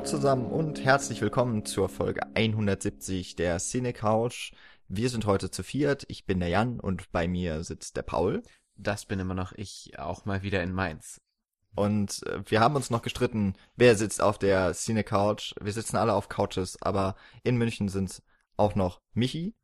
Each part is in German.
Hallo zusammen und herzlich willkommen zur Folge 170 der Cine Couch. Wir sind heute zu viert. Ich bin der Jan und bei mir sitzt der Paul. Das bin immer noch ich, auch mal wieder in Mainz. Und äh, wir haben uns noch gestritten, wer sitzt auf der Cine Couch. Wir sitzen alle auf Couches, aber in München sind auch noch Michi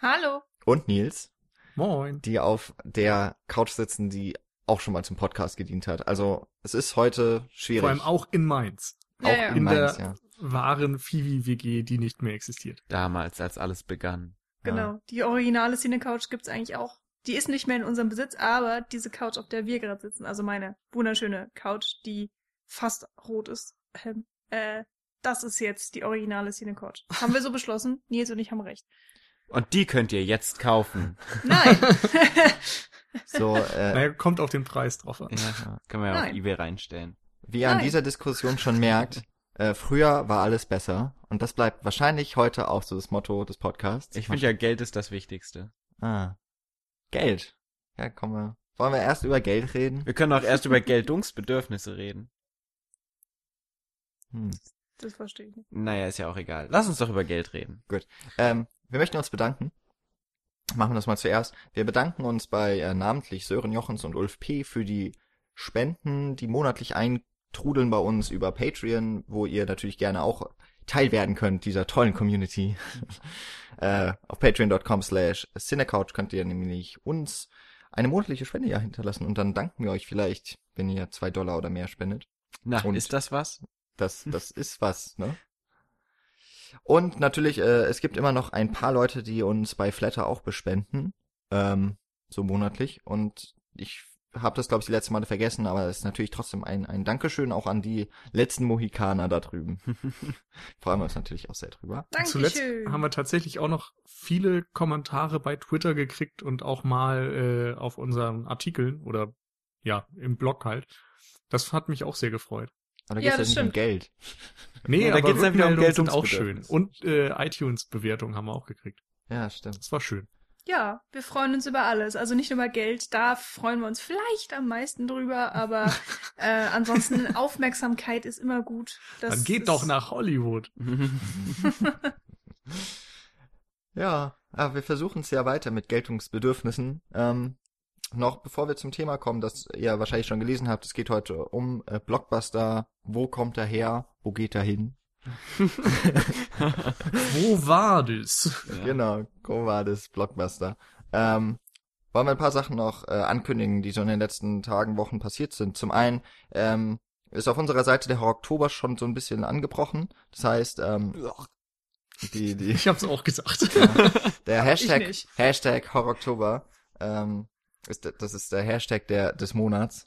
Hallo. und Nils, Moin. die auf der Couch sitzen, die auch schon mal zum Podcast gedient hat. Also es ist heute schwierig. Vor allem auch in Mainz. Auch Ja, ja. in In Mainz, der- ja. Wahren Fivi-WG, die nicht mehr existiert. Damals, als alles begann. Genau. Die originale Cine Couch gibt's eigentlich auch. Die ist nicht mehr in unserem Besitz, aber diese Couch, auf der wir gerade sitzen, also meine wunderschöne Couch, die fast rot ist, ähm, äh, das ist jetzt die originale Cine Couch. Haben wir so beschlossen. Nils und ich haben recht. Und die könnt ihr jetzt kaufen. Nein. So, äh, Naja, kommt auf den Preis drauf an. Ja, können wir ja auf Nein. Ebay reinstellen. Wie ihr an dieser Diskussion schon merkt, äh, früher war alles besser. Und das bleibt wahrscheinlich heute auch so das Motto des Podcasts. Ich finde ja, Geld ist das Wichtigste. Ah. Geld. Ja, kommen wir. Wollen wir erst über Geld reden? Wir können auch erst über Geltungsbedürfnisse reden. Hm. das verstehe ich nicht. Naja, ist ja auch egal. Lass uns doch über Geld reden. Ähm, wir möchten uns bedanken. Machen wir das mal zuerst. Wir bedanken uns bei äh, namentlich Sören Jochens und Ulf P. für die Spenden, die monatlich eintrudeln bei uns über Patreon, wo ihr natürlich gerne auch Teil werden könnt dieser tollen Community. äh, auf patreon.com slash cinecouch könnt ihr nämlich uns eine monatliche Spende ja hinterlassen und dann danken wir euch vielleicht, wenn ihr zwei Dollar oder mehr spendet. Na, Und- ist das was? Das, das ist was, ne? Und natürlich, äh, es gibt immer noch ein paar Leute, die uns bei Flatter auch bespenden, ähm, so monatlich. Und ich habe das, glaube ich, die letzte Male vergessen, aber es ist natürlich trotzdem ein, ein Dankeschön auch an die letzten Mohikaner da drüben. Freuen wir uns natürlich auch sehr drüber. Zuletzt Dankeschön. haben wir tatsächlich auch noch viele Kommentare bei Twitter gekriegt und auch mal äh, auf unseren Artikeln oder ja, im Blog halt. Das hat mich auch sehr gefreut. Aber da Ja, geht's das nicht um stimmt. Geld. Nee, Ja, da aber geht's dann wieder um Rückmeldungen sind auch schön. Und äh, iTunes-Bewertungen haben wir auch gekriegt. Ja, stimmt. Das war schön. Ja, wir freuen uns über alles. Also nicht nur über Geld, da freuen wir uns vielleicht am meisten drüber, aber äh, ansonsten Aufmerksamkeit ist immer gut. Das Dann geht doch nach Hollywood. Ja, aber wir versuchen es ja weiter mit Geltungsbedürfnissen. Ähm, noch bevor wir zum Thema kommen, das ihr wahrscheinlich schon gelesen habt, es geht heute um äh, Blockbuster. Wo kommt er her? Wo geht er hin? Wo war das? Ja. Genau, wo war das Blockbuster? Ähm, wollen wir ein paar Sachen noch äh, ankündigen, die so in den letzten Tagen, Wochen passiert sind. Zum einen ähm, ist auf unserer Seite der Oktober schon so ein bisschen angebrochen. Das heißt, ähm, die, die, Ich hab's auch gesagt. Der Ich Hashtag. Hashtag Horroktober, ähm, ist, der- das ist der Hashtag der, des Monats.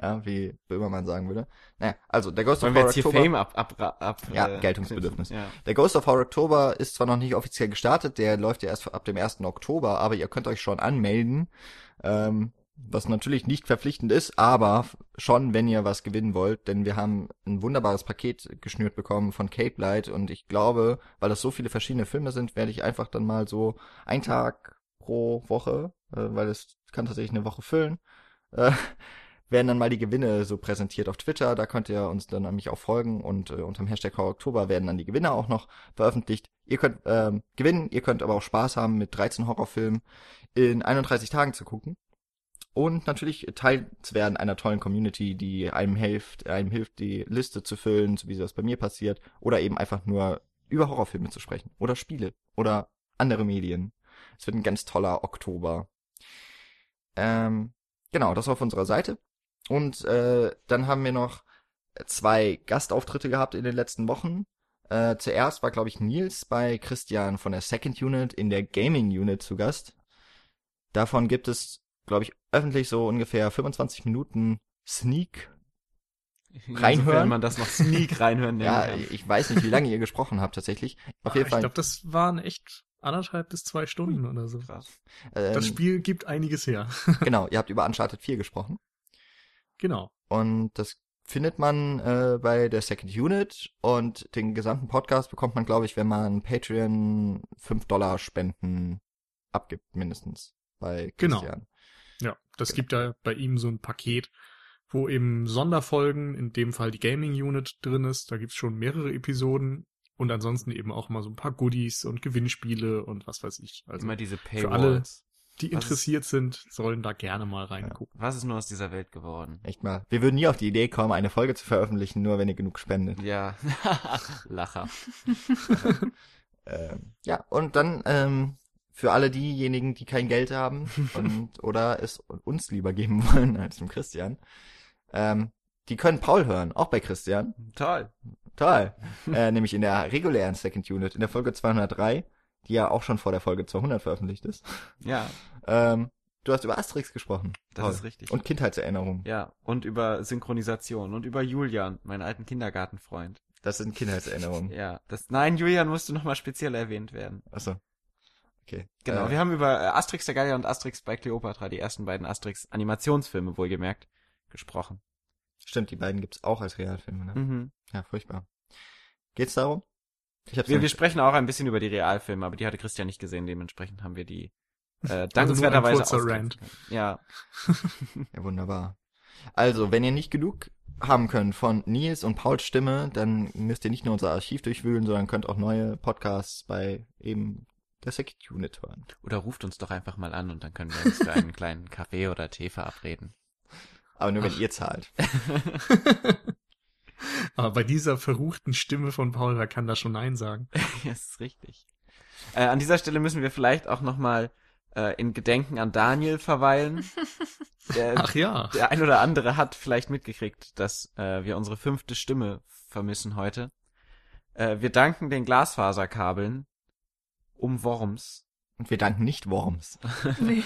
Ja, wie Böhmermann sagen würde. Naja, also, der Ghost Wollen of wir jetzt hier Horror Fame ab, ab, ab Ja, äh, Geltungsbedürfnis. Ja. Der Ghost of Horror Oktober ist zwar noch nicht offiziell gestartet, der läuft ja erst ab dem 1. Oktober, aber ihr könnt euch schon anmelden, ähm, was natürlich nicht verpflichtend ist, aber schon, wenn ihr was gewinnen wollt, denn wir haben ein wunderbares Paket geschnürt bekommen von Cape Light und ich glaube, weil das so viele verschiedene Filme sind, werde ich einfach dann mal so einen Tag pro Woche, äh, weil es kann tatsächlich eine Woche füllen, äh, werden dann mal die Gewinne so präsentiert auf Twitter. Da könnt ihr uns dann nämlich auch folgen und äh, unter dem Hashtag Horror Oktober werden dann die Gewinne auch noch veröffentlicht. Ihr könnt ähm, gewinnen, ihr könnt aber auch Spaß haben, mit 13 Horrorfilmen in 31 Tagen zu gucken. Und natürlich Teil zu werden einer tollen Community, die einem hilft, einem hilft, die Liste zu füllen, so wie das bei mir passiert, oder eben einfach nur über Horrorfilme zu sprechen. Oder Spiele. Oder andere Medien. Es wird ein ganz toller Oktober. Ähm, genau, das auf unserer Seite. Und äh, dann haben wir noch zwei Gastauftritte gehabt in den letzten Wochen. Äh, zuerst war, glaube ich, Nils bei Christian von der Second Unit in der Gaming Unit zu Gast. Davon gibt es, glaube ich, öffentlich so ungefähr 25 Minuten Sneak. Reinhören? Wenn man das noch Sneak reinhören nennen Ja, ich weiß nicht, wie lange ihr gesprochen habt tatsächlich. Auf jeden Ah, Fall. Ich glaube, das waren echt anderthalb bis zwei Stunden oder so. Krass. ähm, Das Spiel gibt einiges her. genau, ihr habt über Uncharted 4 gesprochen. Genau. Und das findet man äh, bei der Second Unit und den gesamten Podcast bekommt man, glaube ich, wenn man Patreon 5 Dollar Spenden abgibt, mindestens bei Genau. Christian. Ja, das Genau. gibt da bei ihm so ein Paket, wo eben Sonderfolgen, in dem Fall die Gaming Unit drin ist. Da gibt's schon mehrere Episoden und ansonsten eben auch mal so ein paar Goodies und Gewinnspiele und was weiß ich. Also Immer diese für alle- Paywalls. Die was ist- interessiert sind, sollen da gerne mal reingucken. Was ist nur aus dieser Welt geworden? Echt mal. Wir würden nie auf die Idee kommen, eine Folge zu veröffentlichen, nur wenn ihr genug spendet. Ja, Lacher. Ähm, ja, und dann ähm, für alle diejenigen, die kein Geld haben und oder es uns lieber geben wollen als dem Christian, ähm, die können Paul hören, auch bei Christian. Toll. Toll. äh, nämlich in der regulären Second Unit, in der Folge 203, die ja auch schon vor der Folge 200 veröffentlicht ist. Ja, Ähm, du hast über Asterix gesprochen. das Paul. ist richtig. Und Kindheitserinnerungen. ja, und über Synchronisation und über Julian, meinen alten Kindergartenfreund. Das sind Kindheitserinnerungen. Ja, das, nein, Julian musste nochmal speziell erwähnt werden. Achso. Okay. Genau, Äh, wir haben über äh, Asterix der Gallier und Asterix bei Cleopatra, die ersten beiden Asterix-Animationsfilme wohlgemerkt, gesprochen. Stimmt, die beiden gibt's auch als Realfilme, ne? Mhm. Ja, furchtbar. Geht's darum? Wir, wir sprechen auch ein bisschen über die Realfilme, aber die hatte Christian nicht gesehen, dementsprechend haben wir die äh, Also dankenswerterweise ausgelassen. Rant. Ja, Ja, wunderbar. Also, wenn ihr nicht genug haben könnt von Nils und Pauls Stimme, dann müsst ihr nicht nur unser Archiv durchwühlen, sondern könnt auch neue Podcasts bei eben der Second Unit hören. oder ruft uns doch einfach mal an und dann können wir uns für einen kleinen Kaffee oder Tee verabreden. Aber nur, wenn ihr zahlt. Aber bei dieser verruchten Stimme von Paul, wer kann da schon Nein sagen? ja, das ist richtig. Äh, an dieser Stelle müssen wir vielleicht auch nochmal äh, in Gedenken an Daniel verweilen. Der, Ach ja. der ein oder andere hat vielleicht mitgekriegt, dass äh, wir unsere fünfte Stimme vermissen heute. Äh, wir danken den Glasfaserkabeln um Worms. Und wir danken nicht Worms. nee.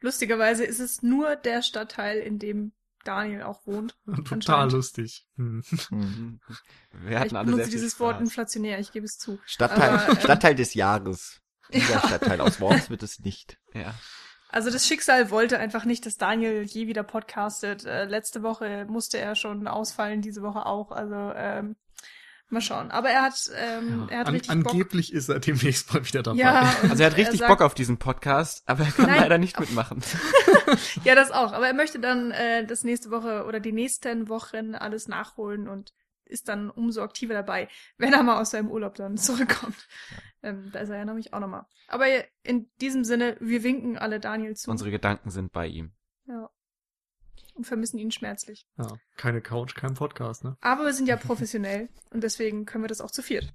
Lustigerweise ist es nur der Stadtteil, in dem Daniel auch wohnt. Total lustig. Hm. Hm. Wir hatten ich alle benutze dieses Wort inflationär, ich gebe es zu. Stadtteil, Aber, ähm, Stadtteil des Jahres. Dieser Stadtteil aus Worms wird es nicht. Ja. Also das Schicksal wollte einfach nicht, dass Daniel je wieder podcastet. Äh, letzte Woche musste er schon ausfallen, diese Woche auch. Also ähm, mal schauen. Aber er hat, ähm, er hat An, richtig Bock. angeblich ist er demnächst mal wieder dabei. Ja, Also er hat richtig sagt- Bock auf diesen Podcast, aber er kann Nein. leider nicht mitmachen. Ja, das auch. Aber er möchte dann äh, das nächste Woche oder die nächsten Wochen alles nachholen und ist dann umso aktiver dabei, wenn er mal aus seinem Urlaub dann zurückkommt. Ähm, da ist er ja nämlich auch nochmal. Aber in diesem Sinne, wir winken alle Daniel zu. Unsere Gedanken sind bei ihm. Ja. Und vermissen ihn schmerzlich. Ja, keine Couch, kein Podcast, ne? Aber wir sind ja professionell und deswegen können wir das auch zu viert.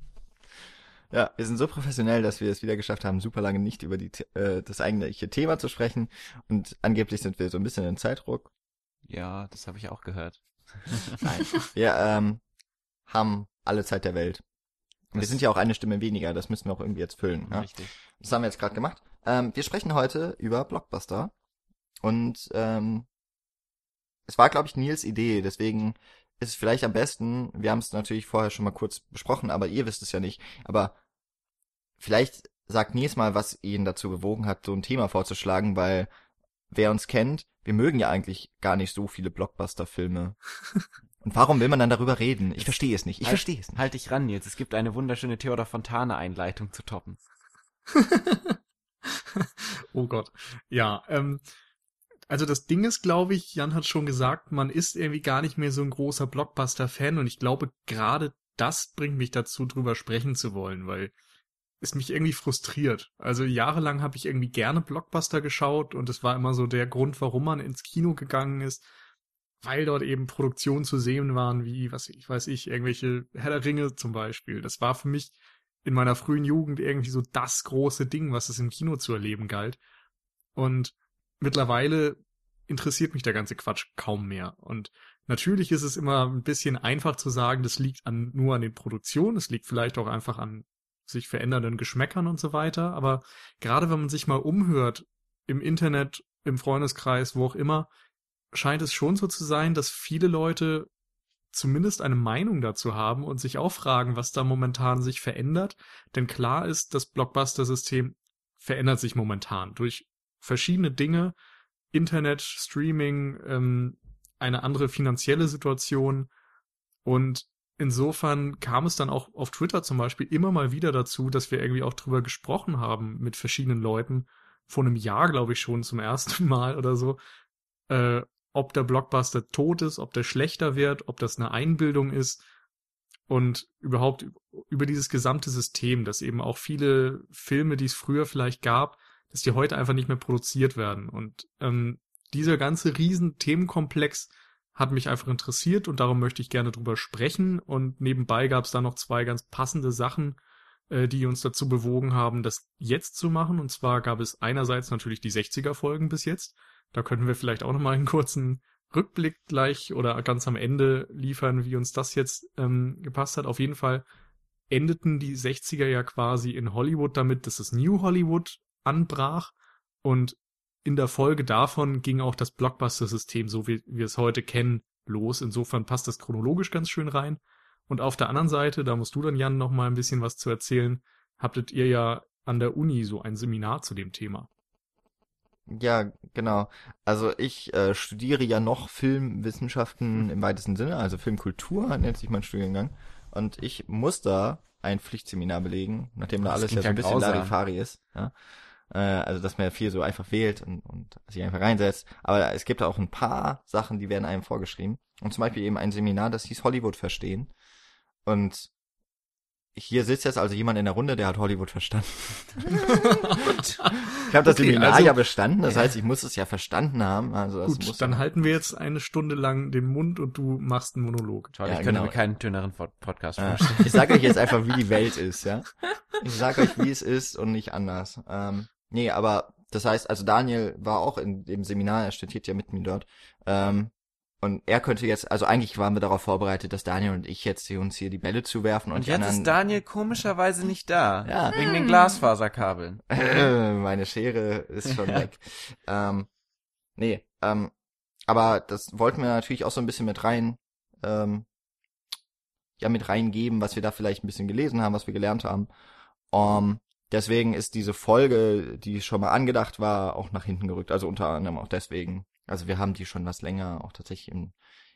Ja, wir sind so professionell, dass wir es wieder geschafft haben, super lange nicht über die, äh, das eigentliche Thema zu sprechen. Und angeblich sind wir so ein bisschen in Zeitdruck. Ja, das habe ich auch gehört. Nein. Wir ähm, haben alle Zeit der Welt. Wir sind ja auch eine Stimme weniger, das müssen wir auch irgendwie jetzt füllen. Ja? Richtig. Das haben wir jetzt gerade gemacht. Ähm, wir sprechen heute über Blockbuster. Und ähm, es war, glaube ich, Nils Idee, deswegen ist es vielleicht am besten, wir haben es natürlich vorher schon mal kurz besprochen, aber ihr wisst es ja nicht, aber vielleicht sagt Nils mal, was ihn dazu bewogen hat, so ein Thema vorzuschlagen, weil wer uns kennt, wir mögen ja eigentlich gar nicht so viele Blockbuster-Filme. Und warum will man dann darüber reden? Ich verstehe es nicht. Ich Halt- verstehe es nicht. Halt dich ran, Nils. Es gibt eine wunderschöne Theodor Fontane Einleitung zu toppen. oh Gott. Ja, ähm, also das Ding ist, glaube ich, Jan hat schon gesagt, man ist irgendwie gar nicht mehr so ein großer Blockbuster-Fan und ich glaube, gerade das bringt mich dazu, drüber sprechen zu wollen, weil es mich irgendwie frustriert. Also jahrelang habe ich irgendwie gerne Blockbuster geschaut und es war immer so der Grund, warum man ins Kino gegangen ist, weil dort eben Produktionen zu sehen waren, wie, was ich weiß ich, irgendwelche Herr der Ringe zum Beispiel. Das war für mich in meiner frühen Jugend irgendwie so das große Ding, was es im Kino zu erleben galt. Und mittlerweile interessiert mich der ganze Quatsch kaum mehr. Und natürlich ist es immer ein bisschen einfach zu sagen, das liegt an, nur an den Produktionen, es liegt vielleicht auch einfach an sich verändernden Geschmäckern und so weiter. Aber gerade wenn man sich mal umhört, im Internet, im Freundeskreis, wo auch immer, scheint es schon so zu sein, dass viele Leute zumindest eine Meinung dazu haben und sich auch fragen, was da momentan sich verändert. Denn klar ist, das Blockbuster-System verändert sich momentan durch verschiedene Dinge, Internet, Streaming, ähm, eine andere finanzielle Situation. Und insofern kam es dann auch auf Twitter zum Beispiel immer mal wieder dazu, dass wir irgendwie auch drüber gesprochen haben mit verschiedenen Leuten, vor einem Jahr, glaube ich, schon zum ersten Mal oder so, äh, ob der Blockbuster tot ist, ob der schlechter wird, ob das eine Einbildung ist. Und überhaupt über dieses gesamte System, dass eben auch viele Filme, die es früher vielleicht gab, dass die heute einfach nicht mehr produziert werden. Und ähm, dieser ganze riesen Themenkomplex hat mich einfach interessiert und darum möchte ich gerne drüber sprechen. Und nebenbei gab es da noch zwei ganz passende Sachen, äh, die uns dazu bewogen haben, das jetzt zu machen. Und zwar gab es einerseits natürlich die 60er Folgen bis jetzt. Da könnten wir vielleicht auch noch mal einen kurzen Rückblick gleich oder ganz am Ende liefern, wie uns das jetzt ähm, gepasst hat. Auf jeden Fall endeten die 60er ja quasi in Hollywood damit, dass das New Hollywood anbrach und in der Folge davon ging auch das Blockbuster-System, so wie wir es heute kennen, los. Insofern passt das chronologisch ganz schön rein. Und auf der anderen Seite, da musst du dann Jan noch mal ein bisschen was zu erzählen, habtet ihr ja an der Uni so ein Seminar zu dem Thema. Ja, genau. Also ich äh, studiere ja noch Filmwissenschaften im weitesten Sinne, also Filmkultur nennt sich mein Studiengang. Und ich muss da ein Pflichtseminar belegen, nachdem da Das alles ja so ein bisschen. Larifari ist. Ja? Äh, also dass man ja viel so einfach wählt und, und sich einfach reinsetzt. Aber es gibt auch ein paar Sachen, die werden einem vorgeschrieben. Und zum Beispiel eben ein Seminar, das hieß Hollywood verstehen. Und hier sitzt jetzt also jemand in der Runde, der hat Hollywood verstanden. Ich habe das Okay, Seminar also- ja bestanden, das heißt, ich muss es ja verstanden haben. Also das muss Gut, dann halten wir jetzt eine Stunde lang den Mund und du machst einen Monolog. Toll, Ja, ich könnte genau. mir keinen dünneren Pod- Podcast Ja. vorstellen. Ich sage euch jetzt einfach, wie die Welt ist, ja. Ich sage euch, wie es ist und nicht anders. Ähm, nee, aber das heißt, also Daniel war auch in dem Seminar, er studiert ja mit mir dort. Ähm, und er könnte jetzt, also eigentlich waren wir darauf vorbereitet, dass Daniel und ich jetzt hier uns hier die Bälle zuwerfen und, Und jetzt anderen. ist Daniel komischerweise nicht da. Ja. Wegen den Hm. Glasfaserkabeln. Meine Schere ist schon weg. ähm, nee, ähm, aber das wollten wir natürlich auch so ein bisschen mit rein, ähm, ja, mit reingeben, was wir da vielleicht ein bisschen gelesen haben, was wir gelernt haben. Um, deswegen ist diese Folge, die schon mal angedacht war, auch nach hinten gerückt. Also unter anderem auch deswegen. Also wir haben die schon was länger auch tatsächlich in,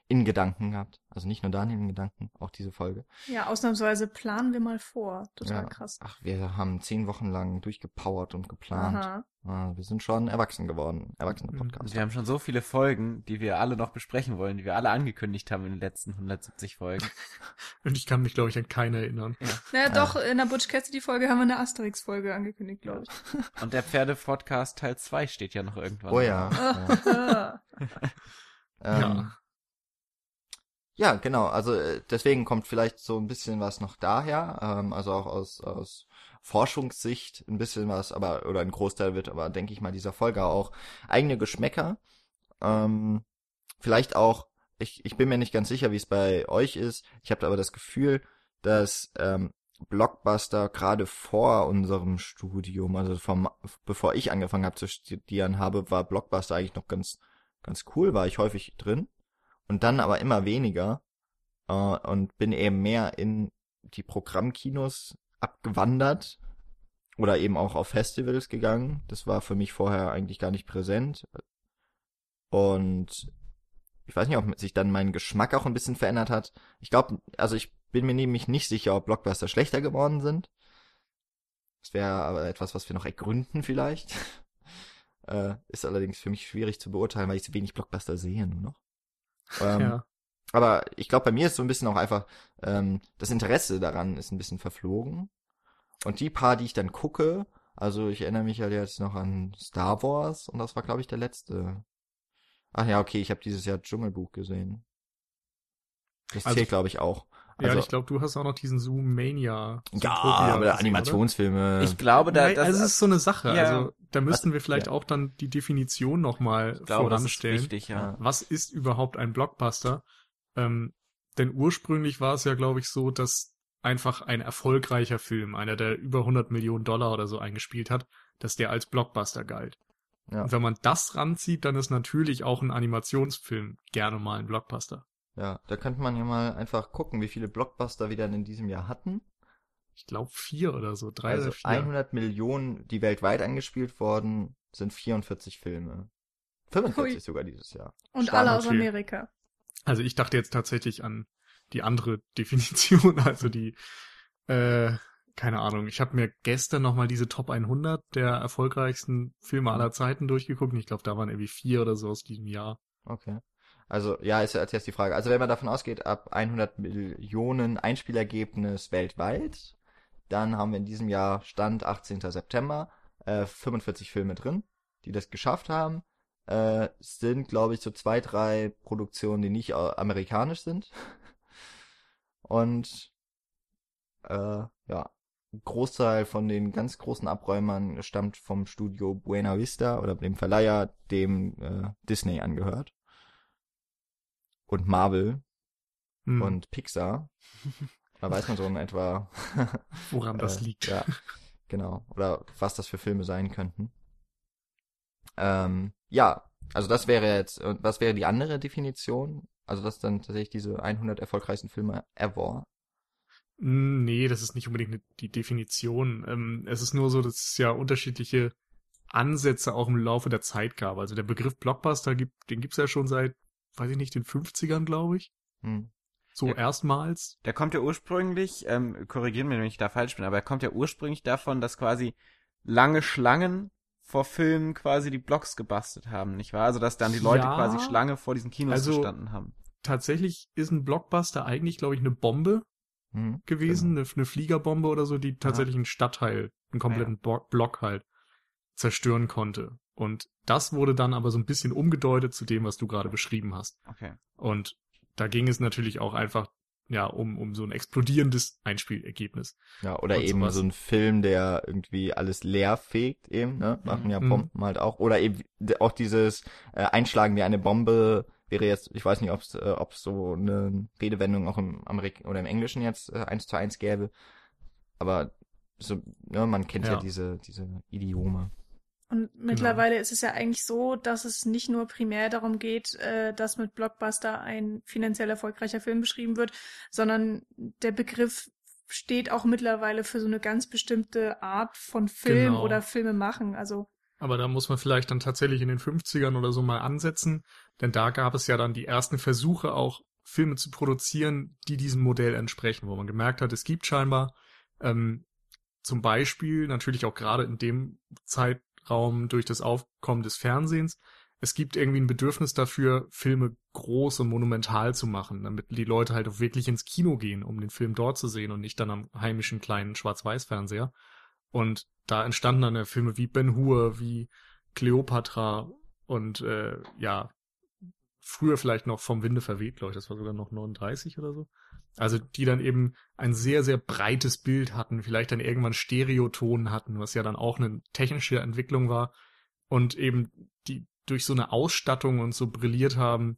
in Gedanken gehabt. Also nicht nur Daniel in Gedanken, auch diese Folge. Ja, ausnahmsweise planen wir mal vor. Total ja. krass. Ach, wir haben zehn Wochen lang durchgepowert und geplant. Aha. Ah, wir sind schon erwachsen geworden. Erwachsene Mhm. Podcast. Und wir haben schon so viele Folgen, die wir alle noch besprechen wollen, die wir alle angekündigt haben in den letzten 170 Folgen. Und ich kann mich, glaube ich, an keine erinnern. Naja, Ah. doch, in der Butch Cassidy Folge haben wir eine Asterix-Folge angekündigt, glaube ich. Und der Pferde-Podcast Teil 2 steht ja noch irgendwann. Oh ja. ja. Ähm, Ja. genau. Also äh, deswegen kommt vielleicht so ein bisschen was noch daher. Ähm, also auch aus, aus Forschungssicht ein bisschen was, aber oder ein Großteil wird aber, denke ich mal, dieser Folge auch eigene Geschmäcker. Ähm, vielleicht auch, ich, ich bin mir nicht ganz sicher, wie es bei euch ist. Ich habe aber das Gefühl, dass ähm, Blockbuster gerade vor unserem Studium, also vom, bevor ich angefangen habe zu studieren habe, war Blockbuster eigentlich noch ganz, ganz cool, war ich häufig drin. Und dann aber immer weniger. Äh, und bin eben mehr in die Programmkinos abgewandert. Oder eben auch auf Festivals gegangen. Das war für mich vorher eigentlich gar nicht präsent. Und ich weiß nicht, ob sich dann mein Geschmack auch ein bisschen verändert hat. Ich glaube, also ich bin mir nämlich nicht sicher, ob Blockbuster schlechter geworden sind. Das wäre aber etwas, was wir noch ergründen vielleicht. äh, ist allerdings für mich schwierig zu beurteilen, weil ich so wenig Blockbuster sehe nur noch. Ähm, ja. Aber ich glaube, bei mir ist so ein bisschen auch einfach, ähm, das Interesse daran ist ein bisschen verflogen. Und die paar, die ich dann gucke, also ich erinnere mich ja jetzt noch an Star Wars und das war, glaube ich, der letzte. Ach ja, okay, ich habe dieses Jahr Dschungelbuch gesehen. Das Also- zählt, glaube ich, auch. Ja, Also, ich glaube, du hast auch noch diesen Zoom Mania. ja, aber gesehen, Animationsfilme. Ich glaube, da, Nein, das, also ist so eine Sache. Ja. Also da müssten wir vielleicht ja. auch dann die Definition nochmal ich glaube, das ist voranstellen. wichtig, ja. Was ist überhaupt ein Blockbuster? Ähm, denn ursprünglich war es ja, glaube ich, so, dass einfach ein erfolgreicher Film, einer, der über 100 Millionen Dollar oder so eingespielt hat, dass der als Blockbuster galt. Ja. Und wenn man das ranzieht, dann ist natürlich auch ein Animationsfilm gerne mal ein Blockbuster. Ja, da könnte man ja mal einfach gucken, wie viele Blockbuster wir dann in diesem Jahr hatten. Ich glaube vier oder so, drei also oder vier. 100 Millionen, die weltweit angespielt worden, sind 44 Filme. 45 Hui. sogar dieses Jahr. Und Stark, alle aus. Amerika. Also ich dachte jetzt tatsächlich an die andere Definition, also die, äh, keine Ahnung. Ich habe mir gestern nochmal diese Top 100 der erfolgreichsten Filme aller Zeiten durchgeguckt und ich glaube, da waren irgendwie vier oder so aus diesem Jahr. Okay. Also, ja, ist als jetzt die Frage. Also, wenn man davon ausgeht, ab 100 Millionen Einspielergebnis weltweit, dann haben wir in diesem Jahr Stand 18. September äh, 45 Filme drin, die das geschafft haben. Äh, sind, glaube ich, so zwei, drei Produktionen, die nicht amerikanisch sind. Und äh, ja, Großteil von den ganz großen Abräumern stammt vom Studio Buena Vista oder dem Verleiher, dem äh, Disney angehört. Und Marvel Hm, und Pixar. Da weiß man so in etwa, woran das äh, liegt. Ja, genau. Oder was das für Filme sein könnten. Ähm, ja, also das wäre jetzt, was wäre die andere Definition? Also das dann tatsächlich diese 100 erfolgreichsten Filme ever. Nee, das ist nicht unbedingt eine- die Definition. Ähm, es ist nur so, dass es ja unterschiedliche Ansätze auch im Laufe der Zeit gab. Also der Begriff Blockbuster gibt, den gibt's ja schon seit, weiß ich nicht, den 50ern, glaube ich. Hm. So Ja. erstmals. Der kommt ja ursprünglich, ähm, korrigieren mir, wenn ich da falsch bin, aber er kommt ja ursprünglich davon, dass quasi lange Schlangen vor Filmen quasi die Blocks gebastelt haben, nicht wahr? Also dass dann die Leute Ja. quasi Schlange vor diesen Kinos Also- gestanden haben. Tatsächlich ist ein Blockbuster eigentlich, glaube ich, eine Bombe Hm. gewesen, eine, eine Fliegerbombe oder so, die tatsächlich einen Stadtteil, einen kompletten Ja. Block halt zerstören konnte. Und das wurde dann aber so ein bisschen umgedeutet zu dem, was du gerade beschrieben hast. Okay. Und da ging es natürlich auch einfach ja um um so ein explodierendes Einspielergebnis. Ja, oder Und eben sowas. so ein Film, der irgendwie alles leer fegt, eben, ne? Machen ja Mhm. Bomben halt auch. Oder eben auch dieses äh, Einschlagen wie eine Bombe wäre jetzt, ich weiß nicht, ob es äh, ob's so eine Redewendung auch im Amerik oder im Englischen jetzt äh, eins zu eins gäbe. Aber so, ne, man kennt ja, Ja. diese, diese Idiome. Und mittlerweile ist es ja eigentlich so, dass es nicht nur primär darum geht, äh, dass mit Blockbuster ein finanziell erfolgreicher Film beschrieben wird, sondern der Begriff steht auch mittlerweile für so eine ganz bestimmte Art von Film Genau. oder Filme machen. Also Aber da muss man vielleicht dann tatsächlich in den 50ern oder so mal ansetzen, denn da gab es ja dann die ersten Versuche auch Filme zu produzieren, die diesem Modell entsprechen, wo man gemerkt hat, es gibt scheinbar ähm, zum Beispiel natürlich auch gerade in dem Zeitraum durch das Aufkommen des Fernsehens, es gibt irgendwie ein Bedürfnis dafür, Filme groß und monumental zu machen, damit die Leute halt auch wirklich ins Kino gehen, um den Film dort zu sehen und nicht dann am heimischen kleinen Schwarz-Weiß-Fernseher. Und da entstanden dann ja Filme wie Ben Hur, wie Cleopatra und äh, ja, früher vielleicht noch vom Winde verweht, glaube ich, das war sogar noch 39 oder so. Also die dann eben ein sehr, sehr breites Bild hatten, vielleicht dann irgendwann Stereoton hatten, was ja dann auch eine technische Entwicklung war und eben die durch so eine Ausstattung und so brilliert haben,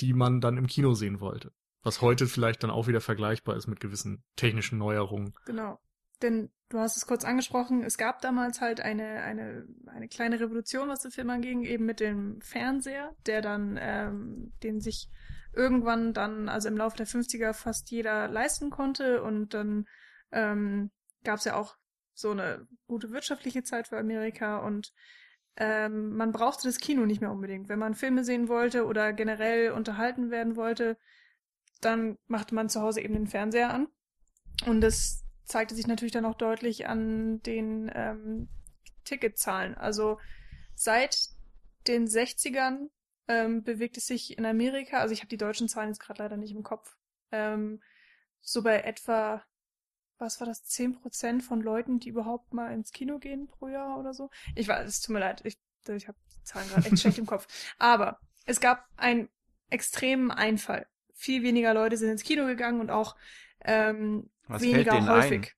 die man dann im Kino sehen wollte. Was heute vielleicht dann auch wieder vergleichbar ist mit gewissen technischen Neuerungen. Genau. Denn du hast es kurz angesprochen, es gab damals halt eine, eine, eine kleine Revolution, was den Film anging, eben mit dem Fernseher, der dann, ähm, den sich irgendwann dann, also im Laufe der 50er fast jeder leisten konnte und dann ähm, gab es ja auch so eine gute wirtschaftliche Zeit für Amerika und ähm, man brauchte das Kino nicht mehr unbedingt. Wenn man Filme sehen wollte oder generell unterhalten werden wollte, dann machte man zu Hause eben den Fernseher an. Und das zeigte sich natürlich dann auch deutlich an den ähm, Ticketzahlen. Also seit den 60ern ähm, bewegt es sich in Amerika, also ich habe die deutschen Zahlen jetzt gerade leider nicht im Kopf, ähm, so bei etwa, was war das, 10% von Leuten, die überhaupt mal ins Kino gehen pro Jahr oder so. Ich weiß, es tut mir leid, ich, ich habe die Zahlen gerade echt schlecht im Kopf. Aber es gab einen extremen Einfall. Viel weniger Leute sind ins Kino gegangen und auch ähm, Was weniger häufig.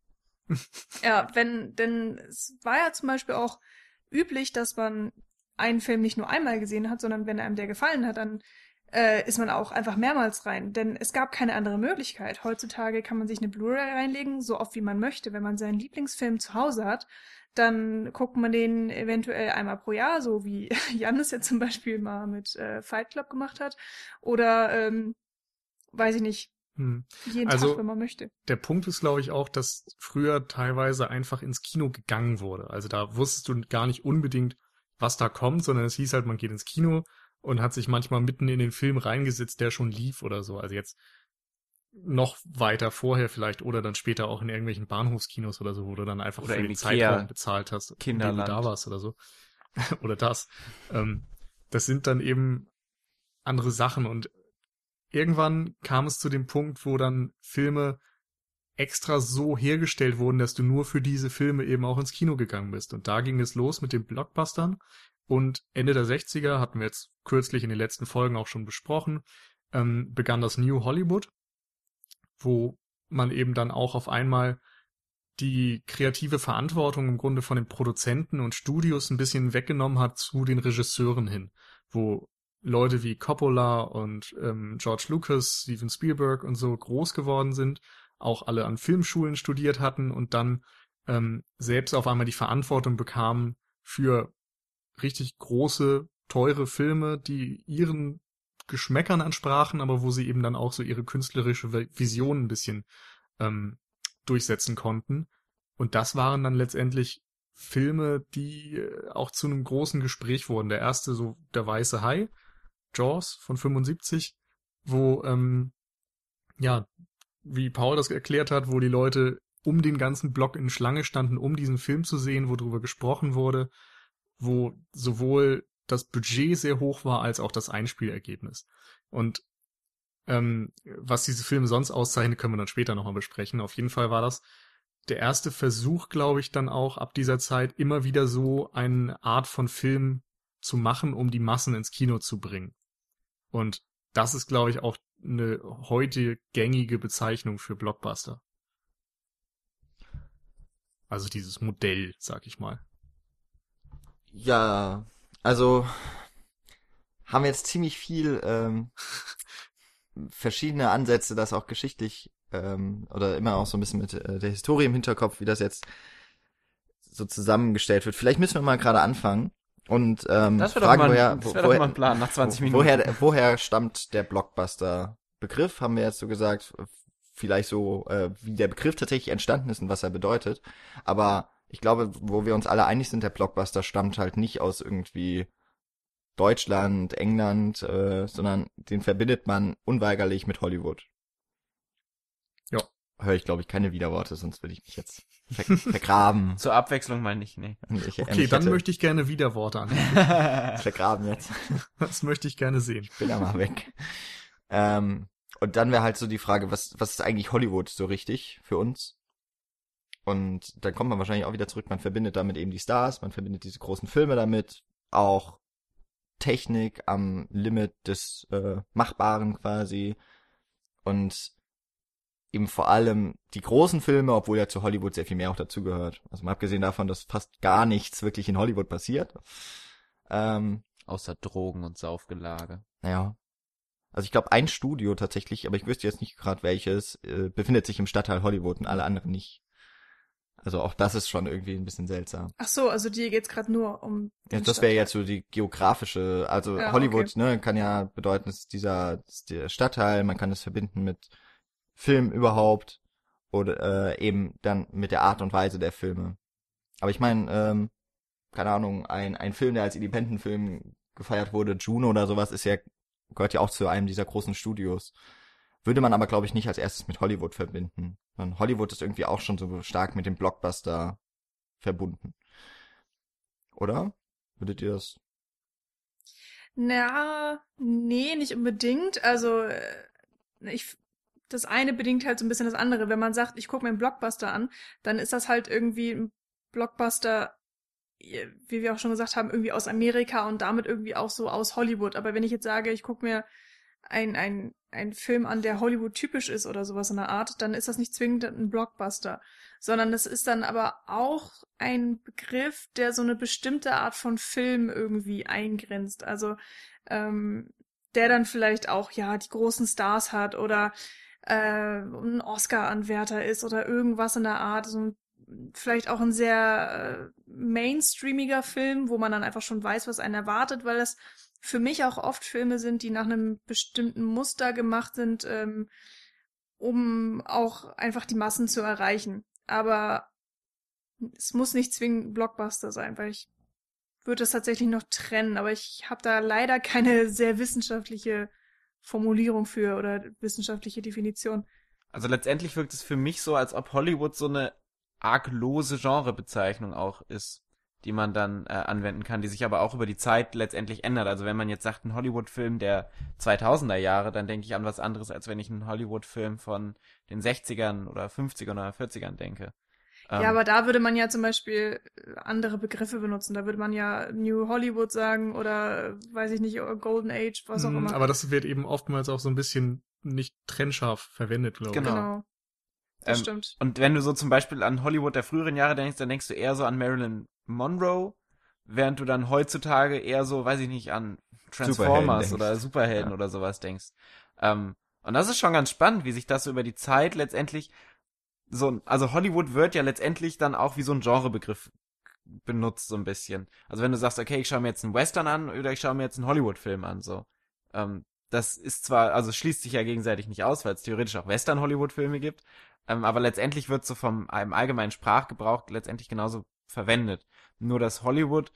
Ja, wenn, denn es war ja zum Beispiel auch üblich, dass man einen Film nicht nur einmal gesehen hat, sondern wenn einem der gefallen hat, dann äh, ist man auch einfach mehrmals rein. Denn es gab keine andere Möglichkeit. Heutzutage kann man sich eine Blu-ray reinlegen, so oft wie man möchte. Wenn man seinen Lieblingsfilm zu Hause hat, dann guckt man den eventuell einmal pro Jahr, so wie Jan es jetzt zum Beispiel mal mit äh, Fight Club gemacht hat. Oder, ähm, weiß ich nicht, Hm. jeden Also- Tag, wenn man möchte. der Punkt ist, glaube ich, auch, dass früher teilweise einfach ins Kino gegangen wurde. Also da wusstest du gar nicht unbedingt, was da kommt, sondern es hieß halt, man geht ins Kino und hat sich manchmal mitten in den Film reingesetzt, der schon lief oder so. Also jetzt noch weiter vorher vielleicht oder dann später auch in irgendwelchen Bahnhofskinos oder so, wo du dann einfach Oder für den Ikea Zeitraum bezahlt hast, in dem du Kinderland. da warst oder so. oder das. Ähm, das sind dann eben andere Sachen und irgendwann kam es zu dem Punkt, wo dann Filme extra so hergestellt wurden, dass du nur für diese Filme eben auch ins Kino gegangen bist. Und da ging es los mit den Blockbustern. Und Ende der 60er, hatten wir jetzt kürzlich in den letzten Folgen auch schon besprochen, ähm, begann das New Hollywood, wo man eben dann auch auf einmal die kreative Verantwortung im Grunde von den Produzenten und Studios ein bisschen weggenommen hat zu den Regisseuren hin, wo Leute wie Coppola und ähm, George Lucas, Steven Spielberg und so groß geworden sind, auch alle an Filmschulen studiert hatten und dann ähm, selbst auf einmal die Verantwortung bekamen für richtig große, teure Filme, die ihren Geschmäckern entsprachen, aber wo sie eben dann auch so ihre künstlerische Vision ein bisschen ähm, durchsetzen konnten. Und das waren dann letztendlich Filme, die äh, auch zu einem großen Gespräch wurden. Der erste, so Der Weiße Hai, Jaws von 75, wo, ähm, ja, wie Paul das erklärt hat, wo die Leute um den ganzen Block in Schlange standen, um diesen Film zu sehen, wo drüber gesprochen wurde, wo sowohl das Budget sehr hoch war, als auch das Einspielergebnis. Und ähm, was diese Filme sonst auszeichnet, können wir dann später nochmal besprechen. Auf jeden Fall war das der erste Versuch, glaube ich, dann auch ab dieser Zeit immer wieder so eine Art von Film zu machen, um die Massen ins Kino zu bringen. Und das ist, glaube ich, auch eine heute gängige Bezeichnung für Blockbuster. Also dieses Modell, sag ich mal. Ja, also haben wir jetzt ziemlich viel ähm, verschiedene Ansätze, das auch geschichtlich ähm, oder immer auch so ein bisschen mit äh, der Historie im Hinterkopf, wie das jetzt so zusammengestellt wird. Vielleicht müssen wir mal gerade anfangen und ähm, Das fragen, doch, mal, woher, das woher, ein Plan nach 20 Minuten. woher, woher stammt der Blockbuster-Begriff? Haben wir jetzt so gesagt, vielleicht so, äh, wie der Begriff tatsächlich entstanden ist und was er bedeutet. Aber ich glaube, wo wir uns alle einig sind, der Blockbuster stammt halt nicht aus irgendwie Deutschland, England, äh, sondern den verbindet man unweigerlich mit Hollywood. Höre ich, glaube ich, keine Widerworte, sonst würde ich mich jetzt ver vergraben. Zur Abwechslung mal nicht, nee. Ich, Okay, dann möchte ich gerne Widerworte an. vergraben jetzt. Das möchte ich gerne sehen. bin ja mal weg. Ähm, und dann wäre halt so die Frage, was, was ist eigentlich Hollywood so richtig für uns? Und dann kommt man wahrscheinlich auch wieder zurück, man verbindet damit eben die Stars, man verbindet diese großen Filme damit, auch Technik am Limit des äh, Machbaren quasi und eben vor allem die großen Filme, obwohl ja zu Hollywood sehr viel mehr auch dazugehört. Also mal abgesehen davon, dass fast gar nichts wirklich in Hollywood passiert. Ähm, Außer Drogen und Saufgelage. naja. Also ich glaube, ein Studio tatsächlich, aber ich wüsste jetzt nicht gerade welches, äh, befindet sich im Stadtteil Hollywood und alle anderen nicht. Also auch das ist schon irgendwie ein bisschen seltsam. Ach so, also dir geht's gerade nur um. Ja, das wäre jetzt so die geografische, also Ja, Hollywood, ne, kann ja bedeuten, es ist dieser es ist der Stadtteil, man kann es verbinden mit Film überhaupt oder äh, eben dann mit der Art und Weise der Filme. Aber ich meine, ähm, keine Ahnung, ein ein Film, der als Independent-Film gefeiert wurde, Juno oder sowas, ist ja gehört ja auch zu einem dieser großen Studios. Würde man aber, glaube ich, nicht als erstes mit Hollywood verbinden. Und Hollywood ist irgendwie auch schon so stark mit dem Blockbuster verbunden. Oder? Würdet ihr das? Na, nee, nicht unbedingt. Also, äh, ich, das eine bedingt halt so ein bisschen das andere. Wenn man sagt, ich gucke mir einen Blockbuster an, dann ist das halt irgendwie ein Blockbuster, äh, wie wir auch schon gesagt haben, irgendwie aus Amerika und damit irgendwie auch so aus Hollywood. Aber wenn ich jetzt sage, ich gucke mir ein, ein, ein Film an, der Hollywood typisch ist oder sowas in der Art, dann ist das nicht zwingend ein Blockbuster, sondern das ist dann aber auch ein Begriff, der so eine bestimmte Art von Film irgendwie eingrenzt. Also ähm, der dann vielleicht auch ja die großen Stars hat oder äh, ein Oscar-Anwärter ist oder irgendwas in der Art. So ein, vielleicht auch ein sehr äh, mainstreamiger Film, wo man dann einfach schon weiß, was einen erwartet, weil das für mich auch oft Filme sind, die nach einem bestimmten Muster gemacht sind, ähm, um auch einfach die Massen zu erreichen. Aber es muss nicht zwingend Blockbuster sein, weil ich würde das tatsächlich noch trennen, aber ich habe da leider keine sehr wissenschaftliche Formulierung für oder wissenschaftliche Definition. Also letztendlich wirkt es für mich so, als ob Hollywood so eine arg lose Genrebezeichnung auch ist. die man dann äh, anwenden kann, die sich aber auch über die Zeit letztendlich ändert. Also wenn man jetzt sagt, ein Hollywood-Film der 2000er Jahre, dann denke ich an was anderes, als wenn ich einen Hollywood-Film von den 60ern oder 50ern oder 40ern denke. Ja, Ähm, aber da würde man ja zum Beispiel äh, andere Begriffe benutzen. Da würde man ja New Hollywood sagen oder äh, weiß ich nicht, Golden Age, was auch Mm, immer. Aber das wird eben oftmals auch so ein bisschen nicht trennscharf verwendet, glaube ich. Genau. genau. Das Ähm, stimmt. Und wenn du so zum Beispiel an Hollywood der früheren Jahre denkst, dann denkst du eher so an Marilyn Monroe, während du dann heutzutage eher so, weiß ich nicht, an Superhelden Transformers denkst. oder Superhelden Ja. oder sowas denkst. Ähm, und das ist schon ganz spannend, wie sich das so über die Zeit letztendlich so, also Hollywood wird ja letztendlich dann auch wie so ein Genrebegriff benutzt so ein bisschen. Also wenn du sagst, okay, ich schaue mir jetzt einen Western an oder ich schaue mir jetzt einen Hollywood-Film an, so. Ähm, das ist zwar, also schließt sich ja gegenseitig nicht aus, weil es theoretisch auch Western-Hollywood-Filme gibt, ähm, aber letztendlich wird so vom einem allgemeinen Sprachgebrauch letztendlich genauso verwendet. Nur dass Hollywood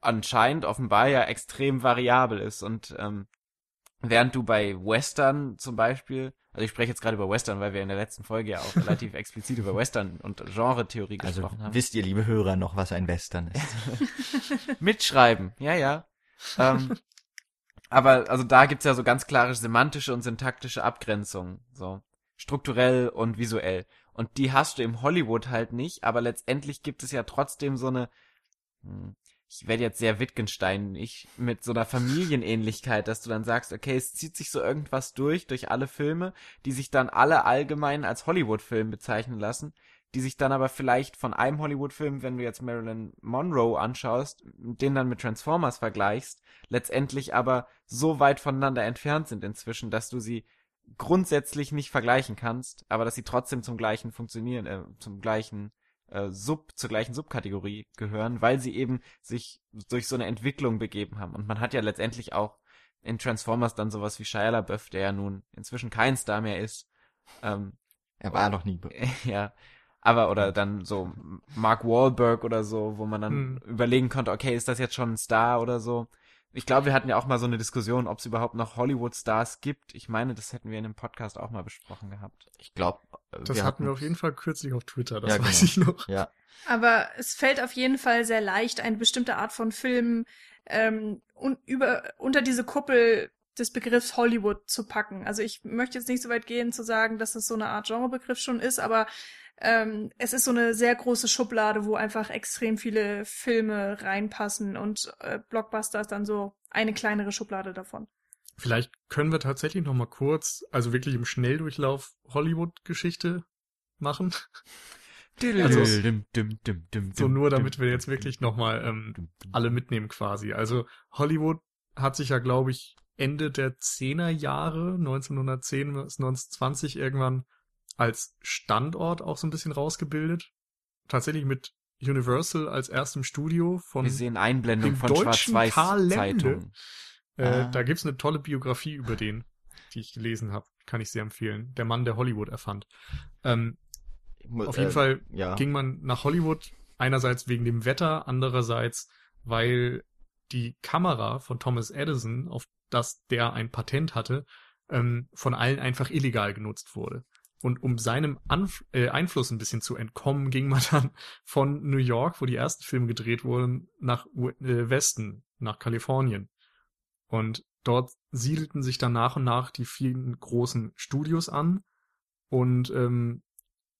anscheinend offenbar ja extrem variabel ist und ähm, während du bei Western zum Beispiel, also ich spreche jetzt gerade über Western, weil wir in der letzten Folge ja auch relativ explizit über Western und Genre-Theorie Also gesprochen haben. wisst ihr, liebe Hörer, noch, was ein Western ist. Mitschreiben, ja, ja. Ähm, aber also da gibt's ja so ganz klare semantische und syntaktische Abgrenzungen, so strukturell und visuell. Und die hast du im Hollywood halt nicht, aber letztendlich gibt es ja trotzdem so eine, hm, ich werde jetzt sehr Wittgenstein, ich mit so einer Familienähnlichkeit, dass du dann sagst, okay, es zieht sich so irgendwas durch, durch alle Filme, die sich dann alle allgemein als Hollywood-Film bezeichnen lassen, die sich dann aber vielleicht von einem Hollywood-Film, wenn du jetzt Marilyn Monroe anschaust, den dann mit Transformers vergleichst, letztendlich aber so weit voneinander entfernt sind inzwischen, dass du sie grundsätzlich nicht vergleichen kannst, aber dass sie trotzdem zum gleichen funktionieren, äh, zum gleichen äh, Sub, zur gleichen Subkategorie gehören, weil sie eben sich durch so eine Entwicklung begeben haben. Und man hat ja letztendlich auch in Transformers dann sowas wie Shia LaBeouf, der ja nun inzwischen kein Star mehr ist, ähm, Er war noch nie. ja. Aber, oder dann so Mark Wahlberg oder so, wo man dann Hm. überlegen konnte, okay, ist das jetzt schon ein Star oder so? Ich glaube, wir hatten ja auch mal so eine Diskussion, ob es überhaupt noch Hollywood-Stars gibt. Ich meine, das hätten wir in dem Podcast auch mal besprochen gehabt. Ich glaube, Das hatten wir auf jeden Fall kürzlich auf Twitter, das Ja, weiß genau. ich noch. Ja, Aber es fällt auf jeden Fall sehr leicht, eine bestimmte Art von Film ähm, un über, unter diese Kuppel des Begriffs Hollywood zu packen. Also ich möchte jetzt nicht so weit gehen zu sagen, dass es so eine Art Genrebegriff schon ist, aber ähm, es ist so eine sehr große Schublade, wo einfach extrem viele Filme reinpassen und äh, Blockbuster ist dann so eine kleinere Schublade davon. Vielleicht können wir tatsächlich noch mal kurz, also wirklich im Schnelldurchlauf Hollywood-Geschichte machen. Also- So nur, damit wir jetzt wirklich noch mal ähm, alle mitnehmen quasi. Also Hollywood hat sich ja, glaube ich, Ende der 10er Jahre, 1910 bis 1920 irgendwann als Standort auch so ein bisschen rausgebildet. Tatsächlich mit Universal als erstem Studio von Wir sehen Einblendungen dem von Schwarz-Weiß-Zeitungen. Äh, Ah. Da gibt's eine tolle Biografie über den, die ich gelesen habe. Kann ich sehr empfehlen. Der Mann, der Hollywood erfand. Ähm, auf jeden äh, Fall ja. ging man nach Hollywood, einerseits wegen dem Wetter, andererseits, weil die Kamera von Thomas Edison, auf das der ein Patent hatte, ähm, von allen einfach illegal genutzt wurde. Und um seinem Anf äh, Einfluss ein bisschen zu entkommen, ging man dann von New York, wo die ersten Filme gedreht wurden, nach U- äh, Westen, nach Kalifornien. Und dort siedelten sich dann nach und nach die vielen großen Studios an. Und ähm,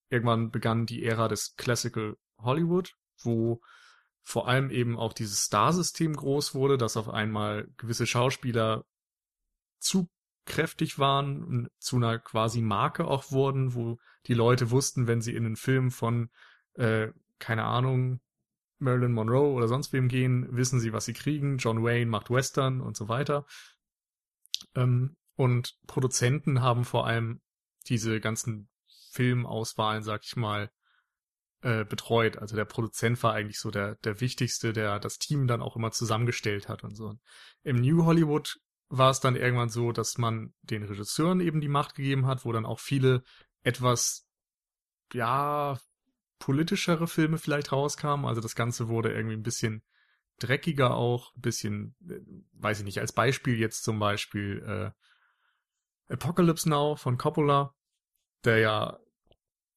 irgendwann begann die Ära des Classical Hollywood, wo vor allem eben auch dieses Star-System groß wurde, dass auf einmal gewisse Schauspieler zu kräftig waren zu einer quasi Marke auch wurden, wo die Leute wussten, wenn sie in einen Film von, äh, keine Ahnung, Marilyn Monroe oder sonst wem gehen, wissen sie, was sie kriegen. John Wayne macht Western und so weiter. Ähm, und Produzenten haben vor allem diese ganzen Filmauswahlen, sag ich mal, äh, betreut. Also der Produzent war eigentlich so der, der wichtigste, der das Team dann auch immer zusammengestellt hat und so. Im New Hollywood war es dann irgendwann so, dass man den Regisseuren eben die Macht gegeben hat, wo dann auch viele etwas, ja, politischere Filme vielleicht rauskamen. Also das Ganze wurde irgendwie ein bisschen dreckiger auch, ein bisschen, äh, weiß ich nicht, als Beispiel jetzt zum Beispiel äh, Apocalypse Now von Coppola, der ja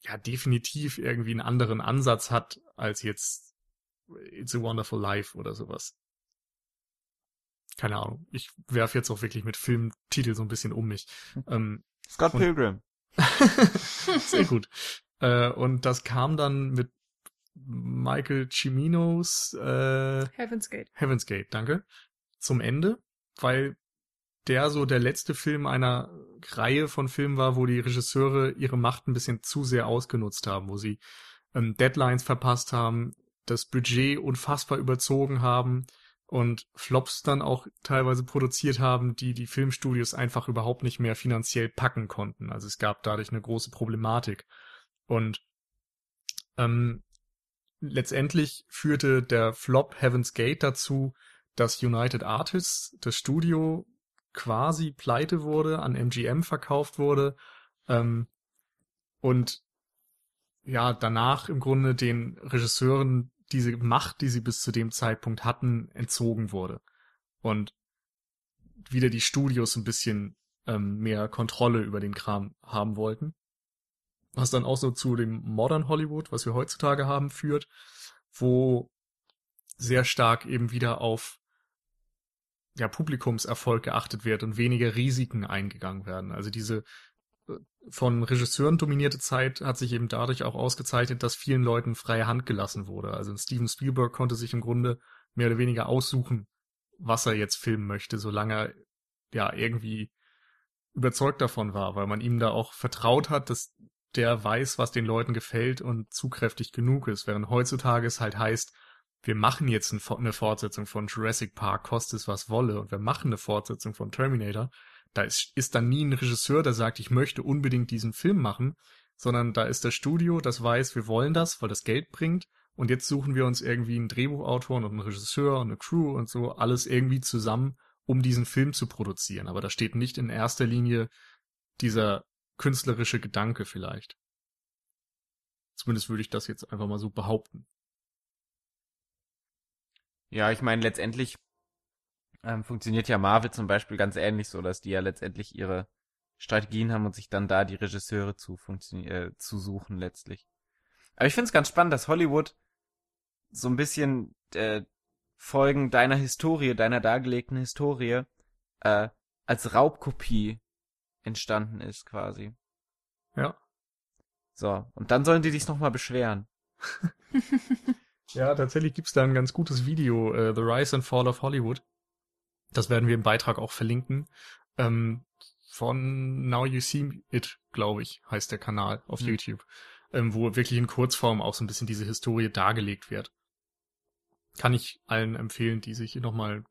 ja definitiv irgendwie einen anderen Ansatz hat als jetzt It's a Wonderful Life oder sowas. Keine Ahnung. Ich werf jetzt auch wirklich mit Filmtitel so ein bisschen um mich. Ähm, Scott Pilgrim. Sehr gut. Äh, und das kam dann mit Michael Ciminos äh, Heaven's Gate. Heaven's Gate, danke, zum Ende, weil der so der letzte Film einer Reihe von Filmen war, wo die Regisseure ihre Macht ein bisschen zu sehr ausgenutzt haben, wo sie ähm, Deadlines verpasst haben, das Budget unfassbar überzogen haben und Flops dann auch teilweise produziert haben, die die Filmstudios einfach überhaupt nicht mehr finanziell packen konnten. Also es gab dadurch eine große Problematik. Und ähm, letztendlich führte der Flop Heaven's Gate dazu, dass United Artists, das Studio, quasi pleite wurde, an MGM verkauft wurde ähm, und ja, danach im Grunde den Regisseuren diese Macht, die sie bis zu dem Zeitpunkt hatten, entzogen wurde. Und wieder die Studios ein bisschen ähm, mehr Kontrolle über den Kram haben wollten. Was dann auch so zu dem Modern Hollywood, was wir heutzutage haben, führt, wo sehr stark eben wieder auf ja, Publikumserfolg geachtet wird und weniger Risiken eingegangen werden. Also diese von Regisseuren dominierte Zeit hat sich eben dadurch auch ausgezeichnet, dass vielen Leuten freie Hand gelassen wurde. Also Steven Spielberg konnte sich im Grunde mehr oder weniger aussuchen, was er jetzt filmen möchte, solange er ja irgendwie überzeugt davon war, weil man ihm da auch vertraut hat, dass der weiß, was den Leuten gefällt und zugkräftig genug ist, während heutzutage es halt heißt, wir machen jetzt ein, eine Fortsetzung von Jurassic Park, koste es was wolle, und wir machen eine Fortsetzung von Terminator, da ist, ist dann nie ein Regisseur, der sagt, ich möchte unbedingt diesen Film machen, sondern da ist das Studio, das weiß, wir wollen das, weil das Geld bringt, und jetzt suchen wir uns irgendwie einen Drehbuchautor und einen Regisseur und eine Crew und so, alles irgendwie zusammen, um diesen Film zu produzieren. Aber da steht nicht in erster Linie dieser künstlerische Gedanke vielleicht. Zumindest würde ich das jetzt einfach mal so behaupten. Ja, ich meine, letztendlich ähm, funktioniert ja Marvel zum Beispiel ganz ähnlich so, dass die ja letztendlich ihre Strategien haben und sich dann da die Regisseure zu, äh, zu suchen letztlich. Aber ich finde es ganz spannend, dass Hollywood so ein bisschen äh, Folgen deiner Historie, deiner dargelegten Historie, äh, als Raubkopie entstanden ist quasi. Ja. So, und dann sollen die sich nochmal beschweren. Ja, tatsächlich gibt's da ein ganz gutes Video, äh, The Rise and Fall of Hollywood. Das werden wir im Beitrag auch verlinken. Ähm, von Now You See It, glaube ich, heißt der Kanal auf Hm. YouTube, ähm, wo wirklich in Kurzform auch so ein bisschen diese Historie dargelegt wird. Kann ich allen empfehlen, die sich nochmal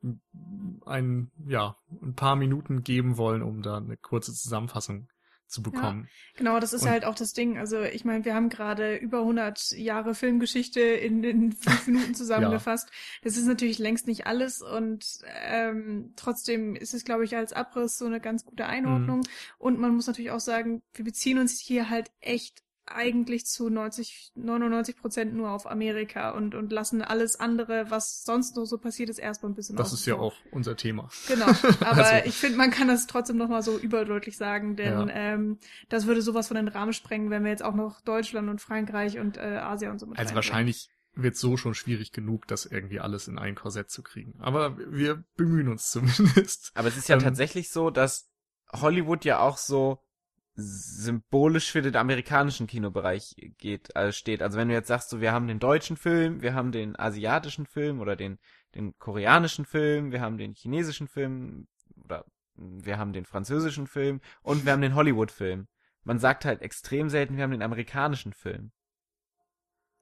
ein, ja, ein paar Minuten geben wollen, um da eine kurze Zusammenfassung zu bekommen. Genau, das ist Und- halt auch das Ding. Also ich meine, wir haben gerade über 100 Jahre Filmgeschichte in, in fünf Minuten zusammengefasst. Das ist natürlich längst nicht alles und ähm, trotzdem ist es, glaube ich, als Abriss so eine ganz gute Einordnung. Und man muss natürlich auch sagen, wir beziehen uns hier halt echt eigentlich zu 90, 99 Prozent nur auf Amerika und, und lassen alles andere, was sonst noch so passiert ist, erstmal ein bisschen Das ist ja auch unser Thema. Genau, aber Also- ich finde, man kann das trotzdem nochmal so überdeutlich sagen, denn Ja. ähm, das würde sowas von den Rahmen sprengen, wenn wir jetzt auch noch Deutschland und Frankreich und äh, Asien und so mit Also wahrscheinlich wird so schon schwierig genug, das irgendwie alles in ein Korsett zu kriegen. Aber wir bemühen uns zumindest. Aber es ist ja Ähm, tatsächlich so, dass Hollywood ja auch so symbolisch für den amerikanischen Kinobereich geht, also steht. Also wenn du jetzt sagst, so wir haben den deutschen Film, wir haben den asiatischen Film oder den den koreanischen Film, wir haben den chinesischen Film oder wir haben den französischen Film und wir haben den Hollywood-Film. Man sagt halt extrem selten, wir haben den amerikanischen Film.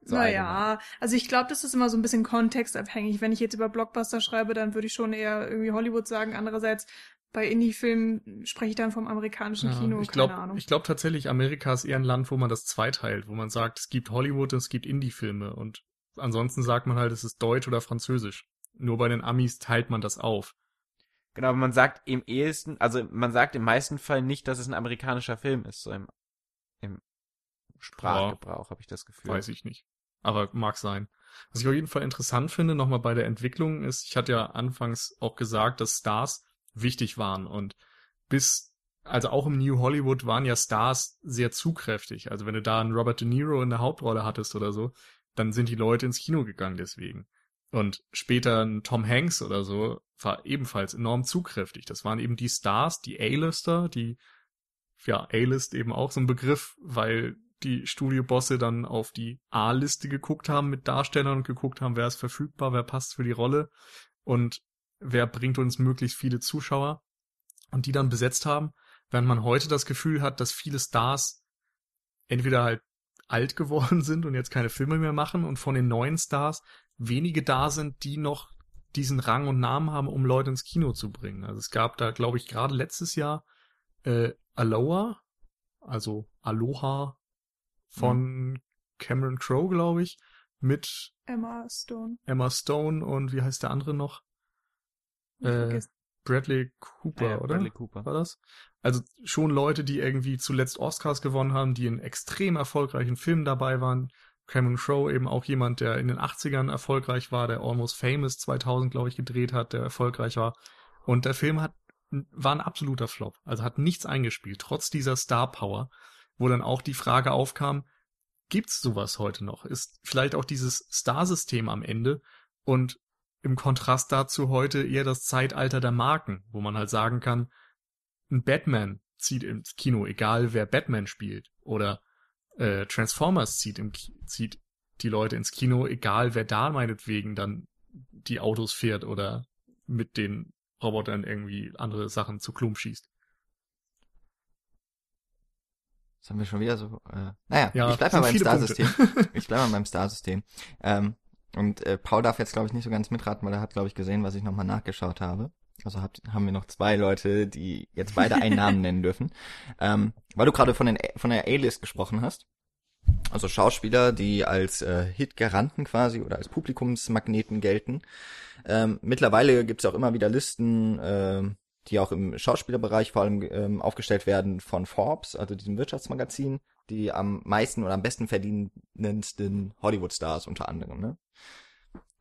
So naja, also ich glaube, das ist immer so ein bisschen kontextabhängig. Wenn ich jetzt über Blockbuster schreibe, dann würde ich schon eher irgendwie Hollywood sagen. Andererseits bei Indie-Filmen spreche ich dann vom amerikanischen Ja, Kino, ich keine glaube, Ahnung. ich glaube tatsächlich, Amerika ist eher ein Land, wo man das zweiteilt, wo man sagt, es gibt Hollywood und es gibt Indie-Filme und ansonsten sagt man halt, es ist Deutsch oder Französisch. Nur bei den Amis teilt man das auf. Genau, aber man sagt im ehesten, also man sagt im meisten Fall nicht, dass es ein amerikanischer Film ist, so im, im Sprachgebrauch habe ich das Gefühl. Weiß ich nicht. Aber mag sein. Was ich auf jeden Fall interessant finde, nochmal bei der Entwicklung ist, ich hatte ja anfangs auch gesagt, dass Stars wichtig waren und bis, also auch im New Hollywood waren ja Stars sehr zugkräftig. Also wenn du da einen Robert De Niro in der Hauptrolle hattest oder so, dann sind die Leute ins Kino gegangen deswegen. Und später ein Tom Hanks oder so war ebenfalls enorm zugkräftig. Das waren eben die Stars, die A-Lister, die, ja, A-List eben auch so ein Begriff, weil die Studiobosse dann auf die A-Liste geguckt haben mit Darstellern und geguckt haben, wer ist verfügbar, wer passt für die Rolle und wer bringt uns möglichst viele Zuschauer und die dann besetzt haben, während man heute das Gefühl hat, dass viele Stars entweder halt alt geworden sind und jetzt keine Filme mehr machen und von den neuen Stars wenige da sind, die noch diesen Rang und Namen haben, um Leute ins Kino zu bringen. Also es gab da, glaube ich, gerade letztes Jahr äh, Aloha, also Aloha von Cameron Crowe, glaube ich, mit Emma Stone. Emma Stone und wie heißt der andere noch? Äh, vergesse. Bradley Cooper, Ja, oder? Bradley Cooper. War das? Also schon Leute, die irgendwie zuletzt Oscars gewonnen haben, die in extrem erfolgreichen Filmen dabei waren. Cameron Crowe eben auch jemand, der in den 80ern erfolgreich war, der Almost Famous 2000, glaube ich, gedreht hat, der erfolgreich war. Und der Film hat, war ein absoluter Flop. Also hat nichts eingespielt, trotz dieser Star Power, wo dann auch die Frage aufkam, gibt's sowas heute noch? Ist vielleicht auch dieses Star-System am Ende und im Kontrast dazu heute eher das Zeitalter der Marken, wo man halt sagen kann, ein Batman zieht ins Kino, egal wer Batman spielt. Oder äh, Transformers zieht, im, zieht die Leute ins Kino, egal wer da meinetwegen dann die Autos fährt oder mit den Robotern irgendwie andere Sachen zu Klump schießt. Das haben wir schon wieder so. Äh, naja, Ja, ich bleib mal beim Star-System. Ich bleib mal beim Star-System. Ähm, und äh, Paul darf jetzt, glaube ich, nicht so ganz mitraten, weil er hat, glaube ich, gesehen, was ich nochmal nachgeschaut habe. Also habt, haben wir noch zwei Leute, die jetzt beide einen Namen nennen dürfen. Ähm, weil du gerade von, den, von der A-List gesprochen hast. Also Schauspieler, die als äh, Hit-Garanten quasi oder als Publikumsmagneten gelten. Ähm, mittlerweile gibt's auch immer wieder Listen, ähm, die auch im Schauspielerbereich vor allem ähm, aufgestellt werden von Forbes, also diesem Wirtschaftsmagazin, die am meisten oder am besten verdienendsten Hollywood-Stars unter anderem, ne?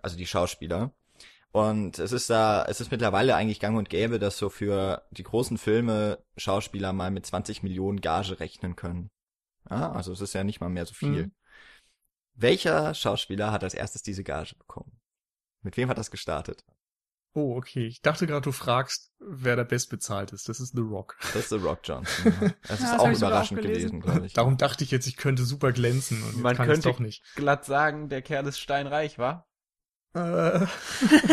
Also die Schauspieler. Und es ist da, es ist mittlerweile eigentlich gang und gäbe, dass so für die großen Filme Schauspieler mal mit 20 Millionen Gage rechnen können. Ja, also es ist ja nicht mal mehr so viel. Mhm. Welcher Schauspieler hat als erstes diese Gage bekommen? Mit wem hat das gestartet? Oh, okay. Ich dachte gerade, du fragst, wer der bestbezahlt ist. Das ist The Rock. Das ist The Rock Johnson. Ja. Das Ja, ist das auch ich überraschend auch gelesen. gewesen, glaube ich. Darum dachte ich jetzt, ich könnte super glänzen und Man kann könnte- doch nicht. Glatt sagen, der Kerl ist steinreich, wa? Äh,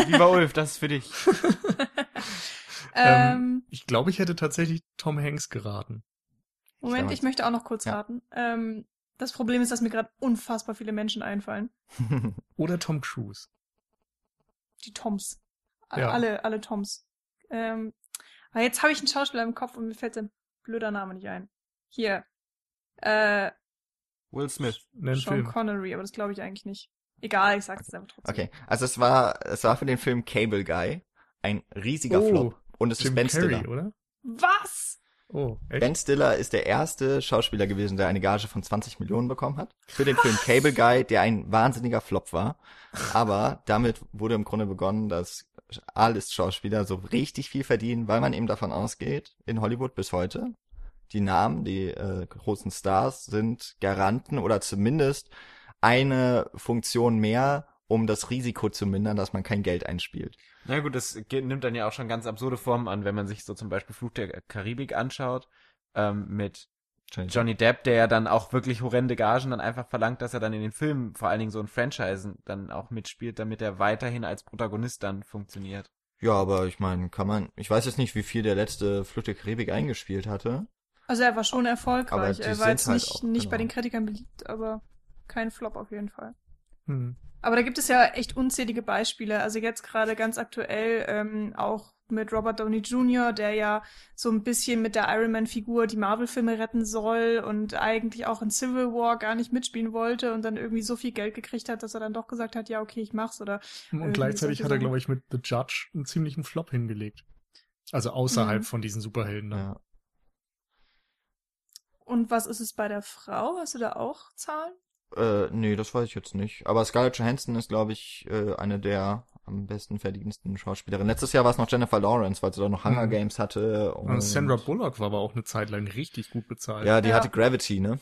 Lieber Ulf, das ist für dich. ähm, ich glaube, ich hätte tatsächlich Tom Hanks geraten. Moment, damals- ich möchte auch noch kurz Ja. raten. Ähm, das Problem ist, dass mir gerade unfassbar viele Menschen einfallen. Oder Tom Cruise. Die Toms. Ja. Alle, alle Toms. Ähm, aber jetzt habe ich einen Schauspieler im Kopf und mir fällt sein blöder Name nicht ein. Hier. Äh, Will Smith. Sean Film. Connery, aber das glaube ich eigentlich nicht. Egal, ich sag's jetzt einfach trotzdem. Okay, also es war, es war für den Film Cable Guy ein riesiger Oh, Flop. Und es ist Jim Ben Carrey, Stiller. oder? Was? Oh, echt? Ben Stiller ist der erste Schauspieler gewesen, der eine Gage von 20 Millionen bekommen hat. Für den Film Cable Guy, der ein wahnsinniger Flop war. Aber damit wurde im Grunde begonnen, dass A-List-Schauspieler so richtig viel verdienen, weil man eben davon ausgeht, in Hollywood bis heute, die Namen, die äh, großen Stars sind Garanten oder zumindest eine Funktion mehr, um das Risiko zu mindern, dass man kein Geld einspielt. Na gut, das nimmt dann ja auch schon ganz absurde Formen an, wenn man sich so zum Beispiel Fluch der Karibik anschaut, ähm, mit Johnny Depp, der ja dann auch wirklich horrende Gagen dann einfach verlangt, dass er dann in den Filmen, vor allen Dingen so in Franchisen, dann auch mitspielt, damit er weiterhin als Protagonist dann funktioniert. Ja, aber ich meine, kann man, ich weiß jetzt nicht, wie viel der letzte Flucht der Karibik eingespielt hatte. Also er war schon erfolgreich. Aber die er sind war jetzt halt nicht, auch, nicht bei genau. den Kritikern beliebt, aber kein Flop auf jeden Fall. Hm. Aber da gibt es ja echt unzählige Beispiele. Also jetzt gerade ganz aktuell ähm, auch mit Robert Downey Jr., der ja so ein bisschen mit der Iron Man-Figur die Marvel-Filme retten soll und eigentlich auch in Civil War gar nicht mitspielen wollte und dann irgendwie so viel Geld gekriegt hat, dass er dann doch gesagt hat, ja, okay, ich mach's oder Und gleichzeitig hat er, glaube ich, mit The Judge einen ziemlichen Flop hingelegt. Also außerhalb Mhm. von diesen Superhelden. dann. Ja. Und was ist es bei der Frau? Hast du da auch Zahlen? Äh, nee, das weiß ich jetzt nicht. Aber Scarlett Johansson ist, glaube ich, äh, eine der am besten verdiensten Schauspielerinnen. Letztes Jahr war es noch Jennifer Lawrence, weil sie da noch Hunger Mhm. Games hatte. Und Und Sandra Bullock war aber auch eine Zeit lang richtig gut bezahlt. Ja, die Ja. hatte Gravity, ne?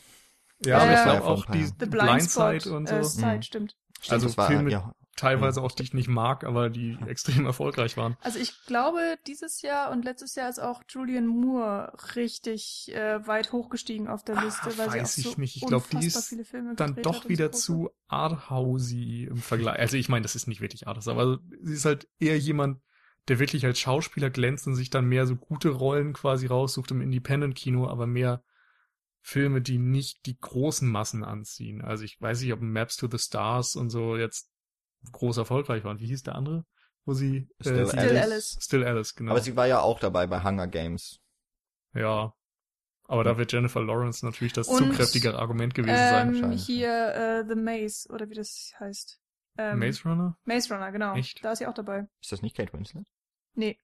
Ja, Ja, aber ich ja, glaube ja, auch die ein The Blindside Spot, und Äh, so. Side, Mhm. stimmt. Stimmt, Also das war, Filme- ja, Teilweise auch, die ich nicht mag, aber die extrem erfolgreich waren. Also ich glaube, dieses Jahr und letztes Jahr ist auch Julian Moore richtig äh, weit hochgestiegen auf der Ah, Liste, weil weiß sie auch ich so nicht. Ich glaub, die unfassbar ist viele Filme Dann doch wieder so zu arthousey im Vergleich. Also ich meine, das ist nicht wirklich arthouse, aber sie ist halt eher jemand, der wirklich als Schauspieler glänzt und sich dann mehr so gute Rollen quasi raussucht im Independent-Kino, aber mehr Filme, die nicht die großen Massen anziehen. Also ich weiß nicht, ob Maps to the Stars und so jetzt groß erfolgreich waren. Wie hieß der andere? Wo sie Still Still Alice. Alice. Still Alice, genau. Aber sie war ja auch dabei bei Hunger Games. ja. Aber da wird Jennifer Lawrence natürlich das Und, zu kräftigere Argument gewesen sein. Ähm, wahrscheinlich. hier äh, The Maze, oder wie das heißt. Ähm, Maze Runner? Maze Runner, genau. Echt? Da ist sie auch dabei. Ist das nicht Kate Winslet? Nee.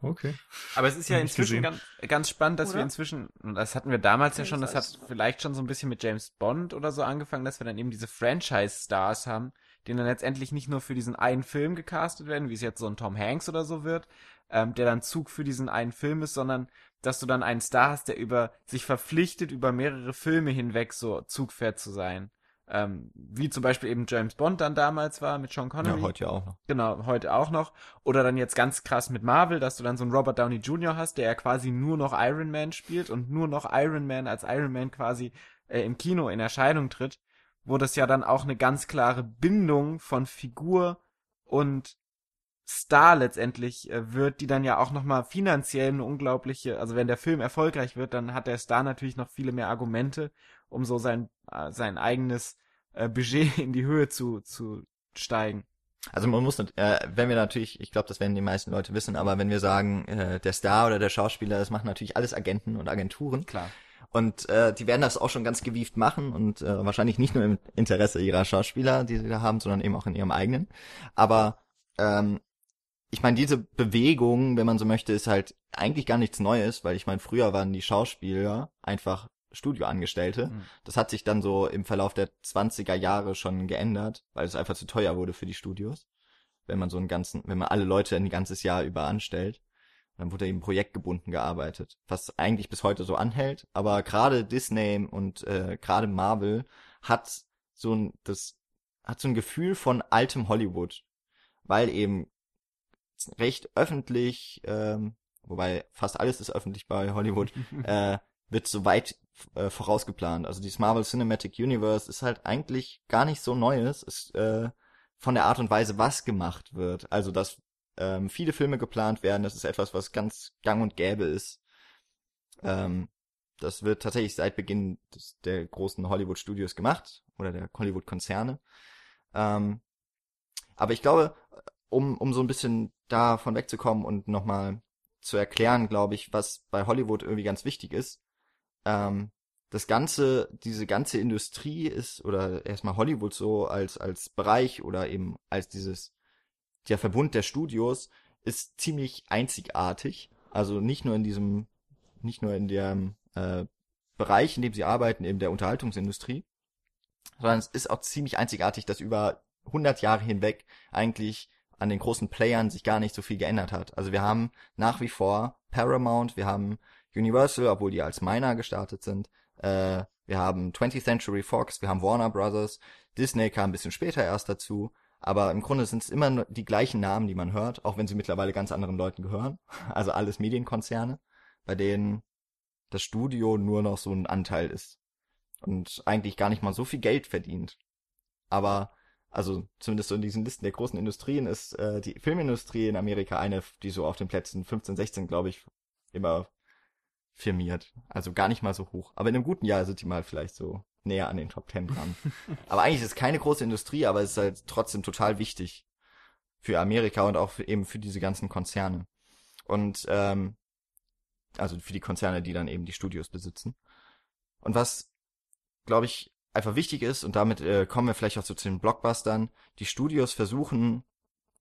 Okay. Aber es ist ja inzwischen ganz, ganz spannend, dass wir Oder? inzwischen, und das hatten wir damals ja schon, das hat vielleicht schon so ein bisschen mit James Bond oder so angefangen, dass wir dann eben diese Franchise-Stars haben, die dann letztendlich nicht nur für diesen einen Film gecastet werden, wie es jetzt so ein Tom Hanks oder so wird, ähm, der dann Zug für diesen einen Film ist, sondern dass du dann einen Star hast, der über sich verpflichtet, über mehrere Filme hinweg so Zugpferd zu sein. Ähm, wie zum Beispiel eben James Bond dann damals war mit Sean Connery. Ja, heute ja auch noch. Genau, heute auch noch. Oder dann jetzt ganz krass mit Marvel, dass du dann so einen Robert Downey Jr. hast, der ja quasi nur noch Iron Man spielt und nur noch Iron Man als Iron Man quasi äh, im Kino in Erscheinung tritt, wo das ja dann auch eine ganz klare Bindung von Figur und Star letztendlich äh, wird, die dann ja auch nochmal finanziell eine unglaubliche, also wenn der Film erfolgreich wird, dann hat der Star natürlich noch viele mehr Argumente, um so sein, äh, sein eigenes äh, Budget in die Höhe zu, zu steigen. Also man muss, äh, wenn wir natürlich, ich glaube, das werden die meisten Leute wissen, aber wenn wir sagen, äh, der Star oder der Schauspieler, das machen natürlich alles Agenten und Agenturen. Klar. Und äh, die werden das auch schon ganz gewieft machen und äh, wahrscheinlich nicht nur im Interesse ihrer Schauspieler, die sie da haben, sondern eben auch in ihrem eigenen. Aber ähm, ich meine, diese Bewegung, wenn man so möchte, ist halt eigentlich gar nichts Neues, weil ich meine, früher waren die Schauspieler einfach Studioangestellte. Mhm. Das hat sich dann so im Verlauf der 20er Jahre schon geändert, weil es einfach zu teuer wurde für die Studios. Wenn man so einen ganzen, wenn man alle Leute ein ganzes Jahr über anstellt. Dann wurde eben projektgebunden gearbeitet, was eigentlich bis heute so anhält. Aber gerade Disney und äh, gerade Marvel hat so ein das hat so ein Gefühl von altem Hollywood, weil eben recht öffentlich, ähm, wobei fast alles ist öffentlich bei Hollywood, äh, wird so weit äh, vorausgeplant. Also dieses Marvel Cinematic Universe ist halt eigentlich gar nicht so Neues, ist äh, von der Art und Weise, was gemacht wird. Also dass ähm, viele Filme geplant werden, das ist etwas, was ganz gang und gäbe ist. Ähm, das wird tatsächlich seit Beginn des, der großen Hollywood-Studios gemacht oder der Hollywood-Konzerne. Ähm, aber ich glaube, um, um so ein bisschen davon wegzukommen und nochmal zu erklären, glaube ich, was bei Hollywood irgendwie ganz wichtig ist, ähm, das ganze, diese ganze Industrie ist, oder erstmal Hollywood so als, als Bereich oder eben als dieses, der Verbund der Studios ist ziemlich einzigartig. Also nicht nur in diesem, nicht nur in dem äh, Bereich, in dem sie arbeiten, eben der Unterhaltungsindustrie, sondern es ist auch ziemlich einzigartig, dass über 100 Jahre hinweg eigentlich an den großen Playern sich gar nicht so viel geändert hat. Also wir haben nach wie vor Paramount, wir haben Universal, obwohl die als Miner gestartet sind, äh, wir haben 20th Century Fox, wir haben Warner Brothers, Disney kam ein bisschen später erst dazu, aber im Grunde sind es immer nur die gleichen Namen, die man hört, auch wenn sie mittlerweile ganz anderen Leuten gehören. Also alles Medienkonzerne, bei denen das Studio nur noch so ein Anteil ist und eigentlich gar nicht mal so viel Geld verdient. Aber also zumindest so in diesen Listen der großen Industrien ist äh, die Filmindustrie in Amerika eine, die so auf den Plätzen 15, 16, glaube ich, immer firmiert. Also gar nicht mal so hoch. Aber in einem guten Jahr sind die mal vielleicht so näher an den Top 10 dran. aber eigentlich ist es keine große Industrie, aber es ist halt trotzdem total wichtig für Amerika und auch für, eben für diese ganzen Konzerne. Und ähm, also für die Konzerne, die dann eben die Studios besitzen. Und was, glaube ich, einfach wichtig ist, und damit äh, kommen wir vielleicht auch so zu den Blockbustern, die Studios versuchen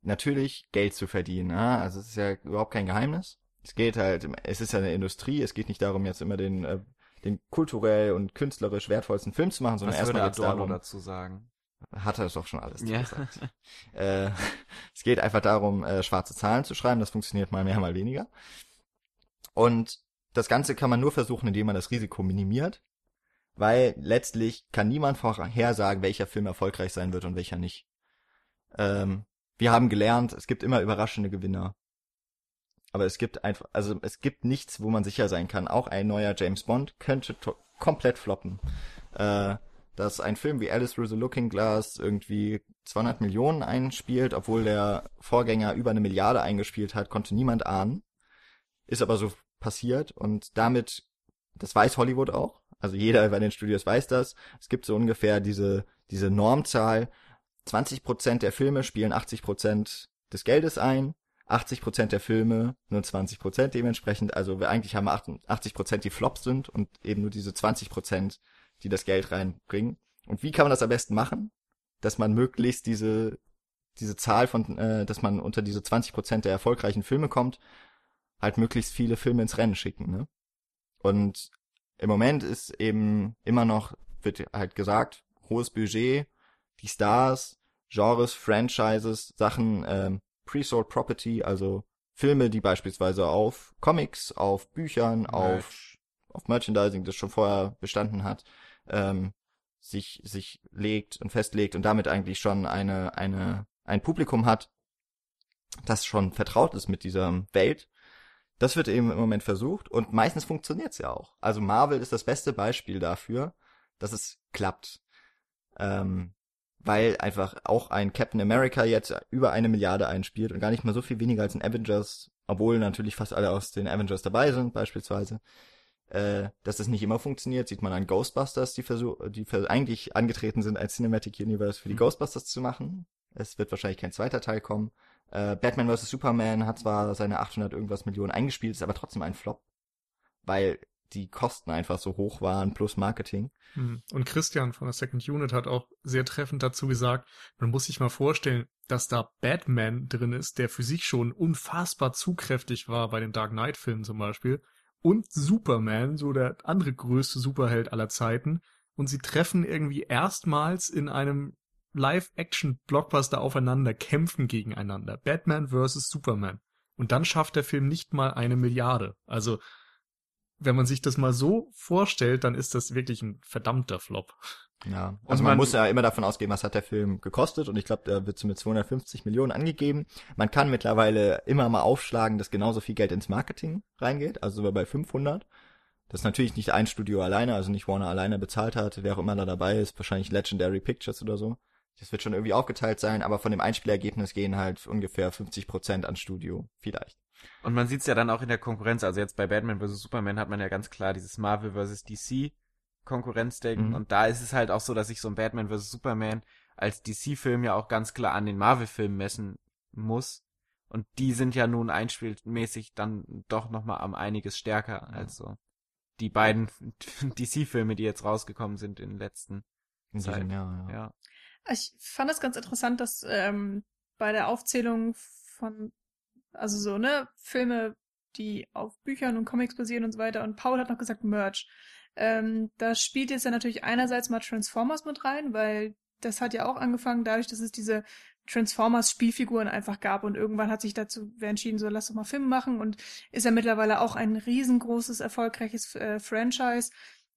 natürlich Geld zu verdienen. Ja? Also es ist ja überhaupt kein Geheimnis. Es geht halt, es ist ja eine Industrie, es geht nicht darum, jetzt immer den, äh, den kulturell und künstlerisch wertvollsten Film zu machen, sondern Was erstmal Adorno darum, dazu sagen? hat er doch schon alles Ja. gesagt. äh, es geht einfach darum, äh, schwarze Zahlen zu schreiben. Das funktioniert mal mehr, mal weniger. Und das Ganze kann man nur versuchen, indem man das Risiko minimiert. weil letztlich kann niemand vorhersagen, welcher Film erfolgreich sein wird und welcher nicht. Ähm, wir haben gelernt, es gibt immer überraschende Gewinner. Aber es gibt einfach, also es gibt nichts, wo man sicher sein kann. Auch ein neuer James Bond könnte komplett floppen. Äh, dass ein Film wie Alice Through the Looking Glass irgendwie 200 Millionen einspielt, obwohl der Vorgänger über eine Milliarde eingespielt hat, konnte niemand ahnen. Ist aber so passiert und damit, das weiß Hollywood auch. Also jeder bei den Studios weiß das. Es gibt so ungefähr diese, diese Normzahl. 20 Prozent der Filme spielen 80 Prozent des Geldes ein. 80 Prozent der Filme nur 20 Prozent dementsprechend. Also wir eigentlich haben 80 Prozent, die Flops sind und eben nur diese 20 Prozent, die das Geld reinbringen. Und wie kann man das am besten machen? Dass man möglichst diese, diese Zahl von, äh, dass man unter diese 20 Prozent der erfolgreichen Filme kommt, halt möglichst viele Filme ins Rennen schicken, ne? Und im Moment ist eben immer noch, wird halt gesagt, hohes Budget, die Stars, Genres, Franchises, Sachen, ähm, Pre-Sold Property, also Filme, die beispielsweise auf Comics, auf Büchern, Merch. auf, auf Merchandising, das schon vorher bestanden hat, ähm, sich, sich legt und festlegt und damit eigentlich schon eine, eine, ein Publikum hat, das schon vertraut ist mit dieser Welt. Das wird eben im Moment versucht und meistens funktioniert's ja auch. Also Marvel ist das beste Beispiel dafür, dass es klappt. Ähm, weil einfach auch ein Captain America jetzt über eine Milliarde einspielt und gar nicht mal so viel weniger als ein Avengers, obwohl natürlich fast alle aus den Avengers dabei sind, beispielsweise. Äh, dass das nicht immer funktioniert, sieht man an Ghostbusters, die versuch, die eigentlich angetreten sind als Cinematic Universe für die mhm. Ghostbusters zu machen. Es wird wahrscheinlich kein zweiter Teil kommen. Äh, Batman vs. Superman hat zwar seine 800 irgendwas Millionen eingespielt, ist aber trotzdem ein Flop. Weil die Kosten einfach so hoch waren plus Marketing. Mhm. Und Christian von der Second Unit hat auch sehr treffend dazu gesagt, man muss sich mal vorstellen, dass da Batman drin ist, der für sich schon unfassbar zukräftig war bei den Dark Knight Filmen zum Beispiel. Und Superman, so der andere größte Superheld aller Zeiten. Und sie treffen irgendwie erstmals in einem Live-Action-Blockbuster aufeinander, kämpfen gegeneinander. Batman vs. Superman. Und dann schafft der Film nicht mal eine Milliarde. Also wenn man sich das mal so vorstellt, dann ist das wirklich ein verdammter Flop. Ja, also man, man, muss ja immer davon ausgehen, was hat der Film gekostet und ich glaube, da wird so mit 250 Millionen angegeben. Man kann mittlerweile immer mal aufschlagen, dass genauso viel Geld ins Marketing reingeht, also sogar bei 500. Das natürlich nicht ein Studio alleine, also nicht Warner alleine bezahlt hat, wer auch immer da dabei ist, wahrscheinlich Legendary Pictures oder so. Das wird schon irgendwie aufgeteilt sein, aber von dem Einspielergebnis gehen halt ungefähr 50 Prozent an Studio, vielleicht. Und man sieht's ja dann auch in der Konkurrenz. Also jetzt bei Batman vs. Superman hat man ja ganz klar dieses Marvel vs. DC Konkurrenzdenken. Mhm. Und da ist es halt auch so, dass sich so ein Batman vs. Superman als DC-Film ja auch ganz klar an den Marvel-Filmen messen muss. Und die sind ja nun einspielmäßig dann doch nochmal am einiges stärker als so die beiden DC-Filme, die jetzt rausgekommen sind in den letzten in Zeit. Jahr, ja. ja. Ich fand es ganz interessant, dass ähm, bei der Aufzählung von also so, ne, Filme, die auf Büchern und Comics basieren und so weiter. Und Paul hat noch gesagt Merch. Ähm, da spielt jetzt ja natürlich einerseits mal Transformers mit rein, weil das hat ja auch angefangen dadurch, dass es diese Transformers Spielfiguren einfach gab und irgendwann hat sich dazu wer entschieden, so lass doch mal Film machen und ist ja mittlerweile auch ein riesengroßes, erfolgreiches äh, Franchise.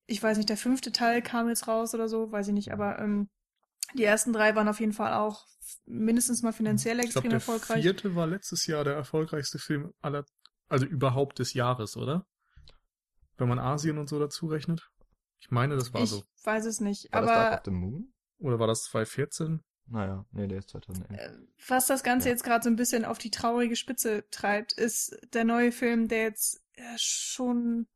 Ich weiß nicht, der fünfte Teil kam jetzt raus oder so, weiß ich nicht, aber ähm, die ersten drei waren auf jeden Fall auch mindestens mal finanziell extrem ich glaub, der erfolgreich. Der vierte war letztes Jahr der erfolgreichste Film aller, also überhaupt des Jahres, oder? Wenn man Asien und so dazu rechnet. Ich meine, das war ich so. Ich weiß es nicht, war aber. Das Dark of the Moon? Oder war das 2014? Naja, nee, der ist 2011. Äh, was das Ganze ja. jetzt gerade so ein bisschen auf die traurige Spitze treibt, ist der neue Film, der jetzt äh, schon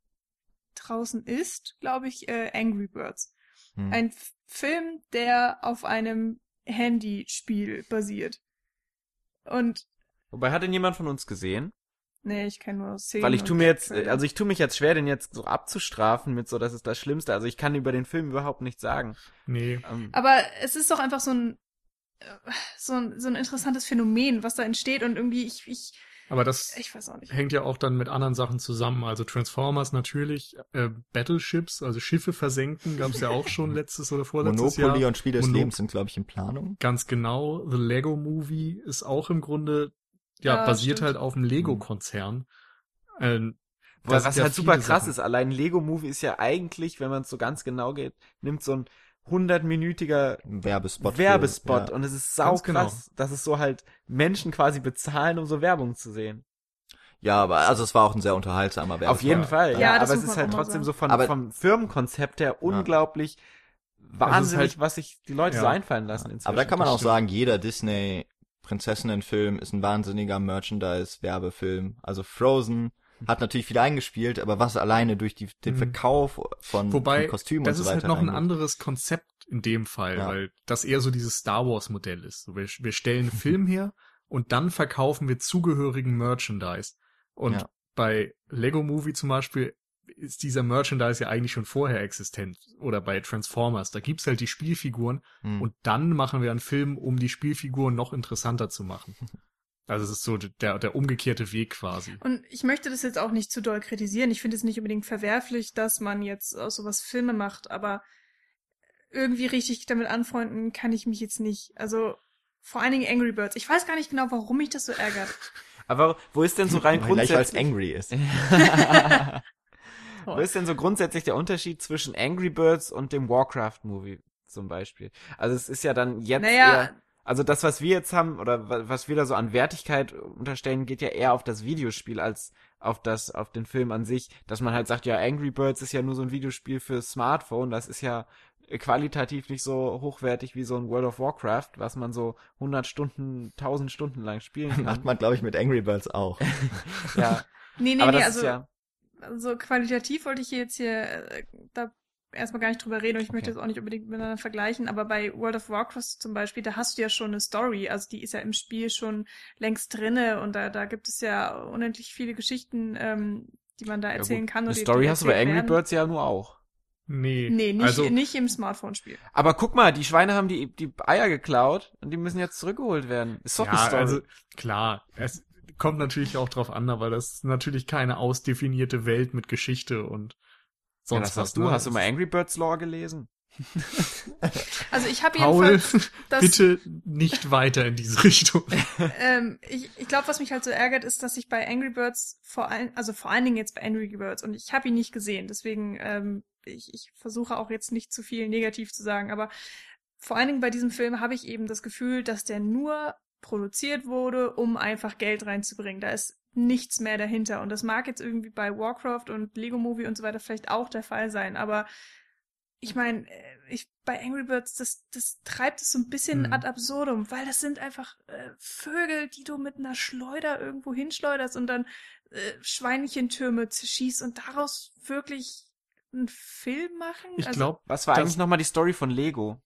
draußen ist, glaube ich, äh, Angry Birds. Hm. Ein Film, der auf einem Handyspiel basiert. Und. Wobei, hat denn jemand von uns gesehen? Nee, ich kenne nur Szenen. Weil ich tu mir jetzt, also ich tu mich jetzt schwer, den jetzt so abzustrafen mit so, das ist das Schlimmste. Also ich kann über den Film überhaupt nichts sagen. Nee. Ähm, Aber es ist doch einfach so ein, äh, so ein, so ein interessantes Phänomen, was da entsteht und irgendwie, ich, ich, aber das hängt ja auch dann mit anderen Sachen zusammen. Also Transformers natürlich, äh, Battleships, also Schiffe versenken, gab es ja auch schon letztes oder vorletztes Monopoly Jahr. Monopoly und Spiel des Monop Lebens sind, glaube ich, in Planung. Ganz genau. The Lego Movie ist auch im Grunde, ja, ja basiert stimmt. halt auf dem Lego-Konzern. Ähm, Was, ja halt super krass Sachen. ist, allein Lego Movie ist ja eigentlich, wenn man es so ganz genau geht, nimmt so ein hundertminütiger Werbespot. für- Werbespot Ja. und es ist sau genau. krass, dass es so halt Menschen quasi bezahlen, um so Werbung zu sehen. ja, aber also es war auch ein sehr unterhaltsamer Werbespot. Auf jeden Fall, ja, Ja, das aber es ist halt trotzdem sagen. so von, Aber- vom Firmenkonzept her unglaublich wahnsinnig, halt- was sich die Leute so Ja. einfallen lassen inzwischen. Aber da kann man auch sagen, jeder Disney Prinzessinnenfilm ist ein wahnsinniger Merchandise-Werbefilm. Also Frozen hat natürlich viel eingespielt, aber was alleine durch die, den Mhm. Verkauf von, Wobei, von Kostümen das und so ist weiter halt noch ein reingeht. anderes Konzept in dem Fall, Ja. weil das eher so dieses Star Wars Modell ist. Wir, wir stellen einen Film her und dann verkaufen wir zugehörigen Merchandise. Und Ja. bei Lego Movie zum Beispiel ist dieser Merchandise ja eigentlich schon vorher existent. Oder bei Transformers, da gibt's halt die Spielfiguren Hm. und dann machen wir einen Film, um die Spielfiguren noch interessanter zu machen. Also es ist so der, der umgekehrte Weg quasi. Und ich möchte das jetzt auch nicht zu doll kritisieren. Ich finde es nicht unbedingt verwerflich, dass man jetzt aus sowas Filme macht, aber irgendwie richtig damit anfreunden kann ich mich jetzt nicht. Also vor allen Dingen Angry Birds. Ich weiß gar nicht genau, warum mich das so ärgert. Aber wo ist denn so rein grundsätzlich... angry ist. Wo ist denn so grundsätzlich der Unterschied zwischen Angry Birds und dem Warcraft-Movie zum Beispiel? Also es ist ja dann jetzt Naja, eher, also das, was wir jetzt haben, oder wa- was wir da so an Wertigkeit unterstellen, geht ja eher auf das Videospiel als auf das, auf den Film an sich, dass man halt sagt, ja, Angry Birds ist ja nur so ein Videospiel für Smartphone, das ist ja qualitativ nicht so hochwertig wie so ein World of Warcraft, was man so 100 Stunden, 1000 Stunden lang spielen kann. Macht man, glaube ich, mit Angry Birds auch. ja, nee, nee, aber nee, das also, ist ja, also qualitativ wollte ich hier jetzt hier äh, da erstmal gar nicht drüber reden und ich möchte Okay. das auch nicht unbedingt miteinander vergleichen, aber bei World of Warcraft zum Beispiel, da hast du ja schon eine Story, also die ist ja im Spiel schon längst drinne und da, da gibt es ja unendlich viele Geschichten, ähm, die man da ja erzählen gut. kann. Eine Story hast du bei Angry werden. Birds ja nur auch. Nee, Nee, nicht, also, nicht im Smartphone-Spiel. Aber guck mal, die Schweine haben die, die Eier geklaut und die müssen jetzt zurückgeholt werden. Ist doch ja, eine Story. also klar, es kommt natürlich auch drauf an, weil das ist natürlich keine ausdefinierte Welt mit Geschichte und ja, sonst das was. hast du. ne? Hast du mal Angry Birds Lore gelesen? Also ich habe Paul, jedenfalls das, bitte nicht weiter in diese Richtung. ähm, ich, ich glaube, was mich halt so ärgert, ist, dass ich bei Angry Birds vor allen, also vor allen Dingen jetzt bei Angry Birds und ich habe ihn nicht gesehen, deswegen ähm, ich, ich versuche auch jetzt nicht zu viel negativ zu sagen, aber vor allen Dingen bei diesem Film habe ich eben das Gefühl, dass der nur produziert wurde, um einfach Geld reinzubringen. Da ist nichts mehr dahinter und das mag jetzt irgendwie bei Warcraft und Lego Movie und so weiter vielleicht auch der Fall sein, aber ich meine, ich bei Angry Birds, das, das treibt es so ein bisschen Mhm. ad absurdum, weil das sind einfach äh, Vögel, die du mit einer Schleuder irgendwo hinschleuderst und dann äh, Schweinchentürme zerschießt und daraus wirklich einen Film machen. Ich Also, glaube, Was war Das- eigentlich nochmal die Story von Lego?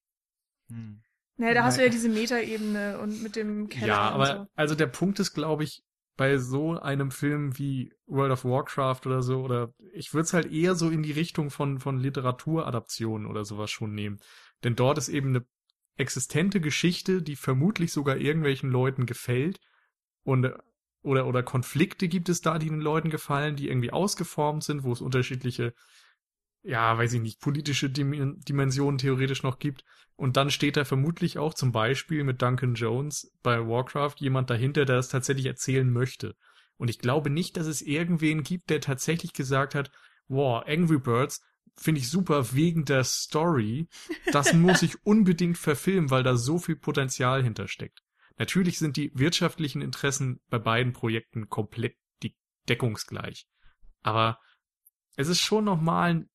Hm. naja, da hast du Nein. ja diese Metaebene und mit dem Keller ja, und aber so. also der Punkt ist, glaube ich, bei so einem Film wie World of Warcraft oder so, oder ich würde es halt eher so in die Richtung von, von Literaturadaptionen oder sowas schon nehmen. Denn dort ist eben eine existente Geschichte, die vermutlich sogar irgendwelchen Leuten gefällt. Und oder, oder Konflikte gibt es da, die den Leuten gefallen, die irgendwie ausgeformt sind, wo es unterschiedliche, ja, weiß ich nicht, politische Dim Dimensionen theoretisch noch gibt. Und dann steht da vermutlich auch zum Beispiel mit Duncan Jones bei Warcraft jemand dahinter, der es tatsächlich erzählen möchte. Und ich glaube nicht, dass es irgendwen gibt, der tatsächlich gesagt hat, wow, Angry Birds finde ich super wegen der Story. Das muss ich unbedingt verfilmen, weil da so viel Potenzial hintersteckt. Natürlich sind die wirtschaftlichen Interessen bei beiden Projekten komplett deckungsgleich. Aber es ist schon nochmal ein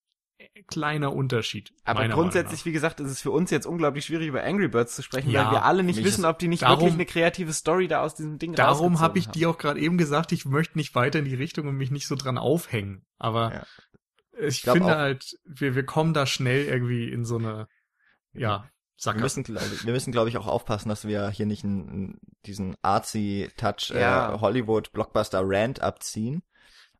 kleiner Unterschied. Aber grundsätzlich, wie gesagt, ist es für uns jetzt unglaublich schwierig, über Angry Birds zu sprechen, Ja, weil wir alle nicht wissen, ob die nicht darum- wirklich eine kreative Story da aus diesem Ding. Darum habe ich haben. dir auch gerade eben gesagt, ich möchte nicht weiter in die Richtung und mich nicht so dran aufhängen. Aber Ja. ich glaub finde auch- halt, wir, wir kommen da schnell irgendwie in so eine, ja, Wir Sackgasse. müssen, glaube ich, wir müssen, glaube ich, auch aufpassen, dass wir hier nicht einen, einen, diesen artsy Touch Ja. äh, Hollywood Blockbuster Rant abziehen,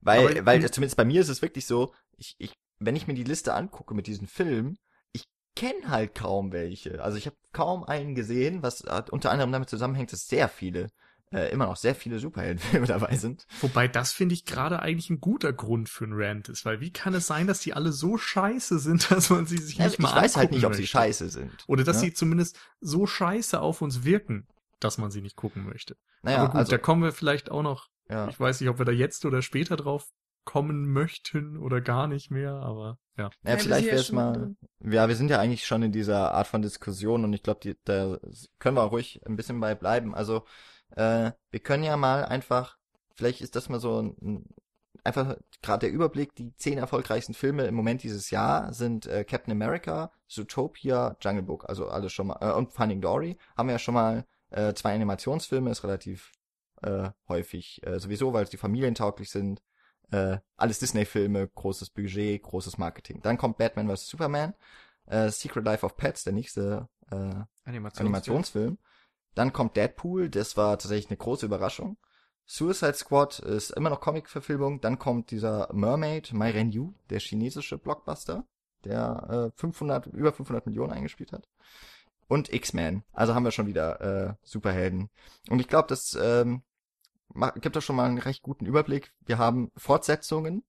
weil, Aber- weil zumindest bei mir ist es wirklich so, ich, ich, wenn ich mir die Liste angucke mit diesen Filmen, ich kenne halt kaum welche. Also ich habe kaum einen gesehen, was unter anderem damit zusammenhängt, dass sehr viele äh, immer noch sehr viele Superheldenfilme dabei sind. Wobei das finde ich gerade eigentlich ein guter Grund für einen Rant ist, weil wie kann es sein, dass die alle so scheiße sind, dass man sie sich Also nicht ich mal weiß halt nicht, ob sie möchte? scheiße sind. Oder dass Ja? sie zumindest so scheiße auf uns wirken, dass man sie nicht gucken möchte. Naja, Aber gut, also da kommen wir vielleicht auch noch, ja. ich weiß nicht, ob wir da jetzt oder später drauf kommen möchten oder gar nicht mehr, aber ja. Ja, vielleicht wäre es mal, drin. ja, wir sind ja eigentlich schon in dieser Art von Diskussion und ich glaube, da können wir auch ruhig ein bisschen bei bleiben. Also, äh, wir können ja mal einfach, vielleicht ist das mal so ein, ein einfach gerade der Überblick, die zehn erfolgreichsten Filme im Moment dieses Jahr sind äh, Captain America, Zootopia, Jungle Book, also alles schon mal, äh, und Finding Dory, haben wir ja schon mal äh, zwei Animationsfilme, ist relativ äh, häufig äh, sowieso, weil die familientauglich sind. Äh, alles Disney-Filme, großes Budget, großes Marketing. Dann kommt Batman vs. Superman, äh, Secret Life of Pets, der nächste äh, Animationsfilm. Animationsfilm. Dann kommt Deadpool, das war tatsächlich eine große Überraschung. Suicide Squad ist immer noch Comic-Verfilmung. Dann kommt dieser Mermaid, My Ren Yu, der chinesische Blockbuster, der äh, 500, über 500 Millionen eingespielt hat. Und X-Men. Also haben wir schon wieder äh, Superhelden. Und ich glaube, das ähm, gibt doch schon mal einen recht guten Überblick. Wir haben Fortsetzungen,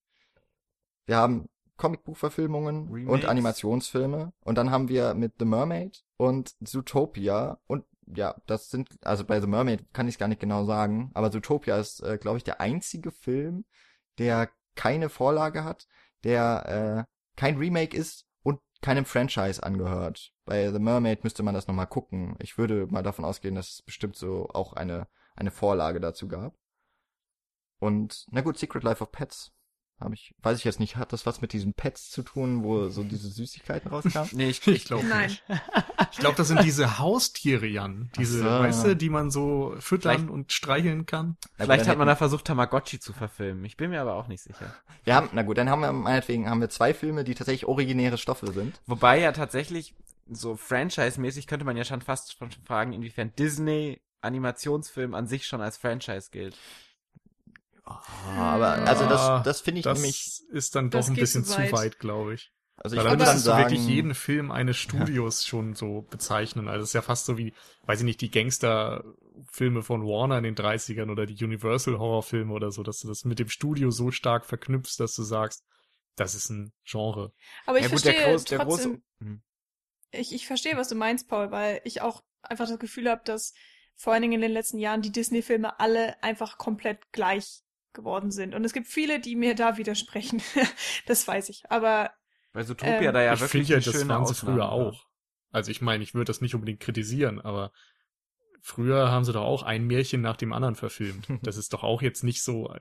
wir haben Comicbuchverfilmungen und Remakes. Animationsfilme. Und dann haben wir mit The Mermaid und Zootopia und ja, das sind, also bei The Mermaid kann ich es gar nicht genau sagen, aber Zootopia ist, äh, glaube ich, der einzige Film, der keine Vorlage hat, der äh, kein Remake ist und keinem Franchise angehört. Bei The Mermaid müsste man das nochmal gucken. Ich würde mal davon ausgehen, dass es bestimmt so auch eine, eine Vorlage dazu gab. Und, na gut, Secret Life of Pets. Habe ich, weiß ich jetzt nicht, hat das was mit diesen Pets zu tun, wo so diese Süßigkeiten rauskamen? Nee, ich, Ich glaube Nein. nicht. Ich glaube, das sind diese Haustiere, Jan. Diese, so. weißt du, die man so füttern Vielleicht- und streicheln kann. Vielleicht hat man da versucht, Tamagotchi zu verfilmen. Ich bin mir aber auch nicht sicher. Wir haben, na gut, dann haben wir meinetwegen haben wir zwei Filme, die tatsächlich originäre Stoffe sind. Wobei ja tatsächlich so franchise-mäßig könnte man ja schon fast schon fragen, inwiefern Disney Animationsfilm an sich schon als Franchise gilt. aber also Ja, das, das finde ich das nämlich, ist dann doch ein bisschen zu zu weit. weit, glaube ich. also Weil ich dann würde dann müsstest du sagen, wirklich jeden Film eines Studios schon so bezeichnen. Also es ist ja fast so wie, weiß ich nicht, die Gangster-Filme von Warner in den 30ern oder die Universal-Horrorfilme oder so, dass du das mit dem Studio so stark verknüpfst, dass du sagst, das ist ein Genre. Aber ich ja gut, verstehe der, groß, der trotzdem, große. Hm. ich, ich verstehe, was du meinst, Paul, weil ich auch einfach das Gefühl habe, dass vor allen Dingen in den letzten Jahren die Disney-Filme alle einfach komplett gleich geworden sind. Und es gibt viele, die mir da widersprechen. das weiß ich. Aber Bei Zootopia Ähm, da ja ich wirklich finde ja, eine das schöne waren sie früher auch. Also ich meine, ich würde das nicht unbedingt kritisieren, aber früher haben sie doch auch ein Märchen nach dem anderen verfilmt. Das ist doch auch jetzt nicht so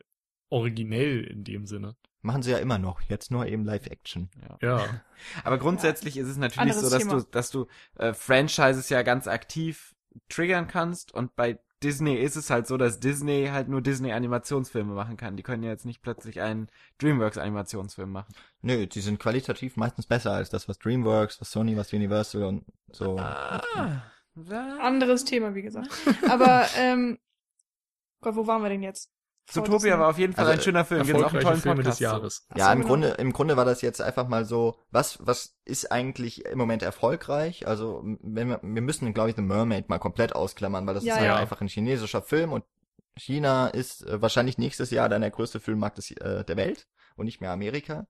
originell in dem Sinne. machen sie ja immer noch, jetzt nur eben Live-Action. Ja. Ja. Aber grundsätzlich ist es natürlich Anderes so, dass Thema. du, dass du äh, Franchises ja ganz aktiv triggern kannst und bei Disney ist es halt so, dass Disney halt nur Disney Animationsfilme machen kann. Die können ja jetzt nicht plötzlich einen Dreamworks Animationsfilm machen. Nö, die sind qualitativ meistens besser als das, was DreamWorks, was Sony, was Universal und so. Ah, anderes Thema, wie gesagt. Aber, ähm, Gott, wo waren wir denn jetzt? Zootopia war auf jeden Fall Also, ein schöner Film. Gibt's auch einen tollen Filme Podcast des. Jahres. Ja, so, im genau. Grunde, im Grunde war das jetzt einfach mal so, was, was ist eigentlich im Moment erfolgreich? Also, wenn wir, wir müssen, glaube ich, The Mermaid mal komplett ausklammern, weil das Ja, ist ja, ja. einfach ein chinesischer Film und China ist äh, wahrscheinlich nächstes Jahr dann der größte Filmmarkt des, äh, der Welt und nicht mehr Amerika.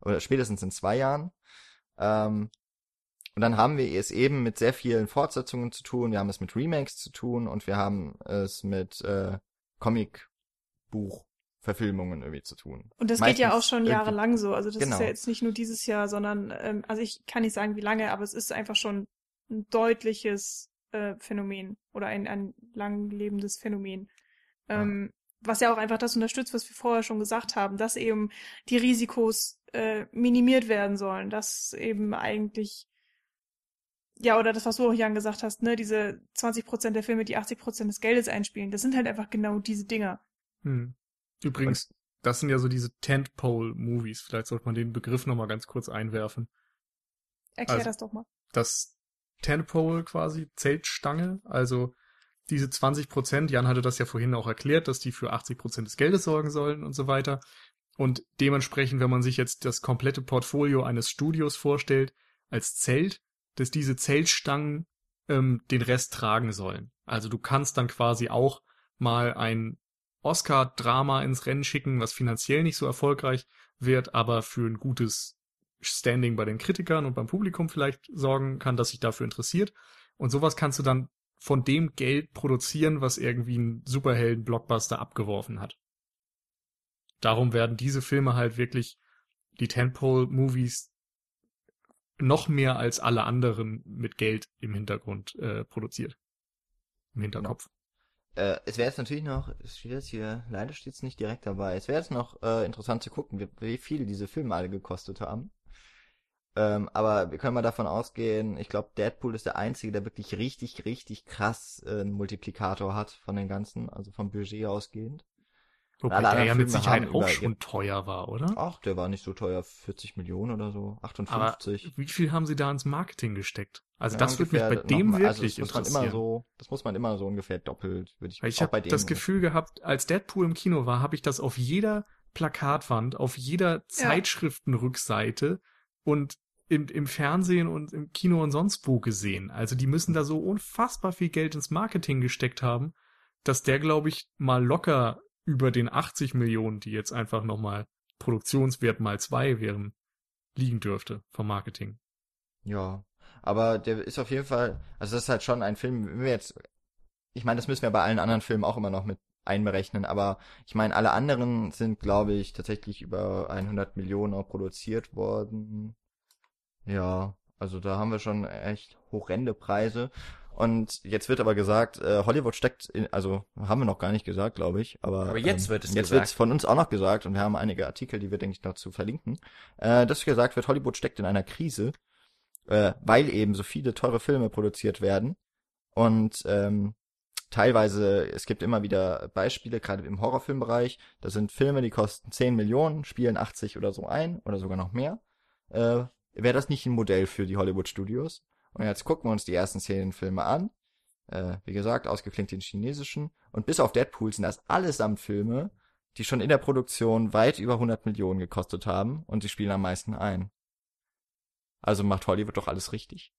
Oder spätestens in zwei Jahren. Ähm, und dann haben wir es eben mit sehr vielen Fortsetzungen zu tun, wir haben es mit Remakes zu tun und wir haben es mit äh, Comicbuchverfilmungen irgendwie zu tun. Und das geht ja auch Meistens schon jahrelang so. Also das Genau. ist ja jetzt nicht nur dieses Jahr, sondern, ähm, also ich kann nicht sagen, wie lange, aber es ist einfach schon ein deutliches äh, Phänomen oder ein, ein lang lebendes Phänomen. Ähm, Was ja auch einfach das unterstützt, was wir vorher schon gesagt haben, dass eben die Risikos äh, minimiert werden sollen, dass eben eigentlich ja, oder das, was du auch, Jan, gesagt hast, ne, diese 20% der Filme, die 80% des Geldes einspielen, das sind halt einfach genau diese Dinger. Hm. Übrigens, das sind ja so diese Tentpole-Movies. Vielleicht sollte man den Begriff nochmal ganz kurz einwerfen. Erklär Also- das doch mal. Das Tentpole quasi, Zeltstange, also diese 20 Prozent, Jan hatte das ja vorhin auch erklärt, dass die für 80 Prozent des Geldes sorgen sollen und so weiter. Und dementsprechend, wenn man sich jetzt das komplette Portfolio eines Studios vorstellt, als Zelt, dass diese Zeltstangen ähm, den Rest tragen sollen. Also du kannst dann quasi auch mal ein Oscar-Drama ins Rennen schicken, was finanziell nicht so erfolgreich wird, aber für ein gutes Standing bei den Kritikern und beim Publikum vielleicht sorgen kann, dass sich dafür interessiert. Und sowas kannst du dann von dem Geld produzieren, was irgendwie ein Superhelden-Blockbuster abgeworfen hat. darum werden diese Filme halt wirklich die Tentpole-Movies noch mehr als alle anderen mit Geld im Hintergrund äh, produziert. Im Hinterkopf. Äh, es wäre jetzt natürlich noch, es steht jetzt hier, leider steht es nicht direkt dabei, es wäre jetzt noch äh, interessant zu gucken, wie, wie viel diese Filme alle gekostet haben. Ähm, aber wir können mal davon ausgehen, ich glaube, Deadpool ist der einzige, der wirklich richtig, richtig krass äh, einen Multiplikator hat von den ganzen, also vom Budget ausgehend. Wobei der ja mit Sicherheit auch schon teuer war, oder? Ach, der war nicht so teuer, 40 Millionen oder so, 58. Aber wie viel haben sie da ins Marketing gesteckt? Also Ja, das würde mich bei dem nochmal- also wirklich das muss man interessieren. immer so, das muss man immer so ungefähr doppelt, würde ich Weil ich auch bei habe dem das Gefühl gehabt, als Deadpool im Kino war, habe ich das auf jeder Plakatwand, auf jeder Zeitschriftenrückseite und im, im Fernsehen und im Kino und sonst wo gesehen. Also die müssen da so unfassbar viel Geld ins Marketing gesteckt haben, dass der, glaube ich, mal locker über den 80 Millionen, die jetzt einfach nochmal Produktionswert mal zwei wären, liegen dürfte vom Marketing. Ja, aber der ist auf jeden Fall, also das ist halt schon ein Film, wenn wir jetzt, ich meine, das müssen wir bei allen anderen Filmen auch immer noch mit einberechnen, aber ich meine, alle anderen sind, glaube ich, tatsächlich über 100 Millionen auch produziert worden. Ja, also da haben wir schon echt horrende Preise. Und jetzt wird aber gesagt, äh, Hollywood steckt in, also haben wir noch gar nicht gesagt, glaube ich, aber, Aber jetzt ähm, wird es jetzt gesagt. wird's von uns auch noch gesagt und wir haben einige Artikel, die wir denke ich dazu verlinken, äh, dass gesagt wird, Hollywood steckt in einer Krise, äh, weil eben so viele teure Filme produziert werden und ähm, teilweise, es gibt immer wieder Beispiele, gerade im Horrorfilmbereich, da sind Filme, die kosten 10 Millionen, spielen 80 oder so ein oder sogar noch mehr. Äh, Wäre das nicht ein Modell für die Hollywood-Studios? Und jetzt gucken wir uns die ersten zehn Filme an. Äh, wie gesagt, ausgeklinkt den chinesischen. Und bis auf Deadpool sind das allesamt Filme, die schon in der Produktion weit über 100 Millionen gekostet haben und die spielen am meisten ein. Also macht Hollywood doch alles richtig.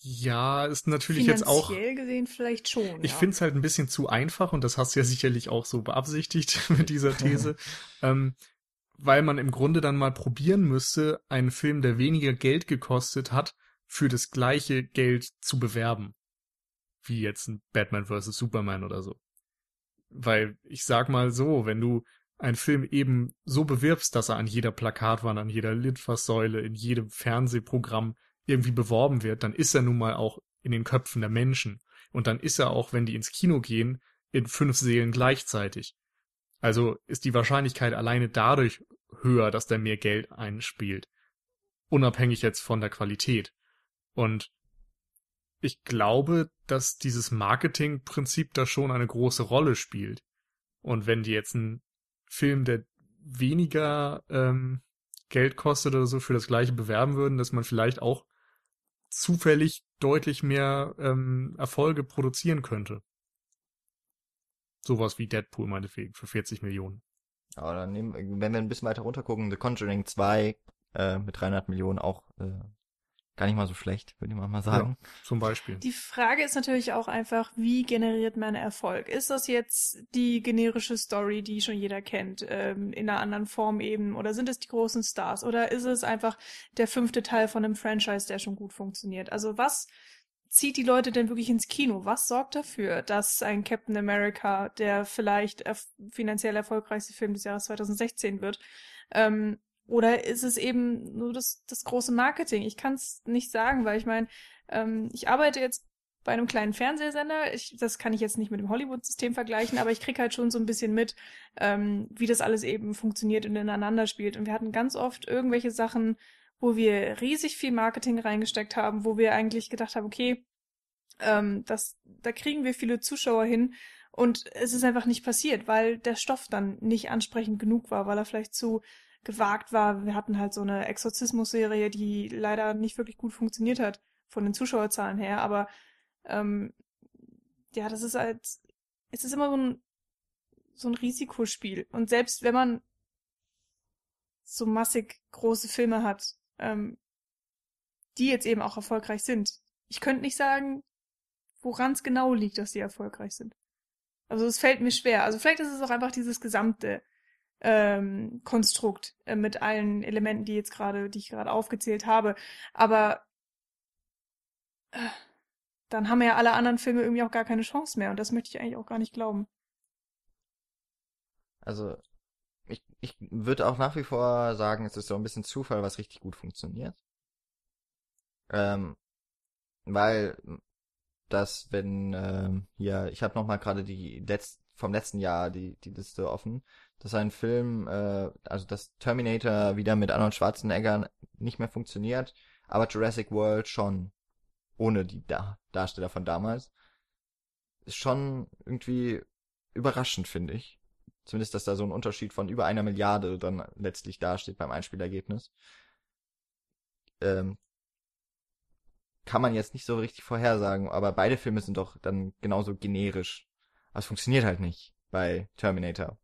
Ja, ist natürlich jetzt auch Finanziell gesehen vielleicht schon. Ich ja. finde es halt ein bisschen zu einfach und das hast du ja sicherlich auch so beabsichtigt mit dieser These, ähm, weil man im Grunde dann mal probieren müsste, einen Film, der weniger Geld gekostet hat, für das gleiche Geld zu bewerben. Wie jetzt ein Batman vs. Superman oder so. Weil ich sag mal so, wenn du einen Film eben so bewirbst, dass er an jeder Plakatwand, an jeder Litfaßsäule, in jedem Fernsehprogramm irgendwie beworben wird, dann ist er nun mal auch in den Köpfen der Menschen. Und dann ist er auch, wenn die ins Kino gehen, in fünf Seelen gleichzeitig. Also ist die Wahrscheinlichkeit alleine dadurch höher, dass der mehr Geld einspielt. Unabhängig jetzt von der Qualität. Und ich glaube, dass dieses Marketingprinzip da schon eine große Rolle spielt. Und wenn die jetzt einen Film, der weniger ähm, Geld kostet oder so für das gleiche bewerben würden, dass man vielleicht auch zufällig deutlich mehr ähm, Erfolge produzieren könnte. Sowas wie Deadpool meinetwegen für 40 Millionen. Aber dann nehmen, wenn wir ein bisschen weiter runter gucken, The Conjuring 2 äh, mit 300 Millionen auch äh, gar nicht mal so schlecht, würde ich mal mal sagen. Zum Beispiel. Die Frage ist natürlich auch einfach, wie generiert man Erfolg? Ist das jetzt die generische Story, die schon jeder kennt, ähm, in einer anderen Form eben? Oder sind es die großen Stars? Oder ist es einfach der fünfte Teil von einem Franchise, der schon gut funktioniert? Also was zieht die Leute denn wirklich ins Kino? Was sorgt dafür, dass ein Captain America, der vielleicht erf finanziell erfolgreichste Film des Jahres 2016 wird, ähm, oder ist es eben nur das, das große Marketing? Ich kann es nicht sagen, weil ich meine, ähm, ich arbeite jetzt bei einem kleinen Fernsehsender. Ich, das kann ich jetzt nicht mit dem Hollywood-System vergleichen, aber ich krieg halt schon so ein bisschen mit, ähm, wie das alles eben funktioniert und ineinander spielt. Und wir hatten ganz oft irgendwelche Sachen, wo wir riesig viel Marketing reingesteckt haben, wo wir eigentlich gedacht haben, okay, ähm, das, da kriegen wir viele Zuschauer hin. Und es ist einfach nicht passiert, weil der Stoff dann nicht ansprechend genug war, weil er vielleicht zu gewagt war. Wir hatten halt so eine Exorzismus-Serie, die leider nicht wirklich gut funktioniert hat von den Zuschauerzahlen her, aber ähm, ja, das ist halt, es ist immer so ein, so ein Risikospiel. Und selbst wenn man so massig große Filme hat, ähm, die jetzt eben auch erfolgreich sind, ich könnte nicht sagen, woran es genau liegt, dass die erfolgreich sind. Also es fällt mir schwer. Also vielleicht ist es auch einfach dieses gesamte ähm, Konstrukt äh, mit allen Elementen, die jetzt gerade, die ich gerade aufgezählt habe. Aber äh, dann haben ja alle anderen Filme irgendwie auch gar keine Chance mehr und das möchte ich eigentlich auch gar nicht glauben. Also ich, ich würde auch nach wie vor sagen, es ist so ein bisschen Zufall, was richtig gut funktioniert. Ähm, weil das, wenn ähm, hier, ich habe noch mal gerade die letzt, vom letzten Jahr die die Liste offen, dass ein Film, äh, also dass Terminator wieder mit Arnold Schwarzenegger nicht mehr funktioniert, aber Jurassic World schon ohne die da Darsteller von damals ist schon irgendwie überraschend, finde ich. Zumindest, dass da so ein Unterschied von über einer Milliarde dann letztlich dasteht beim Einspielergebnis. Ähm, kann man jetzt nicht so richtig vorhersagen, aber beide Filme sind doch dann genauso generisch. Aber es funktioniert halt nicht bei Terminator.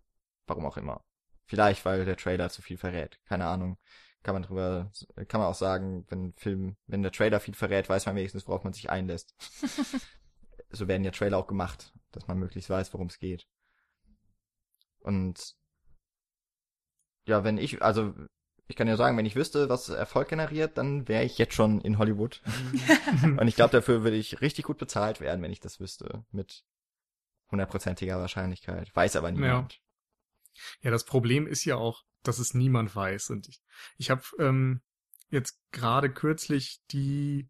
Warum auch immer. Vielleicht, weil der Trailer zu viel verrät. Keine Ahnung. Kann man drüber, kann man auch sagen, wenn Film, wenn der Trailer viel verrät, weiß man wenigstens, worauf man sich einlässt. so werden ja Trailer auch gemacht, dass man möglichst weiß, worum es geht. Und ja, wenn ich, also ich kann ja sagen, wenn ich wüsste, was Erfolg generiert, dann wäre ich jetzt schon in Hollywood. und ich glaube, dafür würde ich richtig gut bezahlt werden, wenn ich das wüsste. Mit hundertprozentiger Wahrscheinlichkeit. Weiß aber niemand. Ja. Ja, das Problem ist ja auch, dass es niemand weiß. Und ich, ich habe ähm, jetzt gerade kürzlich die,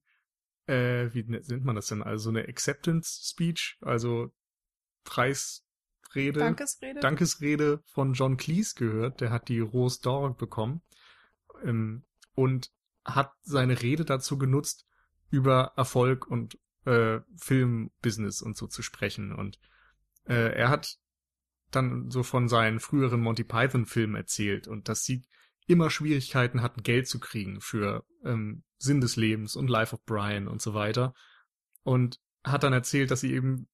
äh, wie nennt man das denn? Also eine Acceptance Speech, also Preisrede. Dankesrede. Dankesrede von John Cleese gehört. Der hat die Rose d'Or bekommen ähm, und hat seine Rede dazu genutzt, über Erfolg und äh, Filmbusiness und so zu sprechen. Und äh, er hat dann so von seinen früheren Monty Python-Filmen erzählt und dass sie immer Schwierigkeiten hatten, Geld zu kriegen für ähm, Sinn des Lebens und Life of Brian und so weiter. Und hat dann erzählt, dass sie eben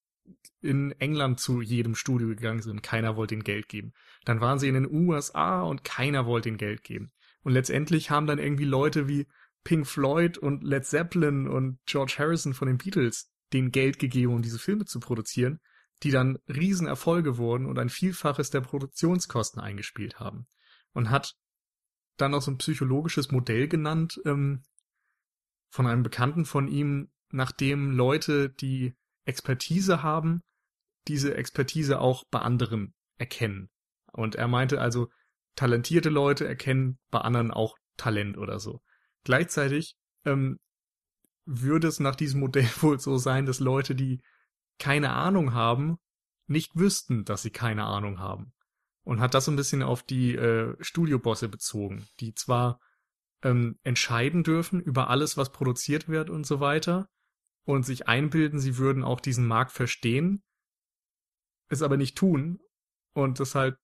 in England zu jedem Studio gegangen sind. Keiner wollte ihnen Geld geben. Dann waren sie in den USA und keiner wollte ihnen Geld geben. Und letztendlich haben dann irgendwie Leute wie Pink Floyd und Led Zeppelin und George Harrison von den Beatles den Geld gegeben, um diese Filme zu produzieren, die dann Riesenerfolge wurden und ein Vielfaches der Produktionskosten eingespielt haben. Und hat dann auch so ein psychologisches Modell genannt ähm, von einem Bekannten von ihm, nachdem Leute, die Expertise haben, diese Expertise auch bei anderen erkennen. Und er meinte also, talentierte Leute erkennen bei anderen auch Talent oder so. Gleichzeitig ähm, würde es nach diesem Modell wohl so sein, dass Leute, die keine Ahnung haben, nicht wüssten, dass sie keine Ahnung haben. Und hat das so ein bisschen auf die äh, Studiobosse bezogen, die zwar ähm, entscheiden dürfen über alles, was produziert wird und so weiter, und sich einbilden, sie würden auch diesen Markt verstehen, es aber nicht tun und das halt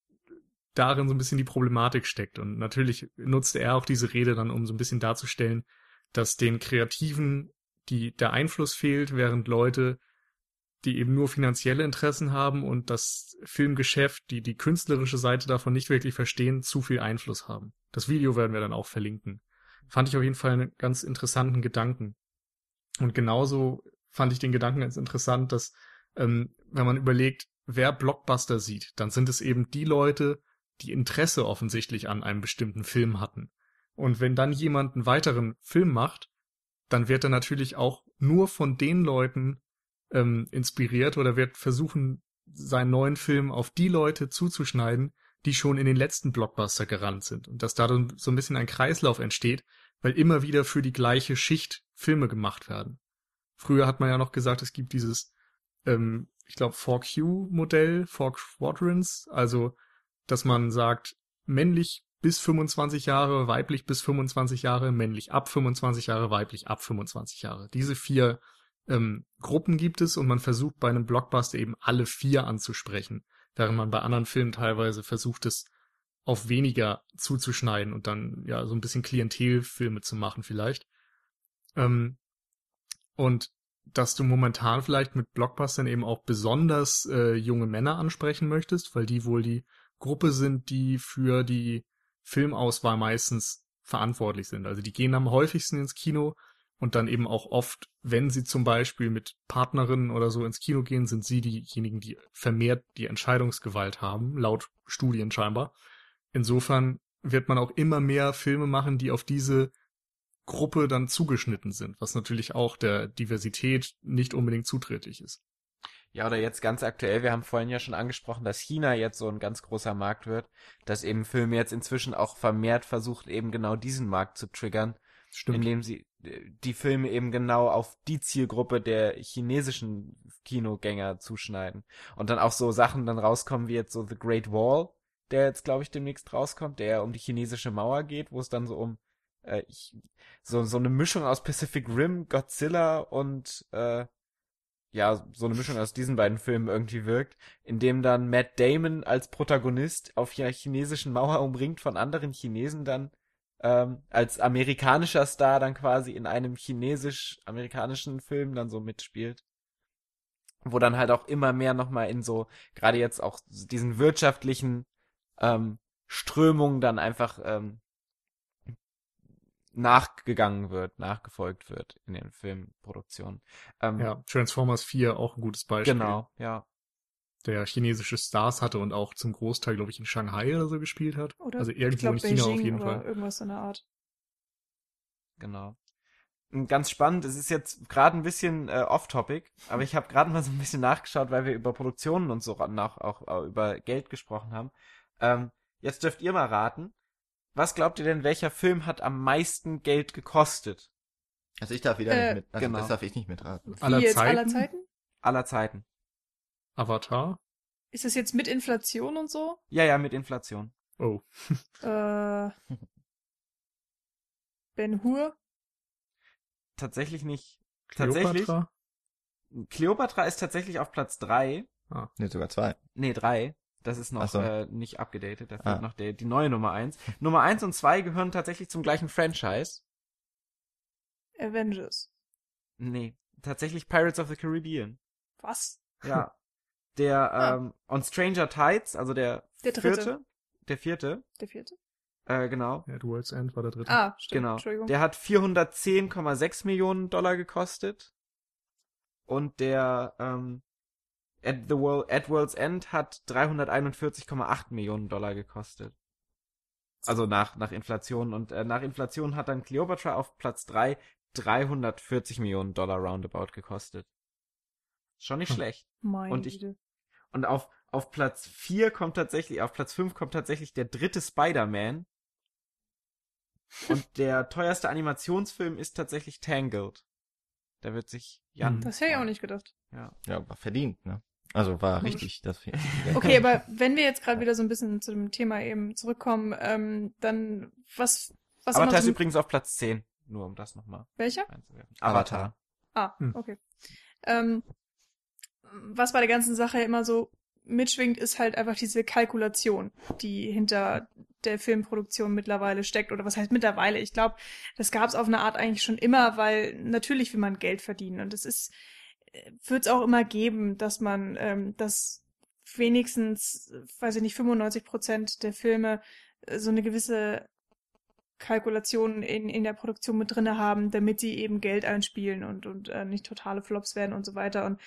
darin so ein bisschen die Problematik steckt. Und natürlich nutzte er auch diese Rede dann, um so ein bisschen darzustellen, dass den Kreativen die, der Einfluss fehlt, während Leute, die eben nur finanzielle Interessen haben und das Filmgeschäft, die die künstlerische Seite davon nicht wirklich verstehen, zu viel Einfluss haben. Das Video werden wir dann auch verlinken. Fand ich auf jeden Fall einen ganz interessanten Gedanken. Und genauso fand ich den Gedanken ganz interessant, dass ähm, wenn man überlegt, wer Blockbuster sieht, dann sind es eben die Leute, die Interesse offensichtlich an einem bestimmten Film hatten. Und wenn dann jemand einen weiteren Film macht, dann wird er natürlich auch nur von den Leuten ähm, inspiriert oder wird versuchen, seinen neuen Film auf die Leute zuzuschneiden, die schon in den letzten Blockbuster gerannt sind. Und dass da dann so ein bisschen ein Kreislauf entsteht, weil immer wieder für die gleiche Schicht Filme gemacht werden. Früher hat man ja noch gesagt, es gibt dieses, ähm, ich glaube, 4Q-Modell, 4 Quadrants, also dass man sagt, männlich bis 25 Jahre, weiblich bis 25 Jahre, männlich ab 25 Jahre, weiblich ab 25 Jahre. Diese vier ähm, Gruppen gibt es und man versucht bei einem Blockbuster eben alle vier anzusprechen, während man bei anderen Filmen teilweise versucht es auf weniger zuzuschneiden und dann ja so ein bisschen Klientelfilme zu machen vielleicht. Ähm, und dass du momentan vielleicht mit Blockbustern eben auch besonders äh, junge Männer ansprechen möchtest, weil die wohl die Gruppe sind, die für die Filmauswahl meistens verantwortlich sind. Also die gehen am häufigsten ins Kino und dann eben auch oft, wenn sie zum Beispiel mit Partnerinnen oder so ins Kino gehen, sind sie diejenigen, die vermehrt die Entscheidungsgewalt haben, laut Studien scheinbar. Insofern wird man auch immer mehr Filme machen, die auf diese Gruppe dann zugeschnitten sind, was natürlich auch der Diversität nicht unbedingt zuträglich ist. Ja, oder jetzt ganz aktuell, wir haben vorhin ja schon angesprochen, dass China jetzt so ein ganz großer Markt wird, dass eben Filme jetzt inzwischen auch vermehrt versucht, eben genau diesen Markt zu triggern, Stimmt. indem sie die Filme eben genau auf die Zielgruppe der chinesischen Kinogänger zuschneiden. Und dann auch so Sachen dann rauskommen wie jetzt so The Great Wall, der jetzt, glaube ich, demnächst rauskommt, der um die chinesische Mauer geht, wo es dann so um äh, ich, so, so eine Mischung aus Pacific Rim, Godzilla und äh, ja, so eine Mischung aus diesen beiden Filmen irgendwie wirkt, in dem dann Matt Damon als Protagonist auf einer chinesischen Mauer umringt von anderen Chinesen dann ähm, als amerikanischer Star dann quasi in einem chinesisch-amerikanischen Film dann so mitspielt. Wo dann halt auch immer mehr nochmal in so, gerade jetzt auch diesen wirtschaftlichen ähm, Strömungen dann einfach ähm, nachgegangen wird, nachgefolgt wird in den Filmproduktionen. Ähm, Ja, Transformers 4 auch ein gutes Beispiel. Genau, ja. Der chinesische Stars hatte und auch zum Großteil, glaube ich, in Shanghai oder so gespielt hat. Oder also irgendwo glaub, in China Beijing auf jeden oder Fall. irgendwas in der Art. Genau. Und Ganz spannend, es ist jetzt gerade ein bisschen äh, off-topic, aber ich habe gerade mal so ein bisschen nachgeschaut, weil wir über Produktionen und so nach, auch, auch über Geld gesprochen haben. Ähm, jetzt dürft ihr mal raten, was glaubt ihr denn, welcher Film hat am meisten Geld gekostet Also ich darf wieder Äh, nicht mit, also genau. das darf ich nicht mitraten. Aller jetzt aller Zeiten? Zeiten? aller Zeiten? Avatar? Ist das jetzt mit Inflation und so? Ja, ja, mit Inflation. Oh. Äh, Ben Hur? Tatsächlich nicht. Tatsächlich. Cleopatra? Cleopatra ist tatsächlich auf Platz drei. Nee, sogar zwei. Nee, drei. Das ist noch so. äh, nicht abgedatet. Da fehlt Ah. noch der, die neue Nummer eins. Nummer eins und zwei gehören tatsächlich zum gleichen Franchise. Avengers. Nee, tatsächlich Pirates of the Caribbean. Was? Ja. Der, Ah. ähm, on Stranger Tides, also der, Der dritte. vierte. Der vierte, Der vierte? äh, genau. Ja, The World's End war der dritte. Ah, stimmt. Genau. Entschuldigung. Der hat 410,6 Millionen Dollar gekostet. Und der, ähm, at, the World, at World's End hat 341,8 Millionen Dollar gekostet. Also nach, nach Inflation. Und äh, nach Inflation hat dann Cleopatra auf Platz 3 340 Millionen Dollar roundabout gekostet. Schon nicht Hm. schlecht. Meine und ich- Güte. Und auf, auf Platz 4 kommt tatsächlich, auf Platz 5 kommt tatsächlich der dritte Spider-Man. Und der teuerste Animationsfilm ist tatsächlich Tangled. Da wird sich Jan. Hm. Das hätte ich auch nicht gedacht. Ja. Ja, war verdient, ne? Also war richtig, das Okay, aber wenn wir jetzt gerade wieder so ein bisschen zu dem Thema eben zurückkommen, ähm, dann was, was Avatar ist übrigens auf Platz 10. Nur um das nochmal welcher? Avatar. Ah, Hm. okay. Ähm, was bei der ganzen Sache immer so mitschwingt, ist halt einfach diese Kalkulation, die hinter der Filmproduktion mittlerweile steckt. Oder was heißt mittlerweile? Ich glaube, das gab es auf eine Art eigentlich schon immer, weil natürlich will man Geld verdienen. Und es ist, wird es auch immer geben, dass man, ähm, dass wenigstens, weiß ich nicht, 95 Prozent der Filme äh, so eine gewisse Kalkulation in, in der Produktion mit drinne haben, damit sie eben Geld einspielen und, und äh, nicht totale Flops werden und so weiter. Und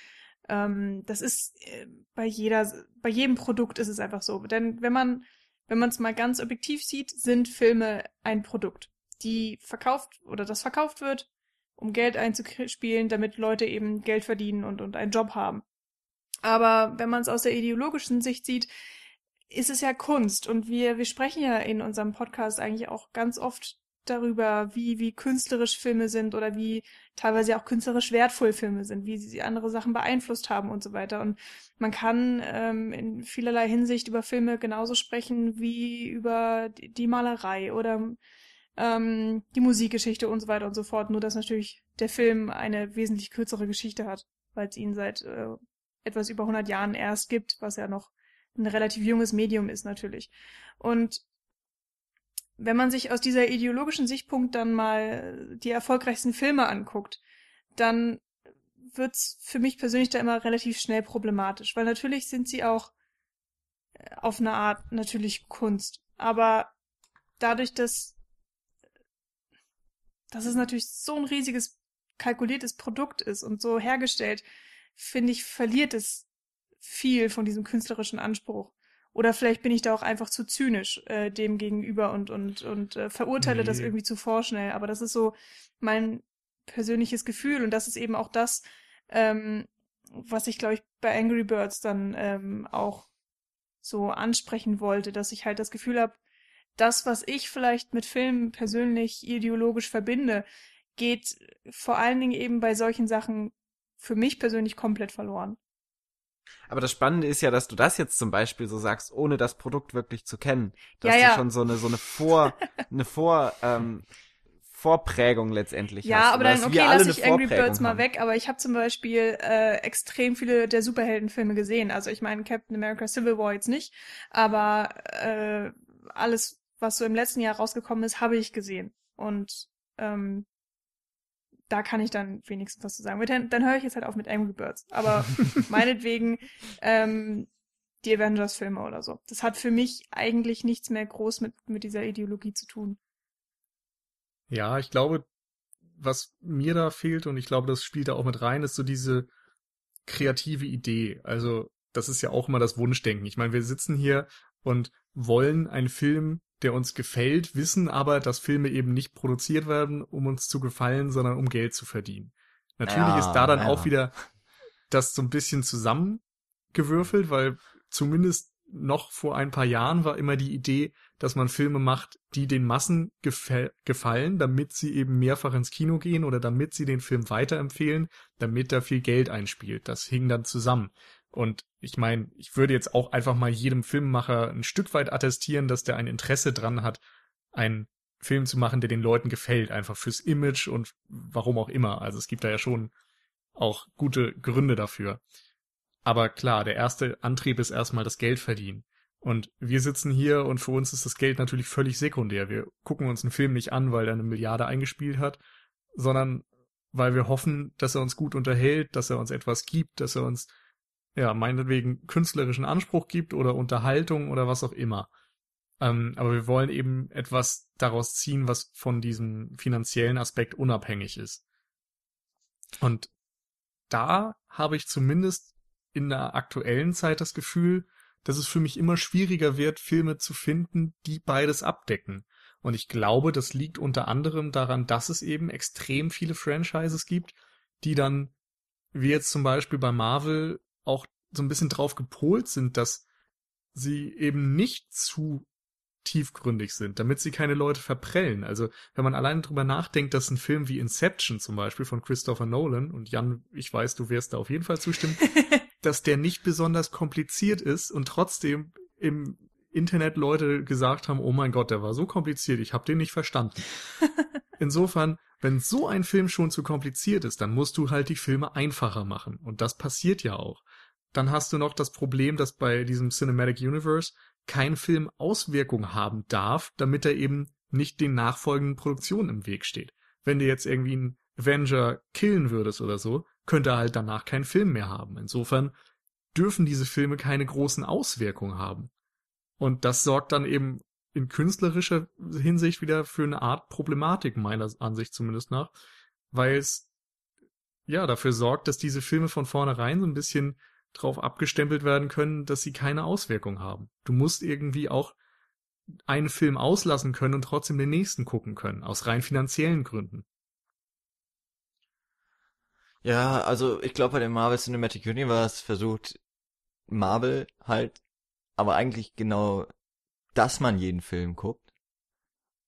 ähm, das ist äh, bei jeder, bei jedem Produkt ist es einfach so. Denn wenn man, wenn man es mal ganz objektiv sieht, sind Filme ein Produkt, die verkauft oder das verkauft wird, um Geld einzuspielen, damit Leute eben Geld verdienen und, und einen Job haben. Aber wenn man es aus der ideologischen Sicht sieht, ist es ja Kunst und wir, wir sprechen ja in unserem Podcast eigentlich auch ganz oft darüber, wie, wie künstlerisch Filme sind oder wie teilweise auch künstlerisch wertvoll Filme sind, wie sie andere Sachen beeinflusst haben und so weiter. Und man kann ähm, in vielerlei Hinsicht über Filme genauso sprechen wie über die, Malerei oder ähm, die Musikgeschichte und so weiter und so fort. Nur dass natürlich der Film eine wesentlich kürzere Geschichte hat, weil es ihn seit äh, etwas über 100 Jahren erst gibt, was ja noch ein relativ junges Medium ist natürlich. Und wenn man sich aus dieser ideologischen Sichtpunkt dann mal die erfolgreichsten Filme anguckt, dann wird's für mich persönlich da immer relativ schnell problematisch, weil natürlich sind sie auch äh, auf eine Art natürlich Kunst, aber dadurch, dass dass es natürlich so ein riesiges kalkuliertes Produkt ist und so hergestellt, finde ich, verliert es viel von diesem künstlerischen Anspruch. Oder vielleicht bin ich da auch einfach zu zynisch äh, dem gegenüber und und und äh, verurteile das Nee. irgendwie zu vorschnell. Aber das ist so mein persönliches Gefühl und das ist eben auch das, ähm, was ich, glaube ich, bei Angry Birds dann ähm, auch so ansprechen wollte, dass ich halt das Gefühl habe, das, was ich vielleicht mit Filmen persönlich ideologisch verbinde, geht vor allen Dingen eben bei solchen Sachen für mich persönlich komplett verloren. Aber das Spannende ist ja, dass du das jetzt zum Beispiel so sagst, ohne das Produkt wirklich zu kennen. Dass Ja, ja. du schon so eine, so eine Vor, eine Vor, ähm, Vorprägung letztendlich hast. Ja, aber dann, okay, lass ich Angry Birds mal haben. weg, aber ich habe zum Beispiel äh, extrem viele der Superheldenfilme gesehen. Also ich meine Captain America Civil War jetzt nicht, aber äh, alles, was so im letzten Jahr rausgekommen ist, habe ich gesehen. Und ähm, da kann ich dann wenigstens was zu sagen. Dann, dann höre ich jetzt halt auf mit Angry Birds. Aber meinetwegen ähm, die Avengers-Filme oder so. Das hat für mich eigentlich nichts mehr groß mit, mit dieser Ideologie zu tun. Ja, ich glaube, was mir da fehlt, und ich glaube, das spielt da auch mit rein, ist so diese kreative Idee. Also, das ist ja auch immer das Wunschdenken. Ich meine, wir sitzen hier und wollen einen Film, der uns gefällt, wissen aber, dass Filme eben nicht produziert werden, um uns zu gefallen, sondern um Geld zu verdienen. Natürlich Ja, ist da dann ja. auch wieder das so ein bisschen zusammengewürfelt, weil zumindest noch vor ein paar Jahren war immer die Idee, dass man Filme macht, die den Massen gefä- gefallen, damit sie eben mehrfach ins Kino gehen oder damit sie den Film weiterempfehlen, damit da viel Geld einspielt. Das hing dann zusammen. Und ich meine, ich würde jetzt auch einfach mal jedem Filmemacher ein Stück weit attestieren, dass der ein Interesse dran hat, einen Film zu machen, der den Leuten gefällt, einfach fürs Image und warum auch immer. Also es gibt da ja schon auch gute Gründe dafür. Aber klar, der erste Antrieb ist erstmal das Geld verdienen. Und wir sitzen hier und für uns ist das Geld natürlich völlig sekundär. Wir gucken uns einen Film nicht an, weil er eine Milliarde eingespielt hat, sondern weil wir hoffen, dass er uns gut unterhält, dass er uns etwas gibt, dass er uns, ja, meinetwegen künstlerischen Anspruch gibt oder Unterhaltung oder was auch immer. Ähm, aber wir wollen eben etwas daraus ziehen, was von diesem finanziellen Aspekt unabhängig ist. Und da habe ich zumindest in der aktuellen Zeit das Gefühl, dass es für mich immer schwieriger wird, Filme zu finden, die beides abdecken. Und ich glaube, das liegt unter anderem daran, dass es eben extrem viele Franchises gibt, die dann, wie jetzt zum Beispiel bei Marvel, auch so ein bisschen drauf gepolt sind, dass sie eben nicht zu tiefgründig sind, damit sie keine Leute verprellen. Also wenn man alleine drüber nachdenkt, dass ein Film wie Inception zum Beispiel von Christopher Nolan, und Jan, ich weiß, du wirst da auf jeden Fall zustimmen, dass der nicht besonders kompliziert ist und trotzdem im Internet Leute gesagt haben, oh mein Gott, der war so kompliziert, ich habe den nicht verstanden. Insofern, wenn so ein Film schon zu kompliziert ist, dann musst du halt die Filme einfacher machen. Und das passiert ja auch. Dann hast du noch das Problem, dass bei diesem Cinematic Universe kein Film Auswirkung haben darf, damit er eben nicht den nachfolgenden Produktionen im Weg steht. Wenn du jetzt irgendwie einen Avenger killen würdest oder so, könnte er halt danach keinen Film mehr haben. Insofern dürfen diese Filme keine großen Auswirkungen haben. Und das sorgt dann eben in künstlerischer Hinsicht wieder für eine Art Problematik, meiner Ansicht zumindest nach, weil es ja dafür sorgt, dass diese Filme von vornherein so ein bisschen drauf abgestempelt werden können, dass sie keine Auswirkung haben. Du musst irgendwie auch einen Film auslassen können und trotzdem den nächsten gucken können, aus rein finanziellen Gründen. Ja, also ich glaube, bei dem Marvel Cinematic Universe versucht Marvel halt, aber eigentlich genau, dass man jeden Film guckt.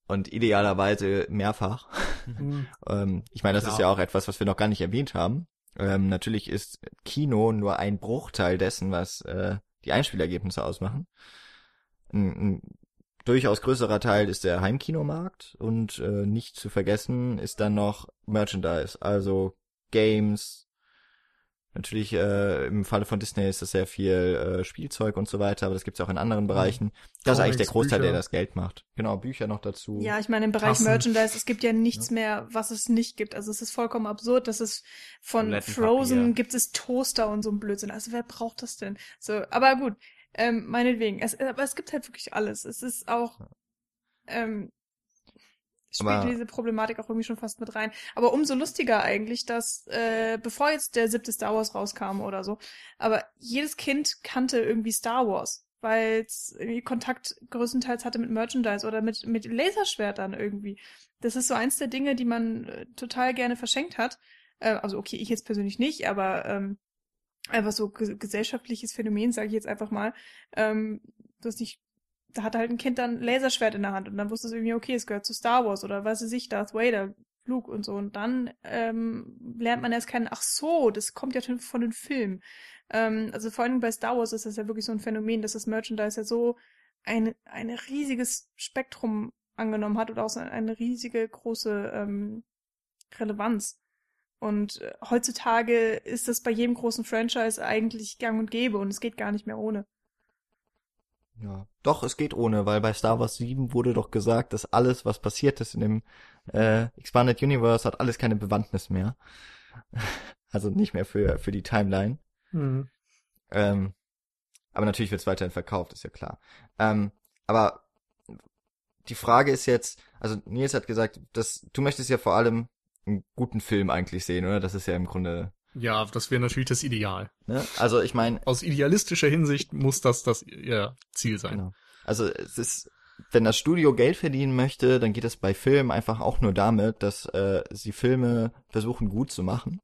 Und idealerweise mehrfach. ähm, ich meine, das Klar. ist ja auch etwas, was wir noch gar nicht erwähnt haben. Ähm, natürlich ist Kino nur ein Bruchteil dessen, was äh, die Einspielergebnisse ausmachen. Ein, ein durchaus größerer Teil ist der Heimkinomarkt und äh, nicht zu vergessen ist dann noch Merchandise, also Games. Natürlich äh, im Falle von Disney ist das sehr viel äh, Spielzeug und so weiter, aber das gibt's auch in anderen Bereichen. Das ist eigentlich der Großteil, der Bücher. das Geld macht. Genau, Bücher noch dazu. Ja, ich meine, im Bereich Tassen. Merchandise, es gibt ja nichts mehr, was es nicht gibt. Also es ist vollkommen absurd, dass es von. Frozen gibt es Toaster und so ein Blödsinn. Also wer braucht das denn? So, aber gut, ähm, meinetwegen. Es, aber es gibt halt wirklich alles. Es ist auch, ähm, spielt diese Problematik auch irgendwie schon fast mit rein. Aber umso lustiger eigentlich, dass, äh, bevor jetzt der siebte Star Wars rauskam oder so, aber jedes Kind kannte irgendwie Star Wars, weil es irgendwie Kontakt größtenteils hatte mit Merchandise oder mit, mit Laserschwertern irgendwie. Das ist so eins der Dinge, die man äh, total gerne verschenkt hat. Äh, also okay, ich jetzt persönlich nicht, aber ähm, einfach so ge gesellschaftliches Phänomen, sage ich jetzt einfach mal. Ähm, du hast nicht, da hat halt ein Kind dann ein Laserschwert in der Hand und dann wusste es irgendwie, okay, es gehört zu Star Wars oder was weiß ich, Darth Vader, Luke und so. Und dann ähm, lernt man erst kennen, ach so, das kommt ja von den Filmen. Ähm, also vor allem bei Star Wars ist das ja wirklich so ein Phänomen, dass das Merchandise ja so ein, ein riesiges Spektrum angenommen hat oder auch so eine riesige große ähm, Relevanz. Und äh, heutzutage ist das bei jedem großen Franchise eigentlich gang und gäbe und es geht gar nicht mehr ohne. Ja, doch, es geht ohne, weil bei Star Wars 7 wurde doch gesagt, dass alles, was passiert ist in dem äh, Expanded Universe, hat alles keine Bewandtnis mehr. also nicht mehr für, für die Timeline. Mhm. Ähm, aber natürlich wird es weiterhin verkauft, ist ja klar. Ähm, aber die Frage ist jetzt, also Nils hat gesagt, dass du möchtest ja vor allem einen guten Film eigentlich sehen, oder? Das ist ja im Grunde. Ja, das wäre natürlich das Ideal. Ne? Also ich meine. Aus idealistischer Hinsicht muss das das ihr Ziel sein. Genau. Also es ist, wenn das Studio Geld verdienen möchte, dann geht es bei Filmen einfach auch nur damit, dass äh, sie Filme versuchen gut zu machen.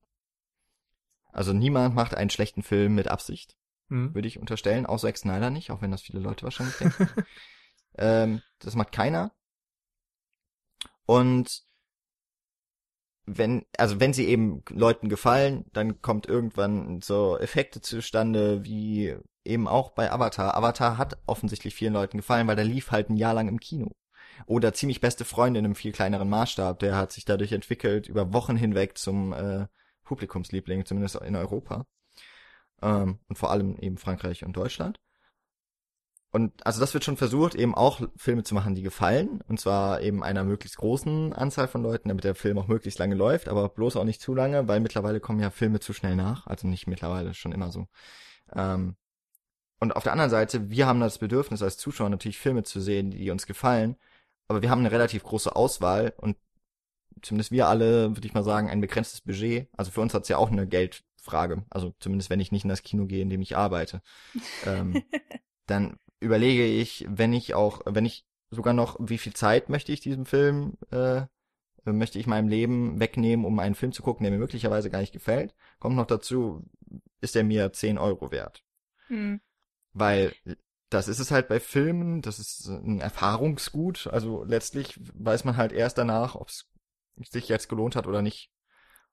Also niemand macht einen schlechten Film mit Absicht, hm. würde ich unterstellen, außer Zack Snyder nicht, auch wenn das viele Leute wahrscheinlich denken. ähm, das macht keiner. Und wenn, also wenn sie eben Leuten gefallen, dann kommt irgendwann so Effekte zustande, wie eben auch bei Avatar. Avatar hat offensichtlich vielen Leuten gefallen, weil der lief halt ein Jahr lang im Kino. Oder ziemlich beste Freunde in einem viel kleineren Maßstab, der hat sich dadurch entwickelt, über Wochen hinweg zum äh, Publikumsliebling, zumindest in Europa. Ähm, und vor allem eben Frankreich und Deutschland. Und also das wird schon versucht, eben auch Filme zu machen, die gefallen. Und zwar eben einer möglichst großen Anzahl von Leuten, damit der Film auch möglichst lange läuft, aber bloß auch nicht zu lange, weil mittlerweile kommen ja Filme zu schnell nach. Also nicht mittlerweile, schon immer so. Ähm, und auf der anderen Seite, wir haben das Bedürfnis als Zuschauer natürlich Filme zu sehen, die uns gefallen. Aber wir haben eine relativ große Auswahl und zumindest wir alle, würde ich mal sagen, ein begrenztes Budget. Also für uns hat's ja auch eine Geldfrage. Also zumindest wenn ich nicht in das Kino gehe, in dem ich arbeite. ähm, dann überlege ich, wenn ich auch, wenn ich sogar noch, wie viel Zeit möchte ich diesem Film, äh, möchte ich meinem Leben wegnehmen, um einen Film zu gucken, der mir möglicherweise gar nicht gefällt. Kommt noch dazu, ist er mir 10 Euro wert. Hm. Weil das ist es halt bei Filmen, das ist ein Erfahrungsgut. Also letztlich weiß man halt erst danach, ob es sich jetzt gelohnt hat oder nicht.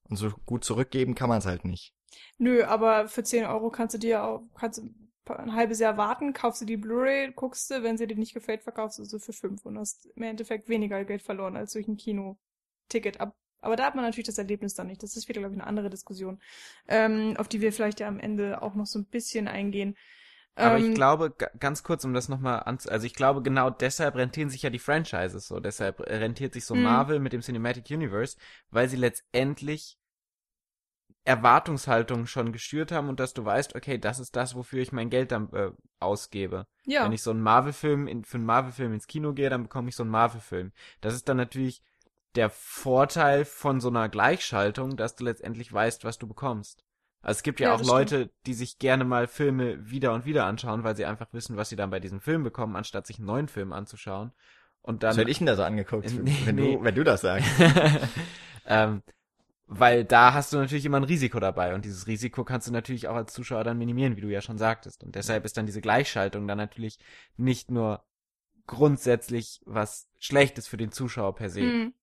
Und so gut zurückgeben kann man es halt nicht. Nö, aber für 10 Euro kannst du dir auch, kannst du ein halbes Jahr warten, kaufst du die Blu-ray, guckst du, wenn sie dir nicht gefällt, verkaufst du sie für fünf und hast im Endeffekt weniger Geld verloren als durch ein Kino-Ticket. Aber da hat man natürlich das Erlebnis dann nicht. Das ist wieder, glaube ich, eine andere Diskussion, ähm, auf die wir vielleicht ja am Ende auch noch so ein bisschen eingehen. Aber ähm, ich glaube, ganz kurz, um das nochmal anzu... Also ich glaube, genau deshalb rentieren sich ja die Franchises so. Deshalb rentiert sich so mhm. Marvel mit dem Cinematic Universe, weil sie letztendlich Erwartungshaltung schon geschürt haben und dass du weißt, okay, das ist das, wofür ich mein Geld dann äh, ausgebe. Ja. Wenn ich so einen Marvel-Film für einen Marvel-Film ins Kino gehe, dann bekomme ich so einen Marvel-Film. Das ist dann natürlich der Vorteil von so einer Gleichschaltung, dass du letztendlich weißt, was du bekommst. Also es gibt ja, ja auch Leute, stimmt. die sich gerne mal Filme wieder und wieder anschauen, weil sie einfach wissen, was sie dann bei diesem Film bekommen, anstatt sich einen neuen Film anzuschauen. Und dann. Was hätte ich denn da so angeguckt, nee, wenn, nee. Du, wenn du das sagst? ähm, weil da hast du natürlich immer ein Risiko dabei und dieses Risiko kannst du natürlich auch als Zuschauer dann minimieren, wie du ja schon sagtest. Und deshalb ist dann diese Gleichschaltung dann natürlich nicht nur grundsätzlich was Schlechtes für den Zuschauer per se. Hm.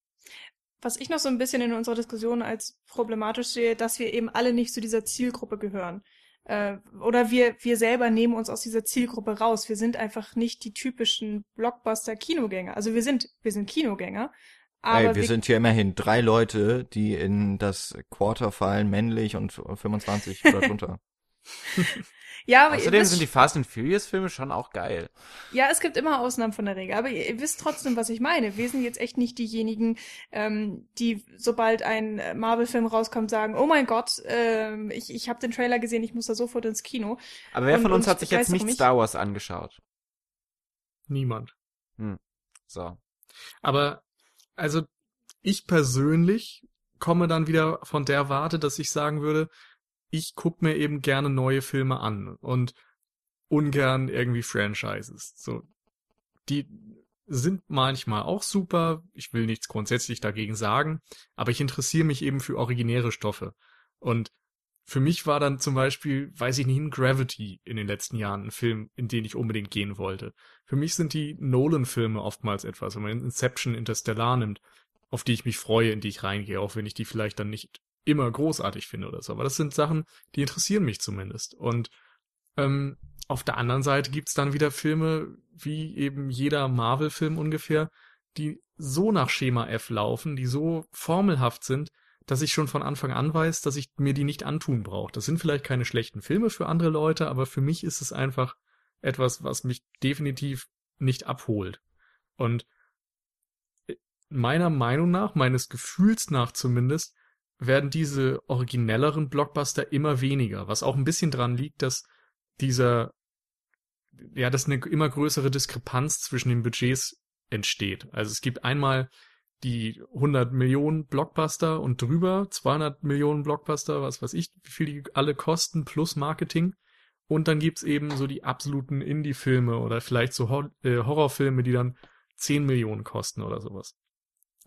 Was ich noch so ein bisschen in unserer Diskussion als problematisch sehe, dass wir eben alle nicht zu dieser Zielgruppe gehören. Äh, oder wir, wir selber nehmen uns aus dieser Zielgruppe raus. Wir sind einfach nicht die typischen Blockbuster-Kinogänger. Also wir sind, wir sind Kinogänger, aber Ey, wir, sind hier immerhin drei Leute, die in das Quarter fallen, männlich und 25 oder drunter. ja, aber Außerdem sind die Fast and Furious Filme schon auch geil. Ja, es gibt immer Ausnahmen von der Regel, aber ihr wisst trotzdem, was ich meine. Wir sind jetzt echt nicht diejenigen, ähm, die sobald ein Marvel-Film rauskommt, sagen, oh mein Gott, ähm, ich, ich habe den Trailer gesehen, ich muss da sofort ins Kino. Aber wer und, von uns hat sich jetzt nicht Star Wars angeschaut? Niemand. Hm. So. Aber also ich persönlich komme dann wieder von der Warte, dass ich sagen würde, ich gucke mir eben gerne neue Filme an und ungern irgendwie Franchises. So, die sind manchmal auch super. Ich will nichts grundsätzlich dagegen sagen, aber ich interessiere mich eben für originäre Stoffe. Und für mich war dann zum Beispiel, weiß ich nicht, Gravity in den letzten Jahren ein Film, in den ich unbedingt gehen wollte. Für mich sind die Nolan-Filme oftmals etwas, wenn man Inception, Interstellar nimmt, auf die ich mich freue, in die ich reingehe, auch wenn ich die vielleicht dann nicht immer großartig finde oder so. Aber das sind Sachen, die interessieren mich zumindest. Und ähm, auf der anderen Seite gibt's dann wieder Filme, wie eben jeder Marvel-Film ungefähr, die so nach Schema F laufen, die so formelhaft sind, dass ich schon von Anfang an weiß, dass ich mir die nicht antun brauche. Das sind vielleicht keine schlechten Filme für andere Leute, aber für mich ist es einfach etwas, was mich definitiv nicht abholt. Und meiner Meinung nach, meines Gefühls nach zumindest, werden diese originelleren Blockbuster immer weniger, was auch ein bisschen dran liegt, dass dieser, ja, dass eine immer größere Diskrepanz zwischen den Budgets entsteht. Also es gibt einmal die 100 Millionen Blockbuster und drüber, 200 Millionen Blockbuster, was weiß ich, wie viel die alle kosten, plus Marketing. Und dann gibt's eben so die absoluten Indie-Filme oder vielleicht so Hor äh, Horrorfilme, die dann 10 Millionen kosten oder sowas.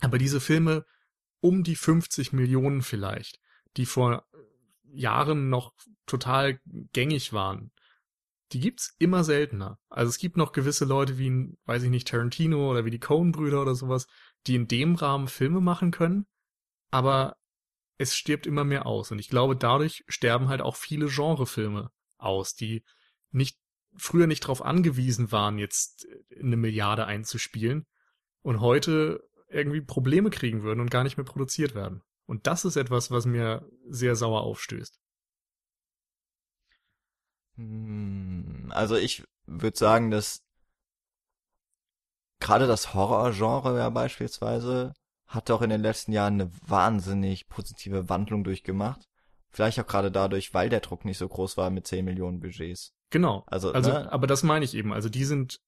Aber diese Filme um die 50 Millionen vielleicht, die vor Jahren noch total gängig waren, die gibt's immer seltener. Also es gibt noch gewisse Leute wie, weiß ich nicht, Tarantino oder wie die Coen-Brüder oder sowas, die in dem Rahmen Filme machen können, aber es stirbt immer mehr aus. Und ich glaube, dadurch sterben halt auch viele Genrefilme aus, die nicht früher nicht darauf angewiesen waren, jetzt eine Milliarde einzuspielen und heute irgendwie Probleme kriegen würden und gar nicht mehr produziert werden. Und das ist etwas, was mir sehr sauer aufstößt. Hm, also ich würde sagen, dass gerade das Horrorgenre ja beispielsweise hat auch in den letzten Jahren eine wahnsinnig positive Wandlung durchgemacht. Vielleicht auch gerade dadurch, weil der Druck nicht so groß war mit 10 Millionen Budgets. Genau. Also, Also, ne? aber das meine ich eben. Also die sind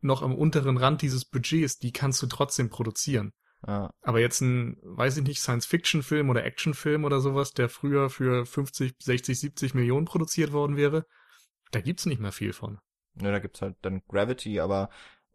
noch am unteren Rand dieses Budgets, die kannst du trotzdem produzieren. Ja. Aber jetzt ein, weiß ich nicht, Science-Fiction-Film oder Action-Film oder sowas, der früher für 50, 60, 70 Millionen produziert worden wäre, da gibt's nicht mehr viel von. Ne, da gibt's halt dann Gravity, aber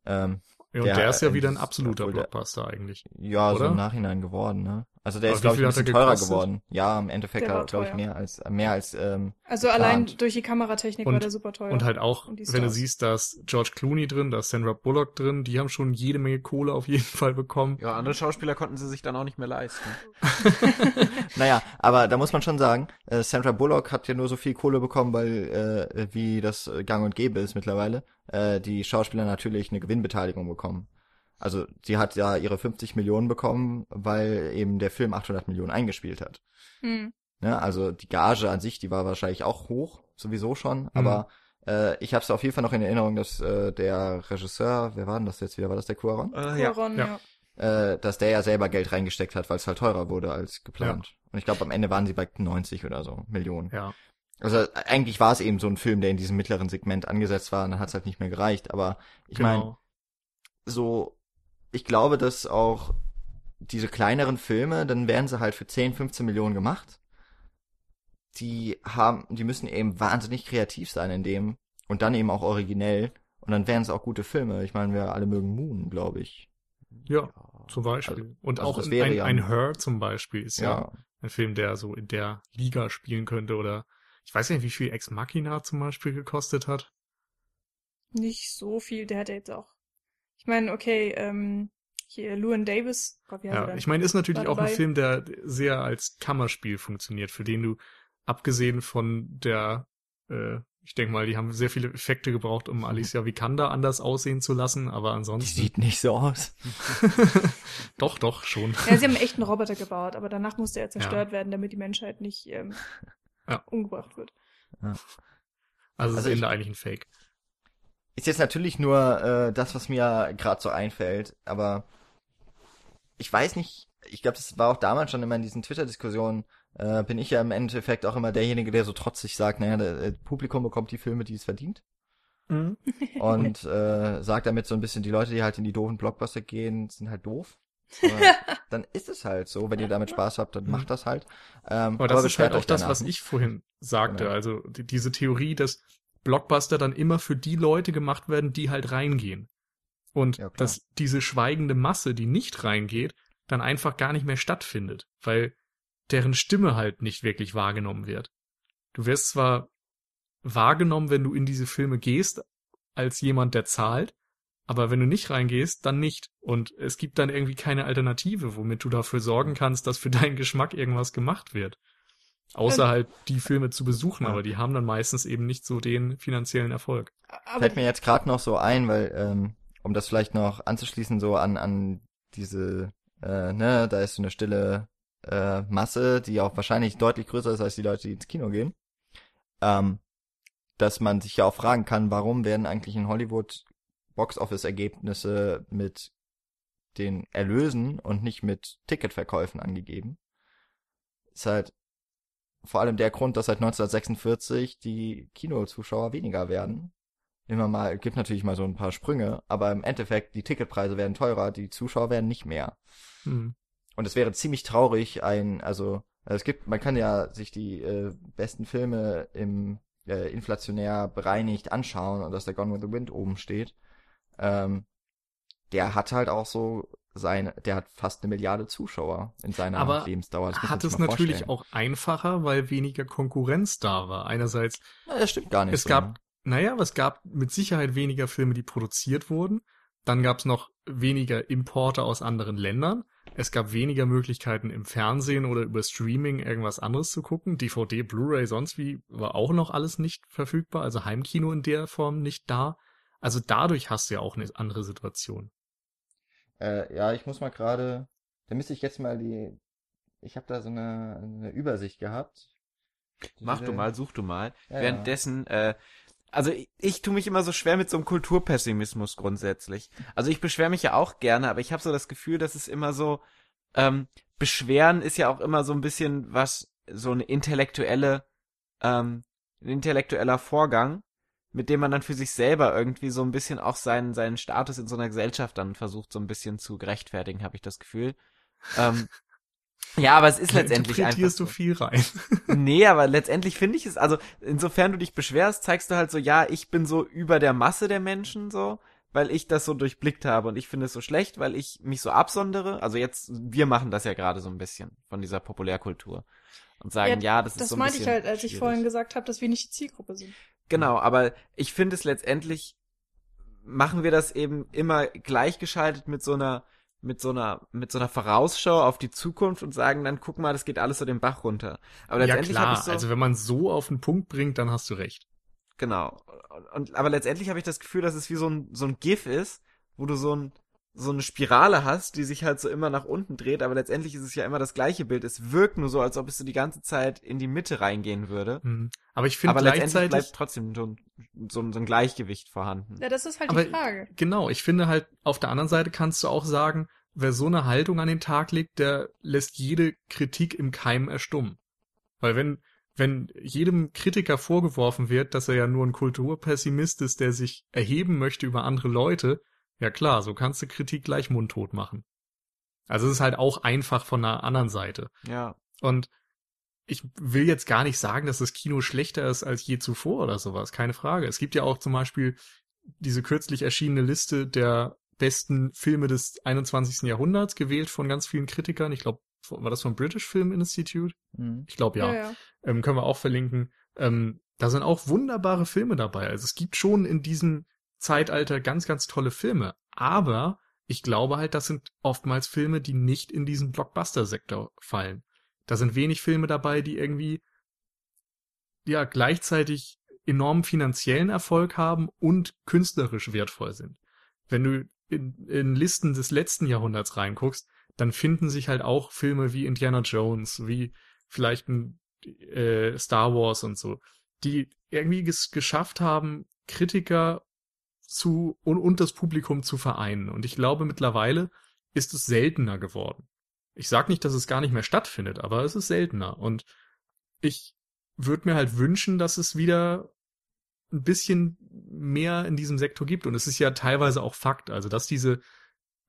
ähm, Ja, und Der, der, ist ja wieder ein absoluter Blockbuster eigentlich. ja, so Oder? im Nachhinein geworden, ne? Also der Aber ist, glaube ich, viel ein bisschen teurer geworden. Ja, im Endeffekt, glaube ich, mehr als mehr als ähm, Also allein Geplant. durch die Kameratechnik Und- war der super teuer. Und halt auch, Und die wenn du siehst, da ist George Clooney drin, da ist Sandra Bullock drin, die haben schon jede Menge Kohle auf jeden Fall bekommen. Ja, andere Schauspieler konnten sie sich dann auch nicht mehr leisten. Naja, aber da muss man schon sagen, äh, Sandra Bullock hat ja nur so viel Kohle bekommen, weil, äh, wie das gang und gäbe ist mittlerweile, äh, die Schauspieler natürlich eine Gewinnbeteiligung bekommen. Also sie hat ja ihre 50 Millionen bekommen, weil eben der Film 800 Millionen eingespielt hat. Hm. Ne? Also die Gage an sich, die war wahrscheinlich auch hoch, sowieso schon, aber äh, ich habe es auf jeden Fall noch in Erinnerung, dass äh, der Regisseur, wer war denn das jetzt wieder, war das der Cuaron? Äh, Cuaron, ja. ja. Äh, dass der ja selber Geld reingesteckt hat, weil es halt teurer wurde als geplant. Und ich glaube, am Ende waren sie bei 90 oder so Millionen. Ja. Also eigentlich war es eben so ein Film, der in diesem mittleren Segment angesetzt war, und dann hat es halt nicht mehr gereicht. Aber ich meine, genau. so, ich glaube, dass auch diese kleineren Filme, dann werden sie halt für 10, 15 Millionen gemacht. Die haben, die müssen eben wahnsinnig kreativ sein in dem und dann eben auch originell. Und dann wären es auch gute Filme. Ich meine, wir alle mögen Moon, glaube ich. Ja, zum Beispiel. Also- und also auch das ein, wäre ein, ja- ein Her zum Beispiel ist ja. Ja. ein Film, der so in der Liga spielen könnte oder ich weiß nicht, wie viel Ex Machina zum Beispiel gekostet hat. Nicht so viel, der hat ja jetzt auch. Ich meine, okay, ähm, hier, Llewyn Davis. Er Ja, ich meine, ist natürlich auch ein dabei. Film, der sehr als Kammerspiel funktioniert, für den du, abgesehen von der, äh, ich denke mal, die haben sehr viele Effekte gebraucht, um Alicia Vikander anders aussehen zu lassen, aber Die ansonsten. sieht nicht so aus. doch, doch, schon. Ja, sie haben echt einen Roboter gebaut, aber danach musste er zerstört werden, damit die Menschheit nicht ähm, Ja. umgebracht wird. Also, Also ist ich- Ende eigentlich ein Fake. Ist jetzt natürlich nur äh, das, was mir gerade so einfällt, aber ich weiß nicht, ich glaube, das war auch damals schon immer in diesen Twitter-Diskussionen, äh, bin ich ja im Endeffekt auch immer derjenige, der so trotzig sagt, naja, der, äh, Publikum bekommt die Filme, die es verdient. Und äh, sagt damit so ein bisschen, die Leute, die halt in die doofen Blockbuster gehen, sind halt doof. Aber dann ist es halt so, wenn ihr damit Spaß habt, dann macht das halt. Ähm, Aber das ist beschwert halt auch das, danach was ich vorhin sagte. Genau. Also die, diese Theorie, dass Blockbuster dann immer für die Leute gemacht werden, die halt reingehen. Und Ja, dass diese schweigende Masse, die nicht reingeht, dann einfach gar nicht mehr stattfindet, weil deren Stimme halt nicht wirklich wahrgenommen wird. Du wirst zwar wahrgenommen, wenn du in diese Filme gehst, als jemand, der zahlt, aber wenn du nicht reingehst, dann nicht. Und es gibt dann irgendwie keine Alternative, womit du dafür sorgen kannst, dass für deinen Geschmack irgendwas gemacht wird. Außer Ähm, halt die Filme zu besuchen, ja. aber die haben dann meistens eben nicht so den finanziellen Erfolg. Aber Fällt mir jetzt gerade noch so ein, weil, ähm, um das vielleicht noch anzuschließen, so an, an diese, äh, ne, da ist so eine stille äh, Masse, die auch wahrscheinlich deutlich größer ist als die Leute, die ins Kino gehen. Ähm, dass man sich ja auch fragen kann, warum werden eigentlich in Hollywood Box-Office-Ergebnisse mit den Erlösen und nicht mit Ticketverkäufen angegeben? Ist halt vor allem der Grund, dass seit 1946 die Kinozuschauer weniger werden immer mal, gibt natürlich mal so ein paar Sprünge, aber im Endeffekt, die Ticketpreise werden teurer, die Zuschauer werden nicht mehr. Hm. Und es wäre ziemlich traurig, ein, also, es gibt, man kann ja sich die äh, besten Filme im äh, inflationär bereinigt anschauen und dass der Gone with the Wind oben steht. Ähm, der hat halt auch so sein, der hat fast eine Milliarde Zuschauer in seiner Aber Lebensdauer. Das Hat es natürlich vorstellen. auch einfacher, weil weniger Konkurrenz da war. Einerseits Na, das stimmt gar nicht. Es so. gab, naja, aber es gab mit Sicherheit weniger Filme, die produziert wurden. Dann gab es noch weniger Importe aus anderen Ländern. Es gab weniger Möglichkeiten im Fernsehen oder über Streaming irgendwas anderes zu gucken. DVD, Blu-ray, sonst wie war auch noch alles nicht verfügbar. Also Heimkino in der Form nicht da. Also dadurch hast du ja auch eine andere Situation. Äh, ja, ich muss mal gerade, da müsste ich jetzt mal die, ich habe da so eine, eine Übersicht gehabt. Mach Diese- du mal, such du mal. Ja, Währenddessen, äh, also ich, ich tue mich immer so schwer mit so einem Kulturpessimismus grundsätzlich. Also ich beschwere mich ja auch gerne, aber ich habe so das Gefühl, dass es immer so, ähm, Beschweren ist ja auch immer so ein bisschen was, so eine intellektuelle, ähm, ein intellektueller Vorgang, mit dem man dann für sich selber irgendwie so ein bisschen auch seinen, seinen Status in so einer Gesellschaft dann versucht, so ein bisschen zu gerechtfertigen, habe ich das Gefühl. Ähm, ja, aber es ist letztendlich einfach. interpretierst du viel rein. Nee, aber letztendlich finde ich es, also insofern du dich beschwerst, zeigst du halt so, ja, ich bin so über der Masse der Menschen so, weil ich das so durchblickt habe und ich finde es so schlecht, weil ich mich so absondere. Also jetzt, wir machen das ja gerade so ein bisschen von dieser Populärkultur und sagen, ja, das ist das so ein meinte ich bisschen halt, als ich schwierig. vorhin gesagt habe, dass wir nicht die Zielgruppe sind. Genau, aber ich finde es letztendlich machen wir das eben immer gleichgeschaltet mit so einer mit so einer mit so einer Vorausschau auf die Zukunft und sagen dann guck mal, das geht alles so den Bach runter. Aber ja letztendlich habe klar, so also wenn man so auf den Punkt bringt, dann hast du recht. Genau. Und, aber letztendlich habe ich das Gefühl, dass es wie so ein, so ein GIF ist, wo du so ein, so eine Spirale hast, die sich halt so immer nach unten dreht, aber letztendlich ist es ja immer das gleiche Bild. Es wirkt nur so, als ob es so die ganze Zeit in die Mitte reingehen würde. Hm. Aber ich finde gleichzeitig, bleibt trotzdem so so ein Gleichgewicht vorhanden. Ja, das ist halt Aber- die Frage. Genau, ich finde halt, auf der anderen Seite kannst du auch sagen, wer so eine Haltung an den Tag legt, der lässt jede Kritik im Keim erstummen. Weil wenn, wenn jedem Kritiker vorgeworfen wird, dass er ja nur ein Kulturpessimist ist, der sich erheben möchte über andere Leute, ja klar, so kannst du Kritik gleich mundtot machen. Also es ist halt auch einfach von der anderen Seite. Ja. Und ich will jetzt gar nicht sagen, dass das Kino schlechter ist als je zuvor oder sowas, keine Frage. Es gibt ja auch zum Beispiel diese kürzlich erschienene Liste der besten Filme des 21. Jahrhunderts, gewählt von ganz vielen Kritikern. Ich glaube, war das vom British Film Institute? Mhm. Ich glaube ja. ja. Ähm, können wir auch verlinken. Ähm, da sind auch wunderbare Filme dabei. Also es gibt schon in diesem Zeitalter ganz, ganz tolle Filme. Aber ich glaube halt, das sind oftmals Filme, die nicht in diesen Blockbuster-Sektor fallen. Da sind wenig Filme dabei, die irgendwie ja gleichzeitig enormen finanziellen Erfolg haben und künstlerisch wertvoll sind. Wenn du in, in Listen des letzten Jahrhunderts reinguckst, dann finden sich halt auch Filme wie Indiana Jones, wie vielleicht ein äh, Star Wars und so, die irgendwie ges geschafft haben, Kritiker zu und, und das Publikum zu vereinen. Und ich glaube, mittlerweile ist es seltener geworden. Ich sag nicht, dass es gar nicht mehr stattfindet, aber es ist seltener. Und ich würde mir halt wünschen, dass es wieder ein bisschen mehr in diesem Sektor gibt. Und es ist ja teilweise auch Fakt. Also, dass diese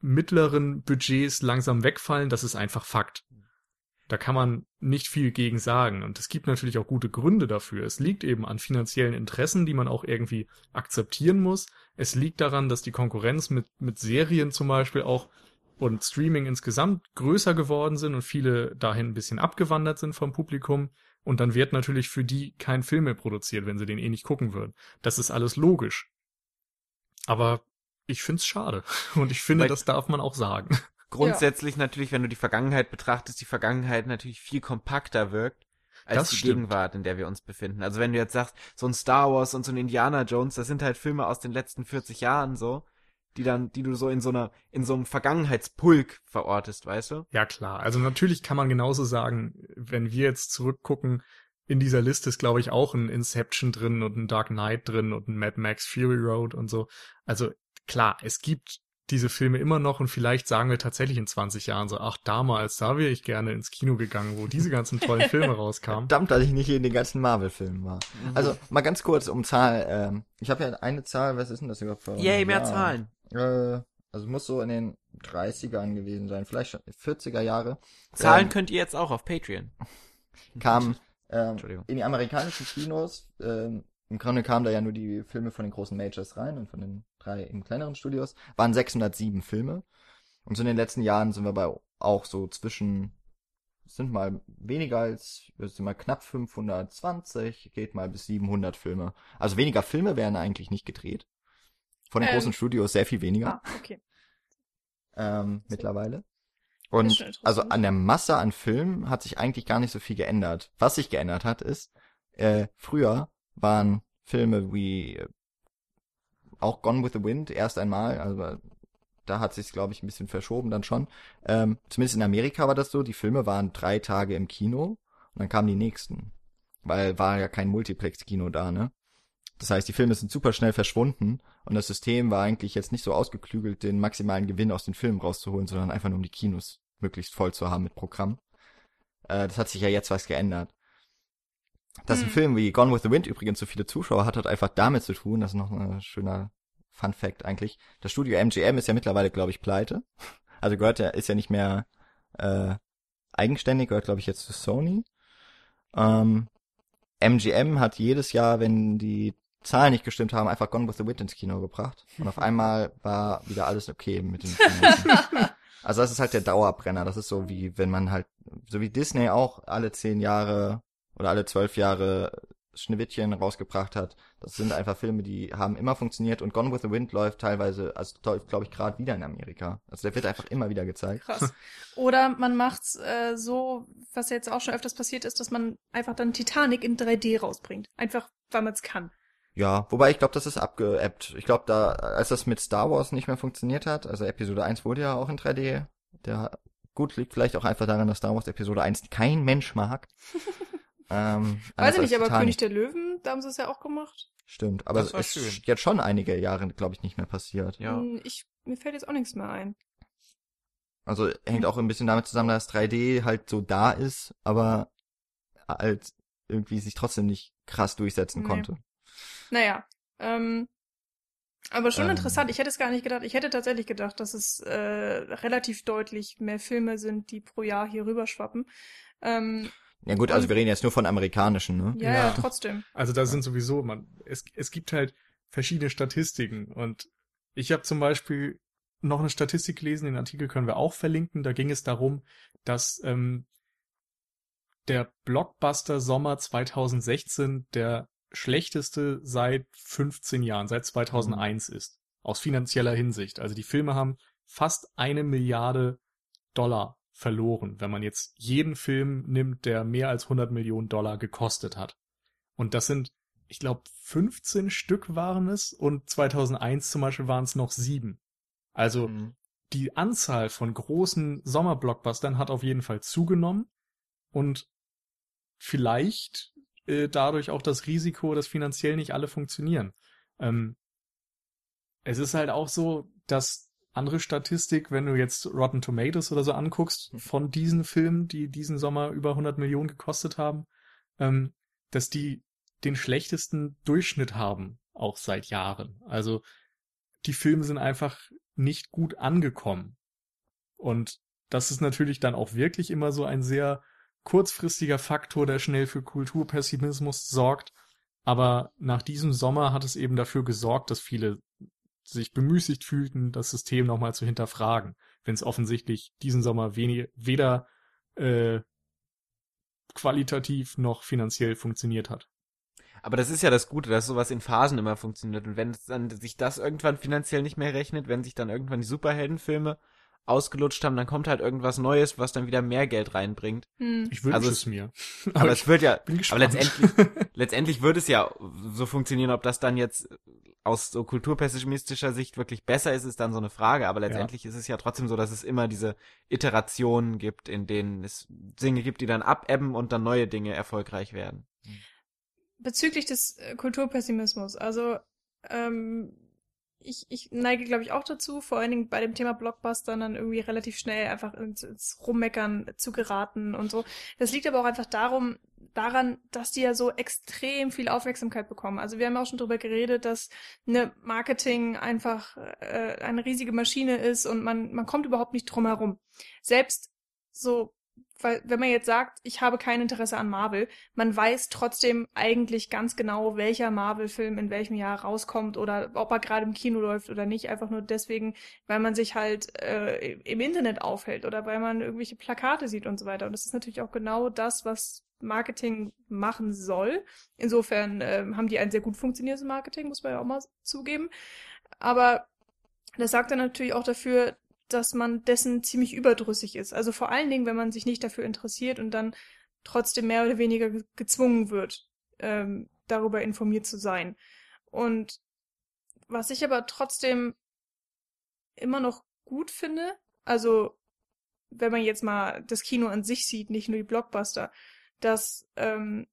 mittleren Budgets langsam wegfallen, das ist einfach Fakt. Da kann man nicht viel gegen sagen. Und es gibt natürlich auch gute Gründe dafür. Es liegt eben an finanziellen Interessen, die man auch irgendwie akzeptieren muss. Es liegt daran, dass die Konkurrenz mit, mit Serien zum Beispiel auch und Streaming insgesamt größer geworden sind und viele dahin ein bisschen abgewandert sind vom Publikum. Und dann wird natürlich für die kein Film mehr produziert, wenn sie den eh nicht gucken würden. Das ist alles logisch. Aber ich find's schade. Und ich finde, Weil- das darf man auch sagen. Grundsätzlich natürlich, wenn du die Vergangenheit betrachtest, die Vergangenheit natürlich viel kompakter wirkt als Das die stimmt. Gegenwart, in der wir uns befinden. Also wenn du jetzt sagst, so ein Star Wars und so ein Indiana Jones, das sind halt Filme aus den letzten 40 Jahren so, die dann, die du so in so einer, in so einem Vergangenheitspulk verortest, weißt du? Ja, klar. Also natürlich kann man genauso sagen, wenn wir jetzt zurückgucken, in dieser Liste ist, glaube ich, auch ein Inception drin und ein Dark Knight drin und ein Mad Max Fury Road und so. Also klar, es gibt diese Filme immer noch und vielleicht sagen wir tatsächlich in 20 Jahren so, ach, damals, da wäre ich gerne ins Kino gegangen, wo diese ganzen tollen Filme rauskamen. Verdammt, dass ich nicht in den ganzen Marvel-Filmen war. Also, mal ganz kurz um Zahl. Ähm, ich habe ja eine Zahl, was ist denn das überhaupt für Yay, mehr. Zahlen. Äh, also muss so in den 30ern gewesen sein, vielleicht schon 40er Jahre. Zahlen Ähm, könnt ihr jetzt auch auf Patreon. kam ähm, Entschuldigung. in die amerikanischen Kinos. Ähm, Im Grunde kamen da ja nur die Filme von den großen Majors rein und von den drei im kleineren Studios. Waren 607 Filme. Und so in den letzten Jahren sind wir bei auch so zwischen, sind mal weniger als, es sind mal knapp 520, geht mal bis 700 Filme. Also weniger Filme werden eigentlich nicht gedreht. Von den Ähm, großen Studios sehr viel weniger Ah, okay. ähm, mittlerweile. Und also an der Masse an Filmen hat sich eigentlich gar nicht so viel geändert. Was sich geändert hat, ist, äh, früher waren Filme wie äh, auch Gone with the Wind erst einmal, also da hat sich's glaube ich ein bisschen verschoben dann schon. Ähm, zumindest in Amerika war das so, die Filme waren drei Tage im Kino und dann kamen die nächsten. Weil war ja kein Multiplex-Kino da, ne? Das heißt, die Filme sind super schnell verschwunden und das System war eigentlich jetzt nicht so ausgeklügelt, den maximalen Gewinn aus den Filmen rauszuholen, sondern einfach nur um die Kinos möglichst voll zu haben mit Programm. Äh, das hat sich ja jetzt was geändert. Dass ein Hm. Film wie Gone with the Wind übrigens so viele Zuschauer hat, hat einfach damit zu tun, das ist noch ein schöner Fun Fact eigentlich. Das Studio MGM ist ja mittlerweile, glaube ich, pleite. Also gehört ja, ist ja nicht mehr äh, eigenständig, gehört, glaube ich, jetzt zu Sony. Ähm, MGM hat jedes Jahr, wenn die Zahlen nicht gestimmt haben, einfach Gone with the Wind ins Kino gebracht. Und auf einmal war wieder alles okay mit den Finanzen. Also das ist halt der Dauerbrenner. Das ist so wie, wenn man halt, so wie Disney auch alle zehn Jahre oder alle zwölf Jahre Schneewittchen rausgebracht hat. Das sind einfach Filme, die haben immer funktioniert und Gone with the Wind läuft teilweise, also läuft, glaube ich, gerade wieder in Amerika. Also der wird einfach immer wieder gezeigt. Krass. Oder man macht's äh, so, was jetzt auch schon öfters passiert ist, dass man einfach dann Titanic in 3D rausbringt. Einfach, weil man es kann. Ja, wobei ich glaube, das ist abgeebbt. Ich glaube, da, als das mit Star Wars nicht mehr funktioniert hat, also Episode 1 wurde ja auch in 3D, der gut liegt vielleicht auch einfach daran, dass Star Wars Episode 1 kein Mensch mag. ähm, Weiß ich nicht, aber Titanic. König der Löwen, da haben sie es ja auch gemacht. Stimmt, aber es ist schön. jetzt schon einige Jahre, glaube ich, nicht mehr passiert. Ja. Hm, Ich, mir fällt jetzt auch nichts mehr ein. Also hängt auch ein bisschen damit zusammen, dass 3D halt so da ist, aber halt irgendwie sich trotzdem nicht krass durchsetzen Nee. konnte. Naja, ähm, aber schon Ähm. interessant. Ich hätte es gar nicht gedacht. Ich hätte tatsächlich gedacht, dass es äh, relativ deutlich mehr Filme sind, die pro Jahr hier rüberschwappen. Ähm, Ja gut, also Und- wir reden jetzt nur von amerikanischen, ne? ja, Ja. trotzdem. Also da sind sowieso, man, es, es gibt halt verschiedene Statistiken und ich habe zum Beispiel noch eine Statistik gelesen, den Artikel können wir auch verlinken. Da ging es darum, dass ähm, der Blockbuster Sommer 2016 der schlechteste seit 15 Jahren, seit 2001 ist. Aus finanzieller Hinsicht. Also die Filme haben fast eine Milliarde Dollar verloren, wenn man jetzt jeden Film nimmt, der mehr als 100 Millionen Dollar gekostet hat. Und das sind, ich glaube, 15 Stück waren es und 2001 zum Beispiel waren es noch sieben. Also Mhm. die Anzahl von großen Sommerblockbustern hat auf jeden Fall zugenommen und vielleicht äh, dadurch auch das Risiko, dass finanziell nicht alle funktionieren. Ähm, es ist halt auch so, dass andere Statistik, wenn du jetzt Rotten Tomatoes oder so anguckst, von diesen Filmen, die diesen Sommer über 100 Millionen gekostet haben, ähm, dass die den schlechtesten Durchschnitt haben, auch seit Jahren. Also die Filme sind einfach nicht gut angekommen. Und das ist natürlich dann auch wirklich immer so ein sehr kurzfristiger Faktor, der schnell für Kulturpessimismus sorgt. Aber nach diesem Sommer hat es eben dafür gesorgt, dass viele sich bemüßigt fühlten, das System nochmal zu hinterfragen. wenn es offensichtlich diesen Sommer wenig, weder äh, qualitativ noch finanziell funktioniert hat. Aber das ist ja das Gute, dass sowas in Phasen immer funktioniert. Und wenn dann sich das irgendwann finanziell nicht mehr rechnet, wenn sich dann irgendwann die Superheldenfilme ausgelutscht haben, dann kommt halt irgendwas Neues, was dann wieder mehr Geld reinbringt. Hm. Ich wünsche Also es es- mir. Aber es wird ja, bin aber gespannt. letztendlich, letztendlich würde es ja so funktionieren, ob das dann jetzt aus so kulturpessimistischer Sicht wirklich besser ist, ist dann so eine Frage. Aber letztendlich ist es ja trotzdem so, dass es immer diese Iterationen gibt, in denen es Dinge gibt, die dann abebben und dann neue Dinge erfolgreich werden. bezüglich des äh, Kulturpessimismus, also ähm, ich, ich neige, glaube ich, auch dazu, vor allen Dingen bei dem Thema Blockbustern dann irgendwie relativ schnell einfach ins, ins Rummeckern zu geraten und so. Das liegt aber auch einfach darum, daran, dass die ja so extrem viel Aufmerksamkeit bekommen. Also wir haben auch schon drüber geredet, dass eine Marketing einfach äh, eine riesige Maschine ist und man, man kommt überhaupt nicht drum herum. Selbst so, weil, wenn man jetzt sagt, ich habe kein Interesse an Marvel, man weiß trotzdem eigentlich ganz genau, welcher Marvel-Film in welchem Jahr rauskommt oder ob er gerade im Kino läuft oder nicht. Einfach nur deswegen, weil man sich halt äh, im Internet aufhält oder weil man irgendwelche Plakate sieht und so weiter. Und das ist natürlich auch genau das, was Marketing machen soll. Insofern ähm, haben die ein sehr gut funktionierendes Marketing, muss man ja auch mal zugeben. Aber das sagt dann natürlich auch dafür, dass man dessen ziemlich überdrüssig ist. Also vor allen Dingen, wenn man sich nicht dafür interessiert und dann trotzdem mehr oder weniger ge- gezwungen wird, ähm, darüber informiert zu sein. Und was ich aber trotzdem immer noch gut finde, also wenn man jetzt mal das Kino an sich sieht, nicht nur die Blockbuster, dass, ähm,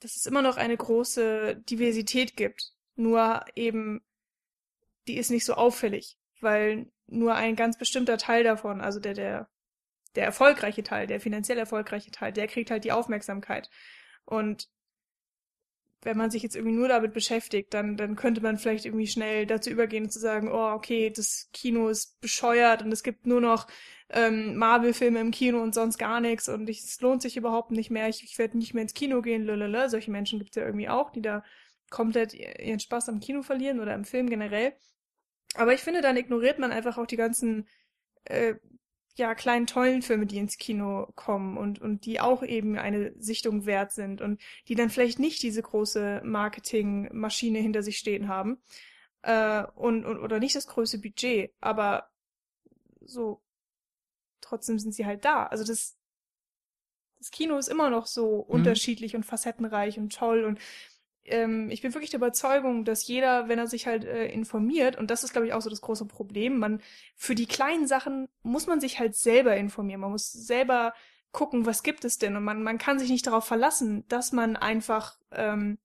dass es immer noch eine große Diversität gibt. Nur eben, die ist nicht so auffällig, weil nur ein ganz bestimmter Teil davon, also der, der, der erfolgreiche Teil, der finanziell erfolgreiche Teil, der kriegt halt die Aufmerksamkeit. Und wenn man sich jetzt irgendwie nur damit beschäftigt, dann, dann könnte man vielleicht irgendwie schnell dazu übergehen zu sagen, oh, okay, das Kino ist bescheuert und es gibt nur noch ähm, Marvel-Filme im Kino und sonst gar nichts und es lohnt sich überhaupt nicht mehr, ich, ich werde nicht mehr ins Kino gehen, lalala. Solche Menschen gibt es ja irgendwie auch, die da komplett ihren Spaß am Kino verlieren oder im Film generell. Aber ich finde, dann ignoriert man einfach auch die ganzen äh, ja, kleinen tollen Filme, die ins Kino kommen und, und die auch eben eine Sichtung wert sind und die dann vielleicht nicht diese große Marketingmaschine hinter sich stehen haben äh, und, und oder nicht das größte Budget, aber so trotzdem sind sie halt da. Also das das Kino ist immer noch so unterschiedlich und facettenreich und toll und ähm, ich bin wirklich der Überzeugung, dass jeder, wenn er sich halt äh, informiert, und das ist, glaube ich, auch so das große Problem, man, für die kleinen Sachen muss man sich halt selber informieren. Man muss selber gucken, was gibt es denn? Und man, man kann sich nicht darauf verlassen, dass man einfach ähm,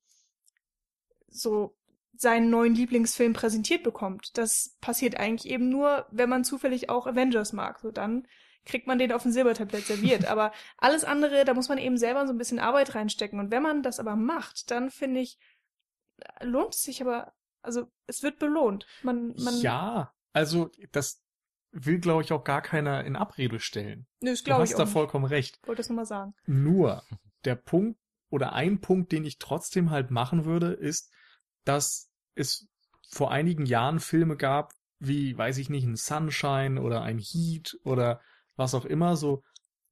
so seinen neuen Lieblingsfilm präsentiert bekommt. Das passiert eigentlich eben nur, wenn man zufällig auch Avengers mag. So dann kriegt man den auf dem Silbertablett serviert. Aber alles andere, da muss man eben selber so ein bisschen Arbeit reinstecken. Und wenn man das aber macht, dann finde ich, lohnt es sich aber, also es wird belohnt. Man, man, ja, also das will, glaube ich, auch gar keiner in Abrede stellen. nö, das Du glaube ich hast auch da nicht. vollkommen recht. Wollte das nur mal sagen. Nur der Punkt oder ein Punkt, den ich trotzdem halt machen würde, ist, dass es vor einigen Jahren Filme gab, wie, weiß ich nicht, ein Sunshine oder ein Heat oder was auch immer, so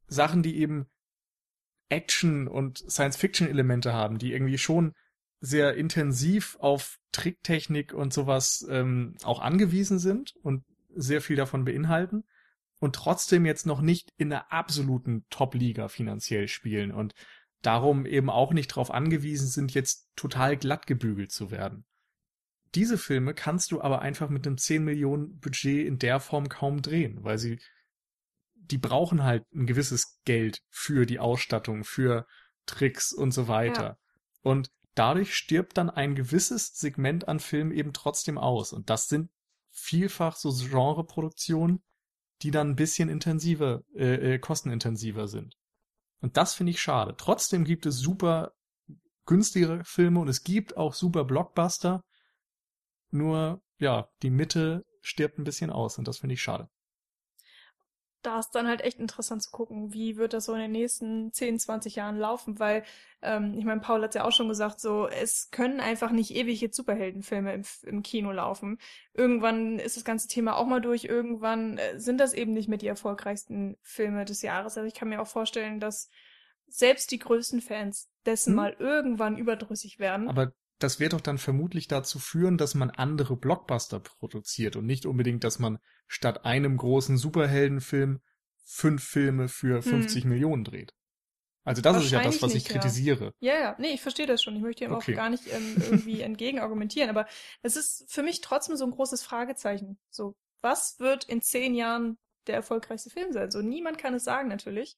Sachen, die eben Action und Science-Fiction-Elemente haben, die irgendwie schon sehr intensiv auf Tricktechnik und sowas ähm, auch angewiesen sind und sehr viel davon beinhalten und trotzdem jetzt noch nicht in der absoluten Top-Liga finanziell spielen und darum eben auch nicht darauf angewiesen sind, jetzt total glatt gebügelt zu werden. Diese Filme kannst du aber einfach mit einem 10 Millionen Budget in der Form kaum drehen, weil sie, die brauchen halt ein gewisses Geld für die Ausstattung, für Tricks und so weiter. Ja. Und dadurch stirbt dann ein gewisses Segment an Filmen eben trotzdem aus. Und das sind vielfach so Genreproduktionen, die dann ein bisschen intensiver, äh, äh, kostenintensiver sind. Und das finde ich schade. Trotzdem gibt es super günstigere Filme und es gibt auch super Blockbuster. Nur, ja, die Mitte stirbt ein bisschen aus und das finde ich schade. Da ist dann halt echt interessant zu gucken, wie wird das so in den nächsten 10, 20 Jahren laufen, weil, ähm, ich meine, Paul hat ja auch schon gesagt, so, es können einfach nicht ewig jetzt Superheldenfilme im, im Kino laufen. Irgendwann ist das ganze Thema auch mal durch, irgendwann äh, sind das eben nicht mehr die erfolgreichsten Filme des Jahres. Also ich kann mir auch vorstellen, dass selbst die größten Fans dessen Hm. mal irgendwann überdrüssig werden. Aber das wird doch dann vermutlich dazu führen, dass man andere Blockbuster produziert und nicht unbedingt, dass man statt einem großen Superheldenfilm fünf Filme für 50 Millionen dreht. Also das ist ja das, Hm. Was ich nicht, ja. kritisiere. Ja, ja, nee, ich verstehe das schon. Ich möchte ihm Okay. auch gar nicht ähm, irgendwie entgegen argumentieren, aber es ist für mich trotzdem so ein großes Fragezeichen. So, was wird in zehn Jahren der erfolgreichste Film sein? So, niemand kann es sagen, natürlich.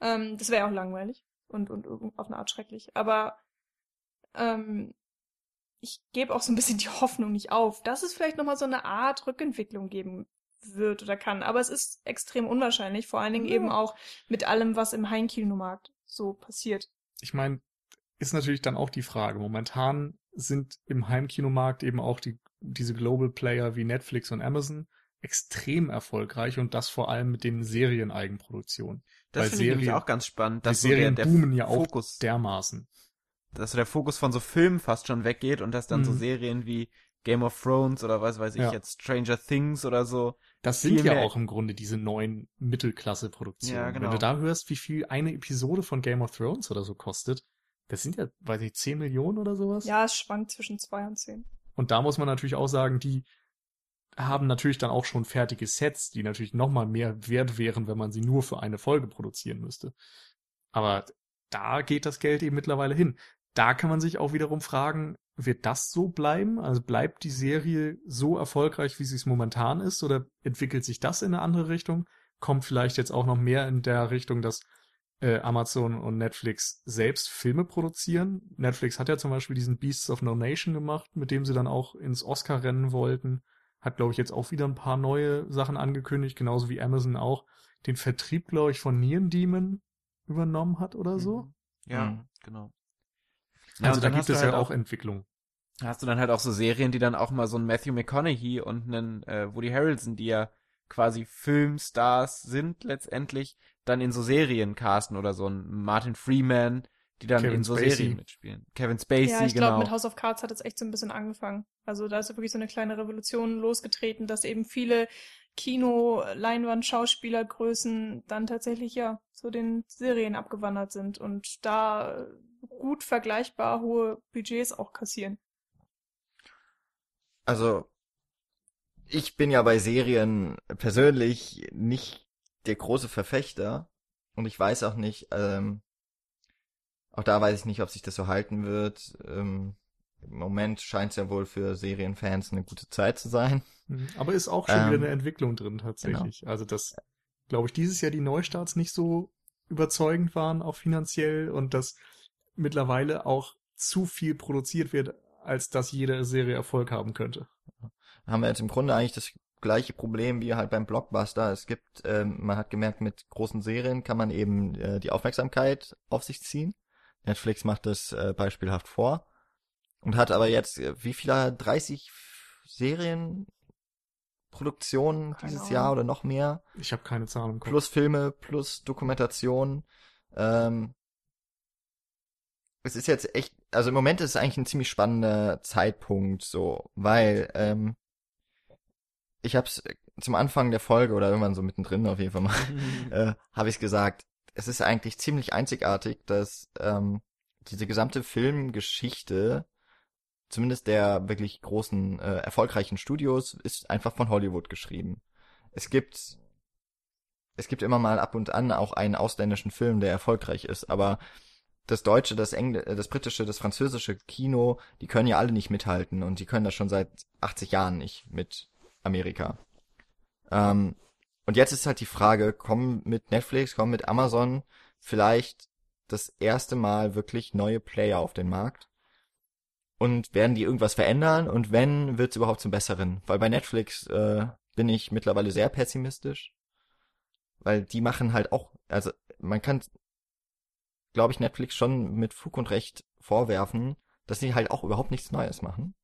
Ähm, das wäre auch langweilig und, und auf eine Art schrecklich. Aber ähm, ich gebe auch so ein bisschen die Hoffnung nicht auf, dass es vielleicht nochmal so eine Art Rückentwicklung geben wird oder kann. Aber es ist extrem unwahrscheinlich, vor allen Dingen Ja. eben auch mit allem, was im Heimkinomarkt so passiert. Ich meine, ist natürlich dann auch die Frage. Momentan sind im Heimkinomarkt eben auch die, diese Global Player wie Netflix und Amazon extrem erfolgreich und das vor allem mit den Serieneigenproduktionen. Das finde ich nämlich Serien- auch ganz spannend, Die dass so der, Serien der boomen ja auch Fokus, dermaßen. Dass so der Fokus von so Filmen fast schon weggeht und dass dann so Mhm. Serien wie Game of Thrones oder was weiß ich Ja. jetzt, Stranger Things oder so. Das sind ja auch im Grunde diese neuen Mittelklasse-Produktionen. Ja, Wenn genau. du da hörst, wie viel eine Episode von Game of Thrones oder so kostet, das sind ja, weiß ich, 10 Millionen oder sowas. Ja, es schwankt zwischen zwei und zehn. Und da muss man natürlich auch sagen, die haben natürlich dann auch schon fertige Sets, die natürlich nochmal mehr wert wären, wenn man sie nur für eine Folge produzieren müsste. Aber da geht das Geld eben mittlerweile hin. Da kann man sich auch wiederum fragen, wird das so bleiben? Also bleibt die Serie so erfolgreich, wie sie es momentan ist, oder entwickelt sich das in eine andere Richtung? Kommt vielleicht jetzt auch noch mehr in der Richtung, dass äh, Amazon und Netflix selbst Filme produzieren. Netflix hat ja zum Beispiel diesen Beasts of No Nation gemacht, mit dem sie dann auch ins Oscar-Rennen wollten. Hat, glaube ich, jetzt auch wieder ein paar neue Sachen angekündigt, genauso wie Amazon auch den Vertrieb, glaube ich, von Neon Demon übernommen hat oder so. Mhm. Ja, Mhm. genau. Also und da gibt es halt ja auch Entwicklung. hast du dann halt auch so Serien, die dann auch mal so einen Matthew McConaughey und einen äh, Woody Harrelson, die ja quasi Filmstars sind letztendlich, dann in so Serien casten oder so ein Martin Freeman, die dann Kevin in so Spacey. Serien mitspielen. Kevin Spacey, ja, ich genau. glaube, mit House of Cards hat es echt so ein bisschen angefangen. Also da ist ja wirklich so eine kleine Revolution losgetreten, dass eben viele Kino, Leinwand, Schauspielergrößen dann tatsächlich ja zu den Serien abgewandert sind und da gut vergleichbar hohe Budgets auch kassieren. Also, ich bin ja bei Serien persönlich nicht der große Verfechter und ich weiß auch nicht, ähm, auch da weiß ich nicht, ob sich das so halten wird. Ähm, Im Moment scheint es ja wohl für Serienfans eine gute Zeit zu sein. Mhm. Aber ist auch schon Ähm, wieder eine Entwicklung drin tatsächlich. Also das, glaube ich, dieses Jahr die Neustarts nicht so überzeugend waren, auch finanziell, und dass mittlerweile auch zu viel produziert wird, als dass jede Serie Erfolg haben könnte. haben wir jetzt im Grunde eigentlich das gleiche Problem wie halt beim Blockbuster. Es gibt, ähm, man hat gemerkt, mit großen Serien kann man eben äh, die Aufmerksamkeit auf sich ziehen. Netflix macht das äh, beispielhaft vor und hat aber jetzt, äh, wie viele, 30 Serienproduktionen Keine dieses Ahnung. Jahr oder noch mehr, Ich habe keine im Kopf. plus Filme, plus Dokumentation. Ähm, es ist jetzt echt, also im Moment ist es eigentlich ein ziemlich spannender Zeitpunkt, so, weil ähm, ich hab's zum Anfang der Folge oder irgendwann so mittendrin auf jeden Fall mal, äh, habe ich gesagt, es ist eigentlich ziemlich einzigartig, dass ähm, diese gesamte Filmgeschichte, zumindest der wirklich großen, äh, erfolgreichen Studios, ist einfach von Hollywood geschrieben. Es gibt es gibt immer mal ab und an auch einen ausländischen Film, der erfolgreich ist, aber das deutsche, das Engl äh, das britische, das französische Kino, die können ja alle nicht mithalten und die können das schon seit 80 Jahren nicht mit Amerika. Ähm, und jetzt ist halt die Frage, kommen mit Netflix, kommen mit Amazon vielleicht das erste Mal wirklich neue Player auf den Markt? Und werden die irgendwas verändern? Und wenn, wird's überhaupt zum Besseren? Weil bei Netflix äh, bin ich mittlerweile sehr pessimistisch. Weil die machen halt auch, also man kann, glaube ich, Netflix schon mit Fug und Recht vorwerfen, dass sie halt auch überhaupt nichts Neues machen.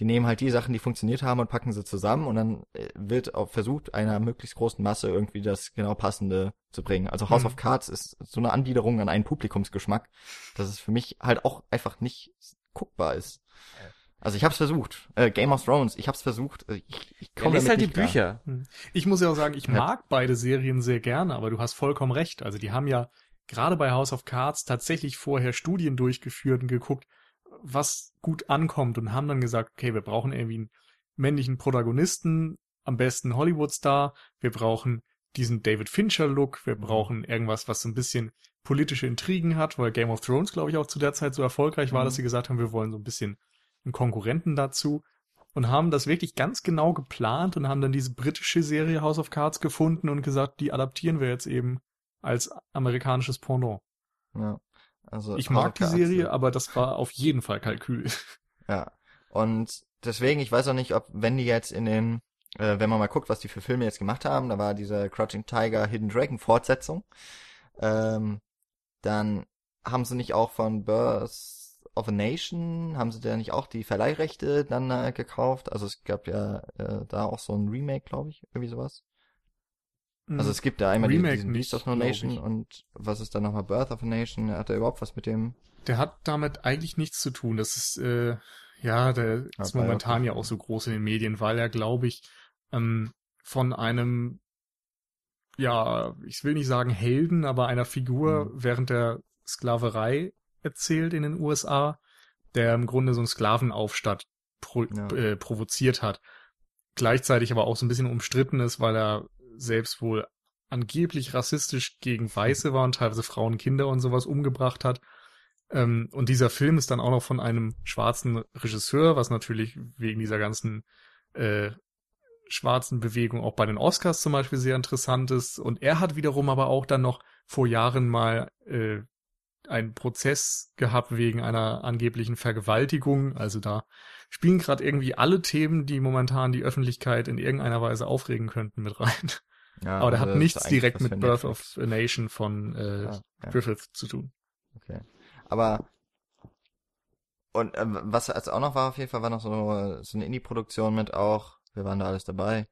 die nehmen halt die Sachen, die funktioniert haben und packen sie zusammen und dann äh, wird auch versucht, einer möglichst großen Masse irgendwie das genau passende zu bringen. Also House Mhm. of Cards ist so eine Anbiederung an einen Publikumsgeschmack, dass es für mich halt auch einfach nicht guckbar ist. Also ich hab's versucht. Äh, Game of Thrones, ich hab's versucht. Äh, Ich, ich Ja, komme damit halt die nicht klar. Bücher. Ich muss ja auch sagen, ich Ja. mag beide Serien sehr gerne, aber du hast vollkommen recht. Also die haben ja gerade bei House of Cards tatsächlich vorher Studien durchgeführt und geguckt, was gut ankommt und haben dann gesagt, okay, wir brauchen irgendwie einen männlichen Protagonisten, am besten Hollywood-Star, wir brauchen diesen David Fincher-Look, wir brauchen irgendwas, was so ein bisschen politische Intrigen hat, weil Game of Thrones, glaube ich, auch zu der Zeit so erfolgreich war, Mhm. dass sie gesagt haben, wir wollen so ein bisschen einen Konkurrenten dazu und haben das wirklich ganz genau geplant und haben dann diese britische Serie House of Cards gefunden und gesagt, die adaptieren wir jetzt eben als amerikanisches Pendant. Ja. Also Ich mag die Serie, äh, aber das war auf jeden Fall Kalkül. Ja. Und deswegen, ich weiß auch nicht, ob, wenn die jetzt in den, äh, wenn man mal guckt, was die für Filme jetzt gemacht haben, da war diese Crouching Tiger, Hidden Dragon Fortsetzung, ähm, dann haben sie nicht auch von Birth of a Nation, haben sie da nicht auch die Verleihrechte dann äh, gekauft? Also es gab ja äh, da auch so ein Remake, glaube ich, irgendwie sowas. Also es gibt da einmal Remake diesen Beast nicht, of No Nation und was ist dann nochmal Birth of a Nation? Hat er überhaupt was mit dem? Der hat damit eigentlich nichts zu tun. Das ist, äh, ja, der ist Aber ja, momentan gut. ja auch so groß in den Medien, weil er, glaube ich, ähm, von einem, ja, ich will nicht sagen Helden, aber einer Figur Mhm. während der Sklaverei erzählt in den USA, der im Grunde so einen Sklavenaufstand pro, Ja. äh, provoziert hat. Gleichzeitig aber auch so ein bisschen umstritten ist, weil er selbst wohl angeblich rassistisch gegen Weiße war und teilweise Frauen, Kinder und sowas umgebracht hat. Ähm, und dieser Film ist dann auch noch von einem schwarzen Regisseur, was natürlich wegen dieser ganzen äh, schwarzen Bewegung auch bei den Oscars zum Beispiel sehr interessant ist. Und er hat wiederum aber auch dann noch vor Jahren mal äh, einen Prozess gehabt wegen einer angeblichen Vergewaltigung. Also da spielen gerade irgendwie alle Themen, die momentan die Öffentlichkeit in irgendeiner Weise aufregen könnten, mit rein. Ja, aber der also hat nichts direkt mit Birth Netflix. of a Nation von äh, Ja, ja. Griffith zu tun. Okay. Aber und ähm, was jetzt auch noch war auf jeden Fall war noch so, so eine Indie-Produktion mit auch, wir waren da alles dabei.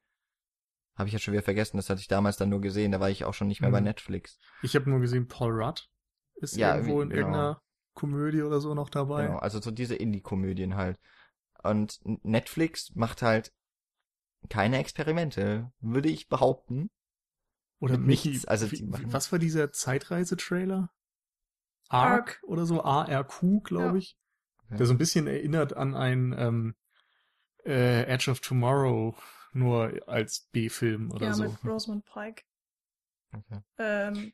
Habe ich ja schon wieder vergessen, das hatte ich damals dann nur gesehen, da war ich auch schon nicht mehr bei Mhm. Netflix. Ich habe nur gesehen, Paul Rudd ist Ja, irgendwo in genau. irgendeiner Komödie oder so noch dabei. Genau, also so diese Indie-Komödien halt. Und Netflix macht halt keine Experimente, würde ich behaupten. Oder mit Michi, nichts, also wie, die machen- was war dieser Zeitreise-Trailer? Arc oder so, ARQ, glaube Ja. ich. Ja. Der so ein bisschen erinnert an ein ähm, äh, Edge of Tomorrow, nur als B-Film oder ja, so. mit Rosamund Pike. Okay. Ähm,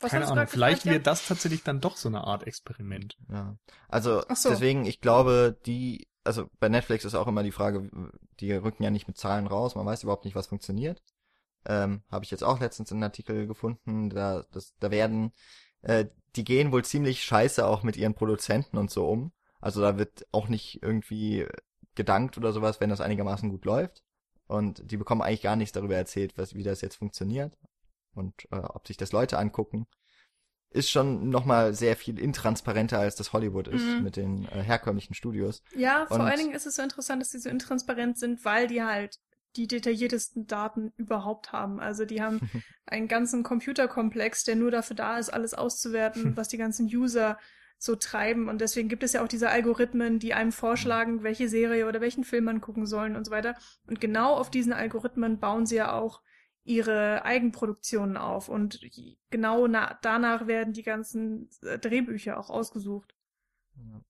was Keine Ahnung, vielleicht wird das tatsächlich dann doch so eine Art Experiment. Ja. Also so. deswegen, ich glaube, die, also bei Netflix ist auch immer die Frage, die rücken ja nicht mit Zahlen raus, man weiß überhaupt nicht, was funktioniert. Ähm, Habe ich jetzt auch letztens in einem Artikel gefunden, da, das, da werden, äh, die gehen wohl ziemlich scheiße auch mit ihren Produzenten und so um. Also da wird auch nicht irgendwie gedankt oder sowas, wenn das einigermaßen gut läuft. Und die bekommen eigentlich gar nichts darüber erzählt, was, wie das jetzt funktioniert und äh, ob sich das Leute angucken. Ist schon nochmal sehr viel intransparenter, als das Hollywood ist Mhm. mit den äh, herkömmlichen Studios. Ja, vor Und- allen Dingen ist es so interessant, dass die so intransparent sind, weil die halt die detailliertesten Daten überhaupt haben. Also die haben einen ganzen Computerkomplex, der nur dafür da ist, alles auszuwerten, was die ganzen User so treiben. Und deswegen gibt es ja auch diese Algorithmen, die einem vorschlagen, welche Serie oder welchen Film man gucken sollen und so weiter. Und genau auf diesen Algorithmen bauen sie ja auch ihre Eigenproduktionen auf. Und genau na danach werden die ganzen äh, Drehbücher auch ausgesucht. Ja.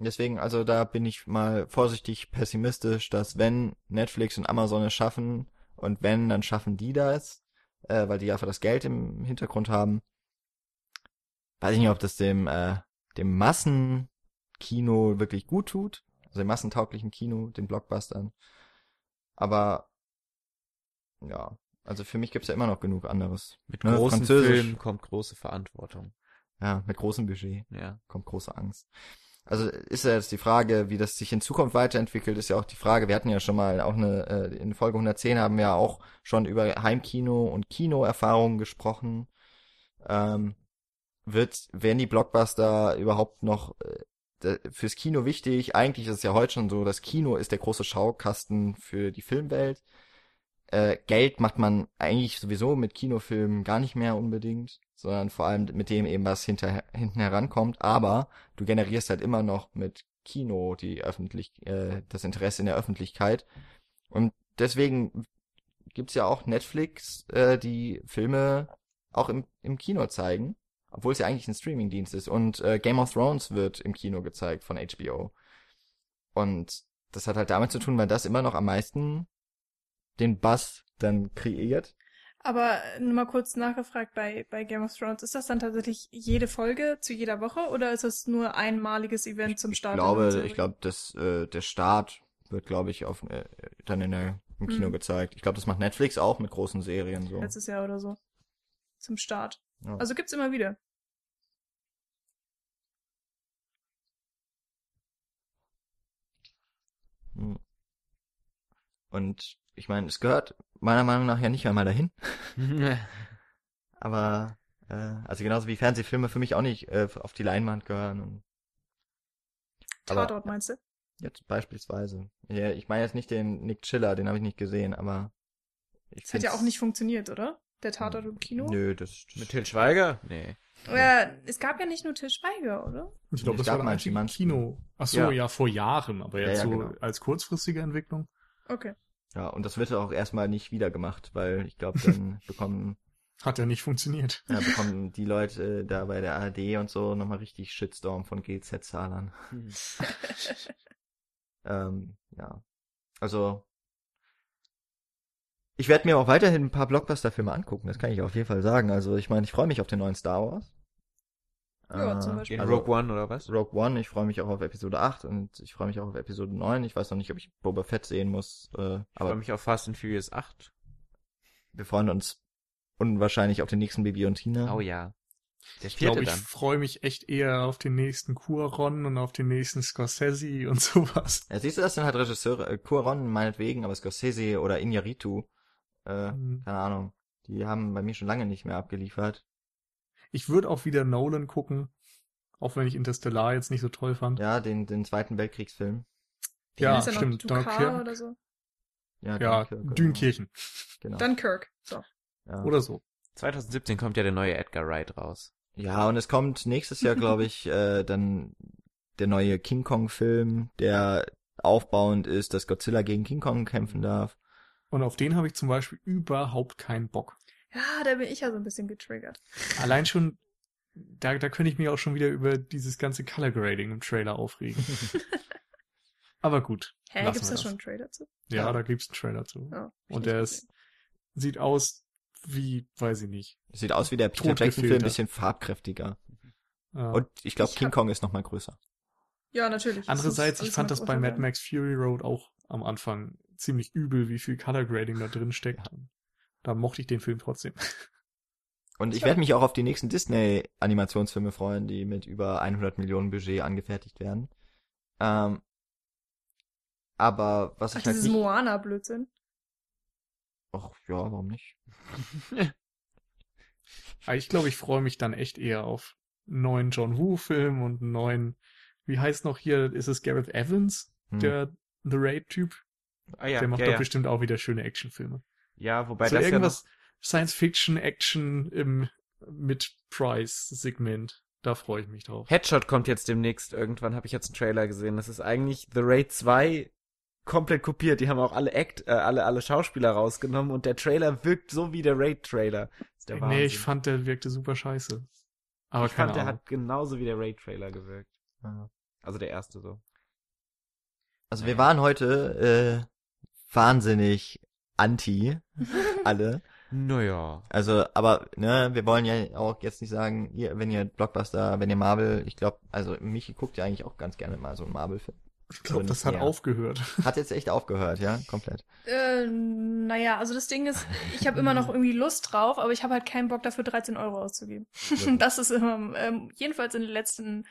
Deswegen, also da bin ich mal vorsichtig pessimistisch, dass wenn Netflix und Amazon es schaffen und wenn, dann schaffen die das, äh, weil die einfach das Geld im Hintergrund haben. Weiß ich nicht, ob das dem, äh, dem Massenkino wirklich gut tut, also dem massentauglichen Kino, den Blockbustern. Aber ja, also für mich gibt's ja immer noch genug anderes. Mit Ne, großen. Filmen kommt große Verantwortung. Ja, mit großem Budget. Ja. kommt große Angst. Also ist ja jetzt die Frage, wie das sich in Zukunft weiterentwickelt, ist ja auch die Frage, wir hatten ja schon mal auch eine, äh, in Folge 110 haben wir ja auch schon über Heimkino und Kinoerfahrungen gesprochen. Ähm, wird, werden die Blockbuster überhaupt noch äh, fürs Kino wichtig. Eigentlich ist es ja heute schon so, das Kino ist der große Schaukasten für die Filmwelt. Äh, Geld macht man eigentlich sowieso mit Kinofilmen gar nicht mehr unbedingt, sondern vor allem mit dem eben, was hinter, hinten herankommt. Aber du generierst halt immer noch mit Kino die öffentlich, äh, das Interesse in der Öffentlichkeit. Und deswegen gibt's ja auch Netflix, äh, die Filme auch im, im Kino zeigen, obwohl es ja eigentlich ein Streamingdienst ist. Und äh, Game of Thrones wird im Kino gezeigt von HBO. Und das hat halt damit zu tun, weil das immer noch am meisten den Buzz dann kreiert. Aber nur mal kurz nachgefragt bei, bei Game of Thrones, ist das dann tatsächlich jede Folge zu jeder Woche oder ist es nur einmaliges Event zum Start? Ich glaube, ich glaube, dass äh, der Start wird, glaube ich, auf äh, dann in der im Kino Mhm. gezeigt. Ich glaube, das macht Netflix auch mit großen Serien so. Letztes Jahr oder so. Zum Start. Ja. Also gibt's immer wieder. Hm. Und ich meine, es gehört meiner Meinung nach ja nicht einmal dahin. Aber äh, also genauso wie Fernsehfilme für mich auch nicht äh, auf die Leinwand gehören. Und Aber- Tatort meinst du? jetzt beispielsweise. Ja, ich meine jetzt nicht den Nick Chiller, den habe ich nicht gesehen, aber ich Das hat ja auch nicht funktioniert, oder? Der Tatort im Kino? Nö, das, das Mit Til Schweiger? Nee. Ja, es gab ja nicht nur Til Schweiger, oder? Ich glaube, Es das gab war mal ein. Kino. Ach so, Ja. ja. vor Jahren, aber Ja, jetzt ja, so genau. als kurzfristige Entwicklung. Okay. Ja, und das wird auch erstmal nicht wieder gemacht, weil ich glaube, dann bekommen, Hat ja nicht funktioniert. ja, bekommen die Leute äh, da bei der ARD und so nochmal richtig Shitstorm von GZ-Zahlern. Ähm, ja. Also, ich werde mir auch weiterhin ein paar Blockbuster-Filme angucken, das kann ich auf jeden Fall sagen. Also, ich meine, ich freue mich auf den neuen Star Wars. Ja, Äh, zum Beispiel. Also- Rogue One oder was? Rogue One, ich freue mich auch auf Episode 8 und ich freue mich auch auf Episode 9. Ich weiß noch nicht, ob ich Boba Fett sehen muss, äh, Ich freue mich auf Fast and Furious 8. wir freuen uns unwahrscheinlich auf den nächsten Bibi und Tina. Oh ja. Der Ich vierte glaube, ich freue mich echt eher auf den nächsten Cuaron und auf den nächsten Scorsese und sowas. Ja, siehst du, das sind halt Regisseure, äh, Cuaron meinetwegen, aber Scorsese oder Iñárritu, äh, Mhm. keine Ahnung, die haben bei mir schon lange nicht mehr abgeliefert. Ich würde auch wieder Nolan gucken, auch wenn ich Interstellar jetzt nicht so toll fand. Ja, den, den Zweiten Weltkriegsfilm. Ja, ist ja stimmt. Noch Dunkirk oder so. Ja, Ja, Dunkirk. Dünkirchen Genau. Dunkirk. So. ja. oder so. 2017 kommt ja der neue Edgar Wright raus. ja, und es kommt nächstes Jahr, glaube ich, äh, dann der neue King Kong-Film, der aufbauend ist, dass Godzilla gegen King Kong kämpfen darf. Und auf den habe ich zum Beispiel überhaupt keinen Bock. Ja, da bin ich ja so ein bisschen getriggert. Allein schon, da, da könnte ich mich auch schon wieder über dieses ganze Color Grading im Trailer aufregen. Aber gut. Hä, gibt's wir da schon einen Trailer zu? Ja, Ja. da gibt's einen Trailer zu. Ja, ich Und der ist, sieht aus wie, weiß ich nicht. Sieht aus wie der Peter Jackson-Film, ein bisschen farbkräftiger. Ja. Und ich glaube, King hab- Kong ist noch mal größer. Ja, natürlich. Andererseits, ich fand das bei Mad Max Fury Road auch am Anfang ziemlich übel, wie viel Color Grading da drin steckt. Da mochte ich den Film trotzdem. Und ich Ja. werde mich auch auf die nächsten Disney-Animationsfilme freuen, die mit über 100 Millionen Budget angefertigt werden. Ähm, aber was Ach, ich halt dieses nicht... Moana-Blödsinn. Ach, ja, warum nicht? Aber ich glaube, ich freue mich dann echt eher auf einen neuen John Woo-Film und einen neuen, wie heißt noch hier, ist es Gareth Evans, Hm. der The Raid-Typ? Ah ja, der macht ja, doch ja. bestimmt auch wieder schöne Actionfilme. Ja, wobei so das irgendwas Science-Fiction, Action im Mid-Price-Segment. Da freue ich mich drauf. ja. Headshot kommt jetzt demnächst. Irgendwann habe ich jetzt einen Trailer gesehen. Das ist eigentlich The Raid 2 komplett kopiert. Die haben auch alle Act, äh, alle, alle Schauspieler rausgenommen und der Trailer wirkt so wie der Raid-Trailer. Ist der nee, Wahnsinn. ich fand, der wirkte super scheiße. Aber ich keine fand, der Ahnung. hat genauso wie der Raid-Trailer gewirkt. Ja. Also der erste so. Also wir waren heute äh, wahnsinnig anti, alle. Naja. Also, aber ne, wir wollen ja auch jetzt nicht sagen, ihr, wenn ihr Blockbuster, wenn ihr Marvel, ich glaube, also Michi guckt ja eigentlich auch ganz gerne mal so einen Marvel-Film. Ich glaube, das hat Ja. aufgehört. Hat jetzt echt aufgehört, ja, komplett. Äh, naja, also das Ding ist, ich habe immer noch irgendwie Lust drauf, aber ich habe halt keinen Bock dafür 13 Euro auszugeben. das ist immer, ähm, jedenfalls in den letzten,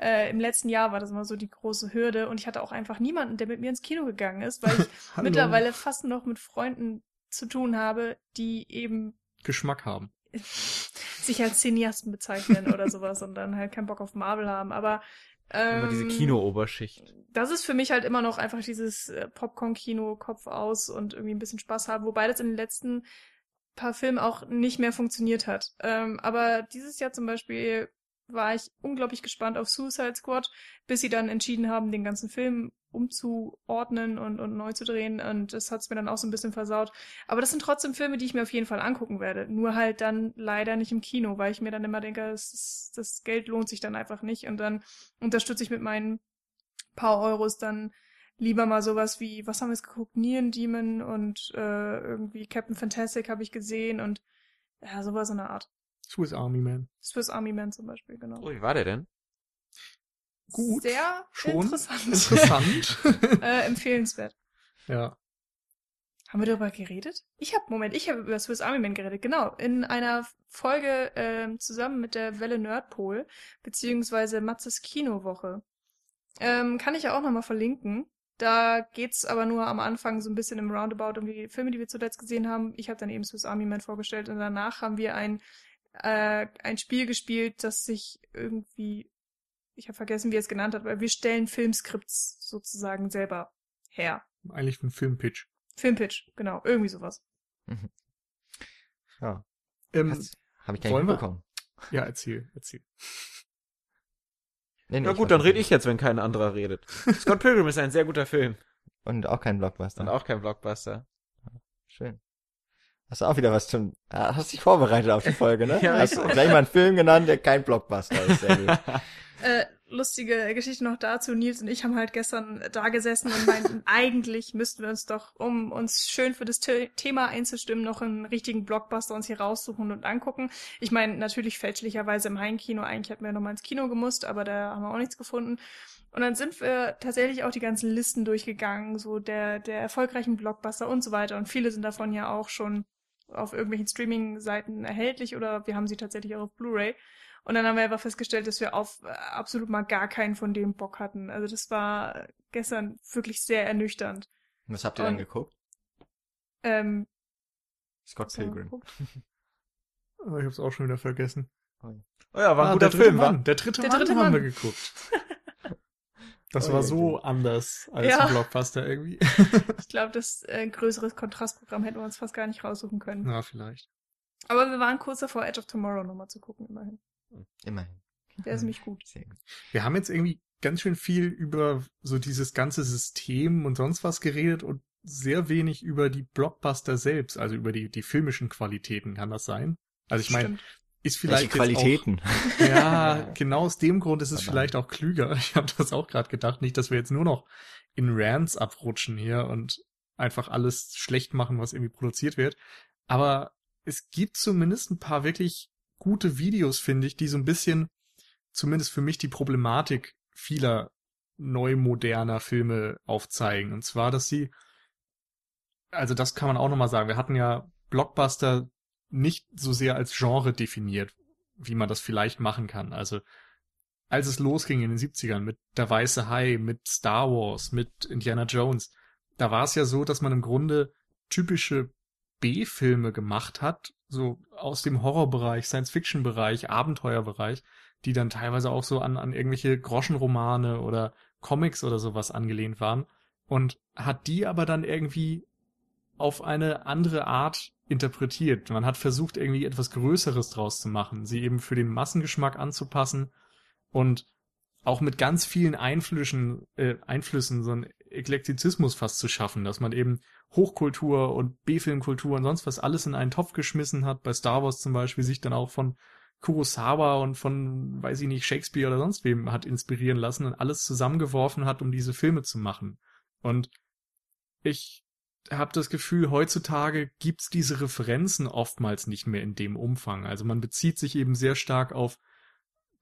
äh, im letzten Jahr war das immer so die große Hürde und ich hatte auch einfach niemanden, der mit mir ins Kino gegangen ist, weil ich mittlerweile fast noch mit Freunden zu tun habe, die eben Geschmack haben. sich als Cineasten bezeichnen oder sowas und dann halt keinen Bock auf Marvel haben. Aber Immer diese Ähm, Kino-Oberschicht. Das ist für mich halt immer noch einfach dieses äh, Popcorn-Kino, Kopf aus und irgendwie ein bisschen Spaß haben, wobei das in den letzten paar Filmen auch nicht mehr funktioniert hat. Ähm, aber dieses Jahr zum Beispiel war ich unglaublich gespannt auf Suicide Squad, bis sie dann entschieden haben, den ganzen Film umzuordnen und, und neu zu drehen. Und das hat's mir dann auch so ein bisschen versaut. Aber das sind trotzdem Filme, die ich mir auf jeden Fall angucken werde. Nur halt dann leider nicht im Kino, weil ich mir dann immer denke, das, ist, das Geld lohnt sich dann einfach nicht. Und dann unterstütze ich mit meinen paar Euros dann lieber mal sowas wie, was haben wir jetzt geguckt? Neon Demon und äh, irgendwie Captain Fantastic habe ich gesehen und ja, sowas in der Art. Swiss Army Man. Swiss Army Man zum Beispiel, genau. Oh, wie war der denn? Gut, Sehr schon interessant. Interessant. äh, empfehlenswert. ja. Haben wir darüber geredet? Ich habe, Moment, ich habe über Swiss Army Man geredet, genau. In einer Folge ähm, zusammen mit der Welle Nerdpol, beziehungsweise Matzes Kinowoche. Ähm, kann ich ja auch nochmal verlinken. Da geht's aber nur am Anfang so ein bisschen im Roundabout um die Filme, die wir zuletzt gesehen haben. Ich habe dann eben Swiss Army Man vorgestellt und danach haben wir ein, äh, ein Spiel gespielt, das sich irgendwie, ich habe vergessen, wie er es genannt hat, weil wir stellen Filmskripts sozusagen selber her. Eigentlich ein Filmpitch. Filmpitch, genau, irgendwie sowas. Ja, Ähm, das habe ich gar nicht mitbekommen. ja, erzähl, erzähl. Nee, nee, ich gut, dann rede ich jetzt, wenn kein anderer redet. Scott Pilgrim ist ein sehr guter Film Und auch kein Blockbuster. und auch kein Blockbuster. Schön. Hast du auch wieder was zum, ah, hast dich vorbereitet auf die Folge, ne? Ja, hast gleich mal einen Film genannt, der kein Blockbuster ist. Sehr gut. Äh, lustige Geschichte noch dazu. Nils und ich haben halt gestern da gesessen und meinten, eigentlich müssten wir uns doch, um uns schön für das The Thema einzustimmen, noch einen richtigen Blockbuster uns hier raussuchen und angucken. Ich meine, natürlich fälschlicherweise im Heimkino. Eigentlich hätten wir noch mal ins Kino gemusst, aber da haben wir auch nichts gefunden. Und dann sind wir tatsächlich auch die ganzen Listen durchgegangen, so der, der erfolgreichen Blockbuster und so weiter. Und viele sind davon ja auch schon auf irgendwelchen Streaming-Seiten erhältlich oder wir haben sie tatsächlich auch auf Blu-ray. Und dann haben wir einfach festgestellt, dass wir auf äh, absolut mal gar keinen von dem Bock hatten. Also das war gestern wirklich sehr ernüchternd. Was habt ihr dann Und- geguckt? Ähm, Scott Pilgrim. Oh, ich hab's auch schon wieder vergessen. Oh ja, war ein Ah, guter der dritte Film, Mann. war. Der dritte Der Mann dritte haben wir Mann. geguckt. Das Oh, war so anders als Ja. ein Blockbuster irgendwie. Ich glaube, das äh, größeres Kontrastprogramm hätten wir uns fast gar nicht raussuchen können. Na, vielleicht. Aber wir waren kurz davor, Edge of Tomorrow nochmal zu gucken, immerhin. Immerhin. Der ist nämlich gut. Sehr gut. Wir haben jetzt irgendwie ganz schön viel über so dieses ganze System und sonst was geredet und sehr wenig über die Blockbuster selbst, also über die, die filmischen Qualitäten. Kann das sein? Also ich meine, Stimmt. Ist vielleicht Qualitäten? Auch, ja, genau aus dem Grund ist es vielleicht auch klüger. Ich habe das auch gerade gedacht, nicht, dass wir jetzt nur noch in Rants abrutschen hier und einfach alles schlecht machen, was irgendwie produziert wird. Aber es gibt zumindest ein paar wirklich gute Videos, finde ich, die so ein bisschen, zumindest für mich, die Problematik vieler neu moderner Filme aufzeigen. Und zwar, dass sie, also das kann man auch nochmal sagen, wir hatten ja Blockbuster nicht so sehr als Genre definiert, wie man das vielleicht machen kann. Also als es losging in den 70ern mit Der Weiße Hai, mit Star Wars, mit Indiana Jones, da war es ja so, dass man im Grunde typische B-Filme gemacht hat, so aus dem Horrorbereich, Science-Fiction-Bereich, Abenteuerbereich, die dann teilweise auch so an, an irgendwelche Groschenromane oder Comics oder sowas angelehnt waren und hat die aber dann irgendwie auf eine andere Art interpretiert. Man hat versucht, irgendwie etwas Größeres draus zu machen, sie eben für den Massengeschmack anzupassen und auch mit ganz vielen Einflüssen, äh, Einflüssen so einen Eklektizismus fast zu schaffen, dass man eben Hochkultur und B-Filmkultur und sonst was alles in einen Topf geschmissen hat. Bei Star Wars zum Beispiel sich dann auch von Kurosawa und von, weiß ich nicht, Shakespeare oder sonst wem hat inspirieren lassen und alles zusammengeworfen hat, um diese Filme zu machen. Und ich habe das Gefühl, heutzutage gibt's diese Referenzen oftmals nicht mehr in dem Umfang. Also man bezieht sich eben sehr stark auf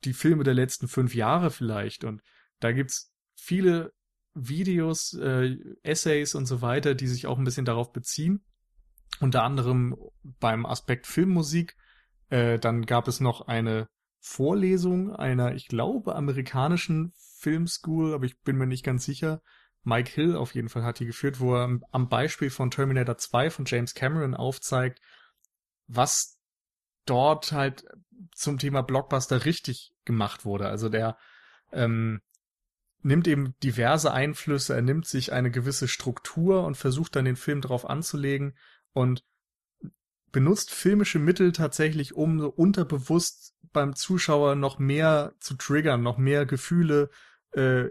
die Filme der letzten fünf Jahre vielleicht. Und da gibt's viele Videos, äh, Essays und so weiter, die sich auch ein bisschen darauf beziehen. Unter anderem beim Aspekt Filmmusik. Äh, dann gab es noch eine Vorlesung einer, ich glaube, amerikanischen Filmschool, aber ich bin mir nicht ganz sicher. Mike Hill auf jeden Fall hat die geführt, wo er am- Beispiel von Terminator 2 von James Cameron aufzeigt, was dort halt zum Thema Blockbuster richtig gemacht wurde. Also der ähm, nimmt eben diverse Einflüsse, er nimmt sich eine gewisse Struktur und versucht dann den Film darauf anzulegen und benutzt filmische Mittel tatsächlich, um so unterbewusst beim Zuschauer noch mehr zu triggern, noch mehr Gefühle, äh,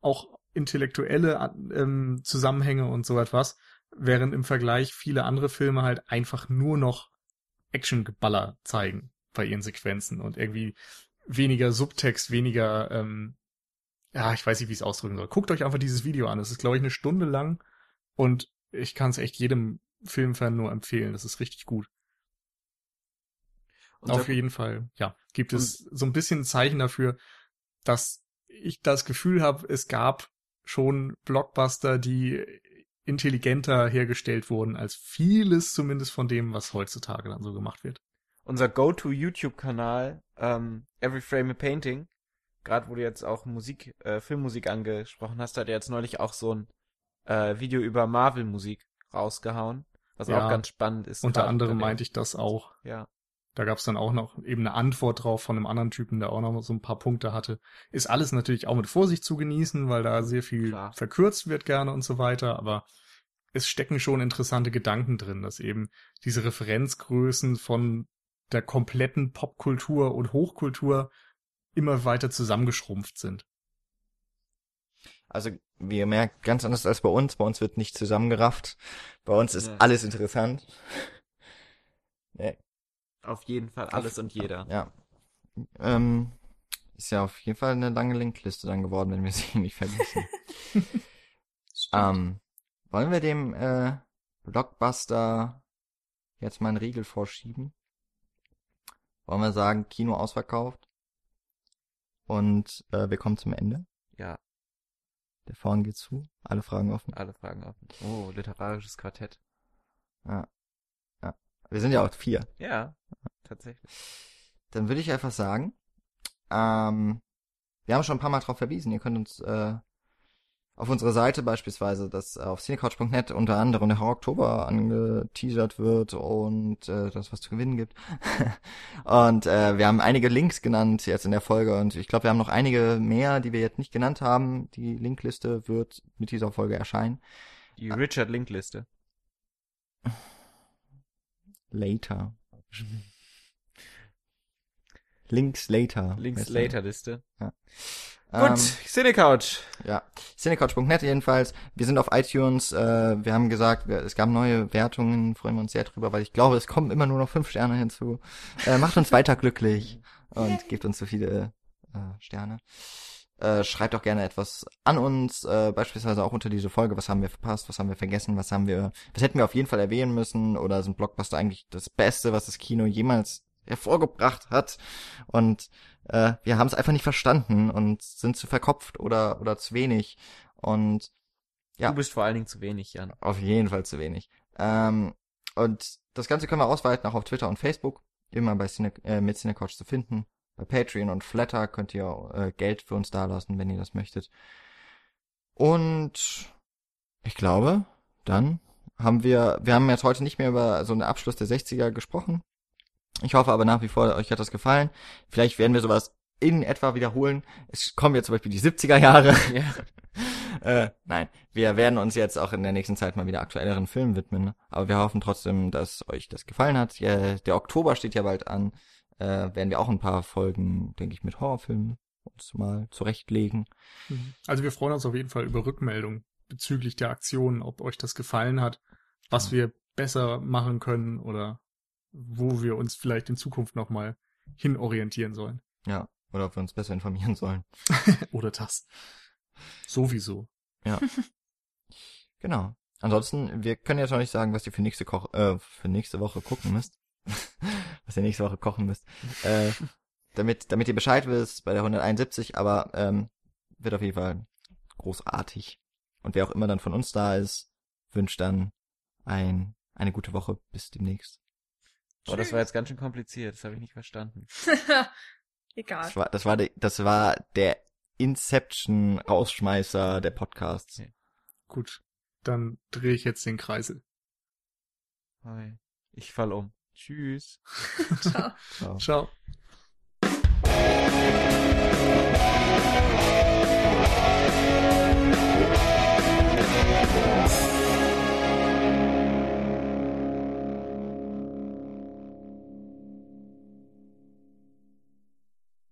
auch intellektuelle ähm, Zusammenhänge und so etwas, während im Vergleich viele andere Filme halt einfach nur noch Actiongeballer zeigen bei ihren Sequenzen und irgendwie weniger Subtext, weniger, ähm, ja, ich weiß nicht, wie ich es ausdrücken soll. Guckt euch einfach dieses Video an. Es ist, glaube ich, eine Stunde lang und ich kann es echt jedem Filmfan nur empfehlen. Das ist richtig gut. Und Auf jeden Fall, ja, gibt es so ein bisschen ein Zeichen dafür, dass ich das Gefühl habe, es gab schon Blockbuster, die intelligenter hergestellt wurden als vieles zumindest von dem, was heutzutage dann so gemacht wird. Unser Go-To-YouTube-Kanal, ähm, Every Frame a Painting, gerade wo du jetzt auch Musik, äh, Filmmusik angesprochen hast, hat er jetzt neulich auch so ein äh, Video über Marvel-Musik rausgehauen, was ja, auch ganz spannend ist. Unter anderem meinte ich das auch. Ja. Da gab es dann auch noch eben eine Antwort drauf von einem anderen Typen, der auch noch so ein paar Punkte hatte. Ist alles natürlich auch mit Vorsicht zu genießen, weil da sehr viel Klar. verkürzt wird gerne und so weiter, aber es stecken schon interessante Gedanken drin, dass eben diese Referenzgrößen von der kompletten Popkultur und Hochkultur immer weiter zusammengeschrumpft sind. Also, wie ihr merkt, ganz anders als bei uns. Bei uns wird nicht zusammengerafft. Bei uns ist ja. alles interessant. Auf jeden Fall alles auf, und jeder. Ja. Ähm, ist ja auf jeden Fall eine lange Linkliste dann geworden, wenn wir sie nicht vergessen. ähm, wollen wir dem äh, Blockbuster jetzt mal einen Riegel vorschieben? Wollen wir sagen, Kino ausverkauft? Und äh, wir kommen zum Ende? Ja. Der Vorhang geht zu. Alle Fragen offen. Alle Fragen offen. Oh, literarisches Quartett. Ja. Wir sind ja auch vier. Ja tatsächlich. Dann würde ich einfach sagen, ähm, wir haben schon ein paar Mal darauf verwiesen, ihr könnt uns äh, auf unserer Seite beispielsweise, dass auf cinecouch.net unter anderem der Horror Oktober angeteasert wird und äh, das was zu gewinnen gibt. und äh, wir haben einige Links genannt jetzt in der Folge und ich glaube, wir haben noch einige mehr, die wir jetzt nicht genannt haben. Die Linkliste wird mit dieser Folge erscheinen. Die Richard Linkliste. Later. Links Later. Links Later Liste. Ja. Gut, ähm, Cinecouch. Ja, cinecouch.net jedenfalls. Wir sind auf iTunes. Äh, wir haben gesagt, wir, es gab neue Wertungen. Freuen wir uns sehr drüber, weil ich glaube, es kommen immer nur noch fünf Sterne hinzu. Äh, macht uns weiter glücklich und gebt uns so viele äh, Sterne. Äh, schreibt auch gerne etwas an uns, äh, beispielsweise auch unter diese Folge. Was haben wir verpasst? Was haben wir vergessen? Was haben wir, was hätten wir auf jeden Fall erwähnen müssen? Oder sind Blockbuster eigentlich das Beste, was das Kino jemals hervorgebracht hat. Und äh, wir haben es einfach nicht verstanden und sind zu verkopft oder, oder zu wenig. Und ja. Du bist vor allen Dingen zu wenig, Jan. Auf jeden Fall zu wenig. Ähm, und das Ganze können wir ausweiten auch auf Twitter und Facebook. Immer bei Cine, äh, mit Cinecouch zu finden. Bei Patreon und Flatter könnt ihr äh, Geld für uns dalassen, wenn ihr das möchtet. Und ich glaube, dann haben wir, wir haben jetzt heute nicht mehr über so einen Abschluss der 60er gesprochen. Ich hoffe aber nach wie vor, euch hat das gefallen. Vielleicht werden wir sowas in etwa wiederholen. Es kommen jetzt zum Beispiel die 70er Jahre. Ja. äh, nein, wir werden uns jetzt auch in der nächsten Zeit mal wieder aktuelleren Filmen widmen. Aber wir hoffen trotzdem, dass euch das gefallen hat. Ja, der Oktober steht ja bald an. Äh, werden wir auch ein paar Folgen, denke ich, mit Horrorfilmen uns mal zurechtlegen. Mhm. Also wir freuen uns auf jeden Fall über Rückmeldungen bezüglich der Aktion, ob euch das gefallen hat, was wir besser machen können oder wo wir uns vielleicht in Zukunft nochmal hinorientieren sollen. Ja, oder ob wir uns besser informieren sollen. oder das. Sowieso. Ja. genau. Ansonsten, wir können jetzt noch nicht sagen, was ihr für nächste Koch äh, für nächste Woche gucken müsst. was ihr nächste Woche kochen müsst. Äh, damit, damit ihr Bescheid wisst bei der 171, aber ähm, wird auf jeden Fall großartig. Und wer auch immer dann von uns da ist, wünscht dann ein, eine gute Woche. Bis demnächst. Boah, das war jetzt ganz schön kompliziert, das habe ich nicht verstanden. Egal. Das war, das war, der, das war der Inception-Rausschmeißer der Podcasts. Okay. Gut, dann drehe ich jetzt den Kreisel. Ich fall um. Tschüss. Ciao. Ciao. Ciao. Ciao.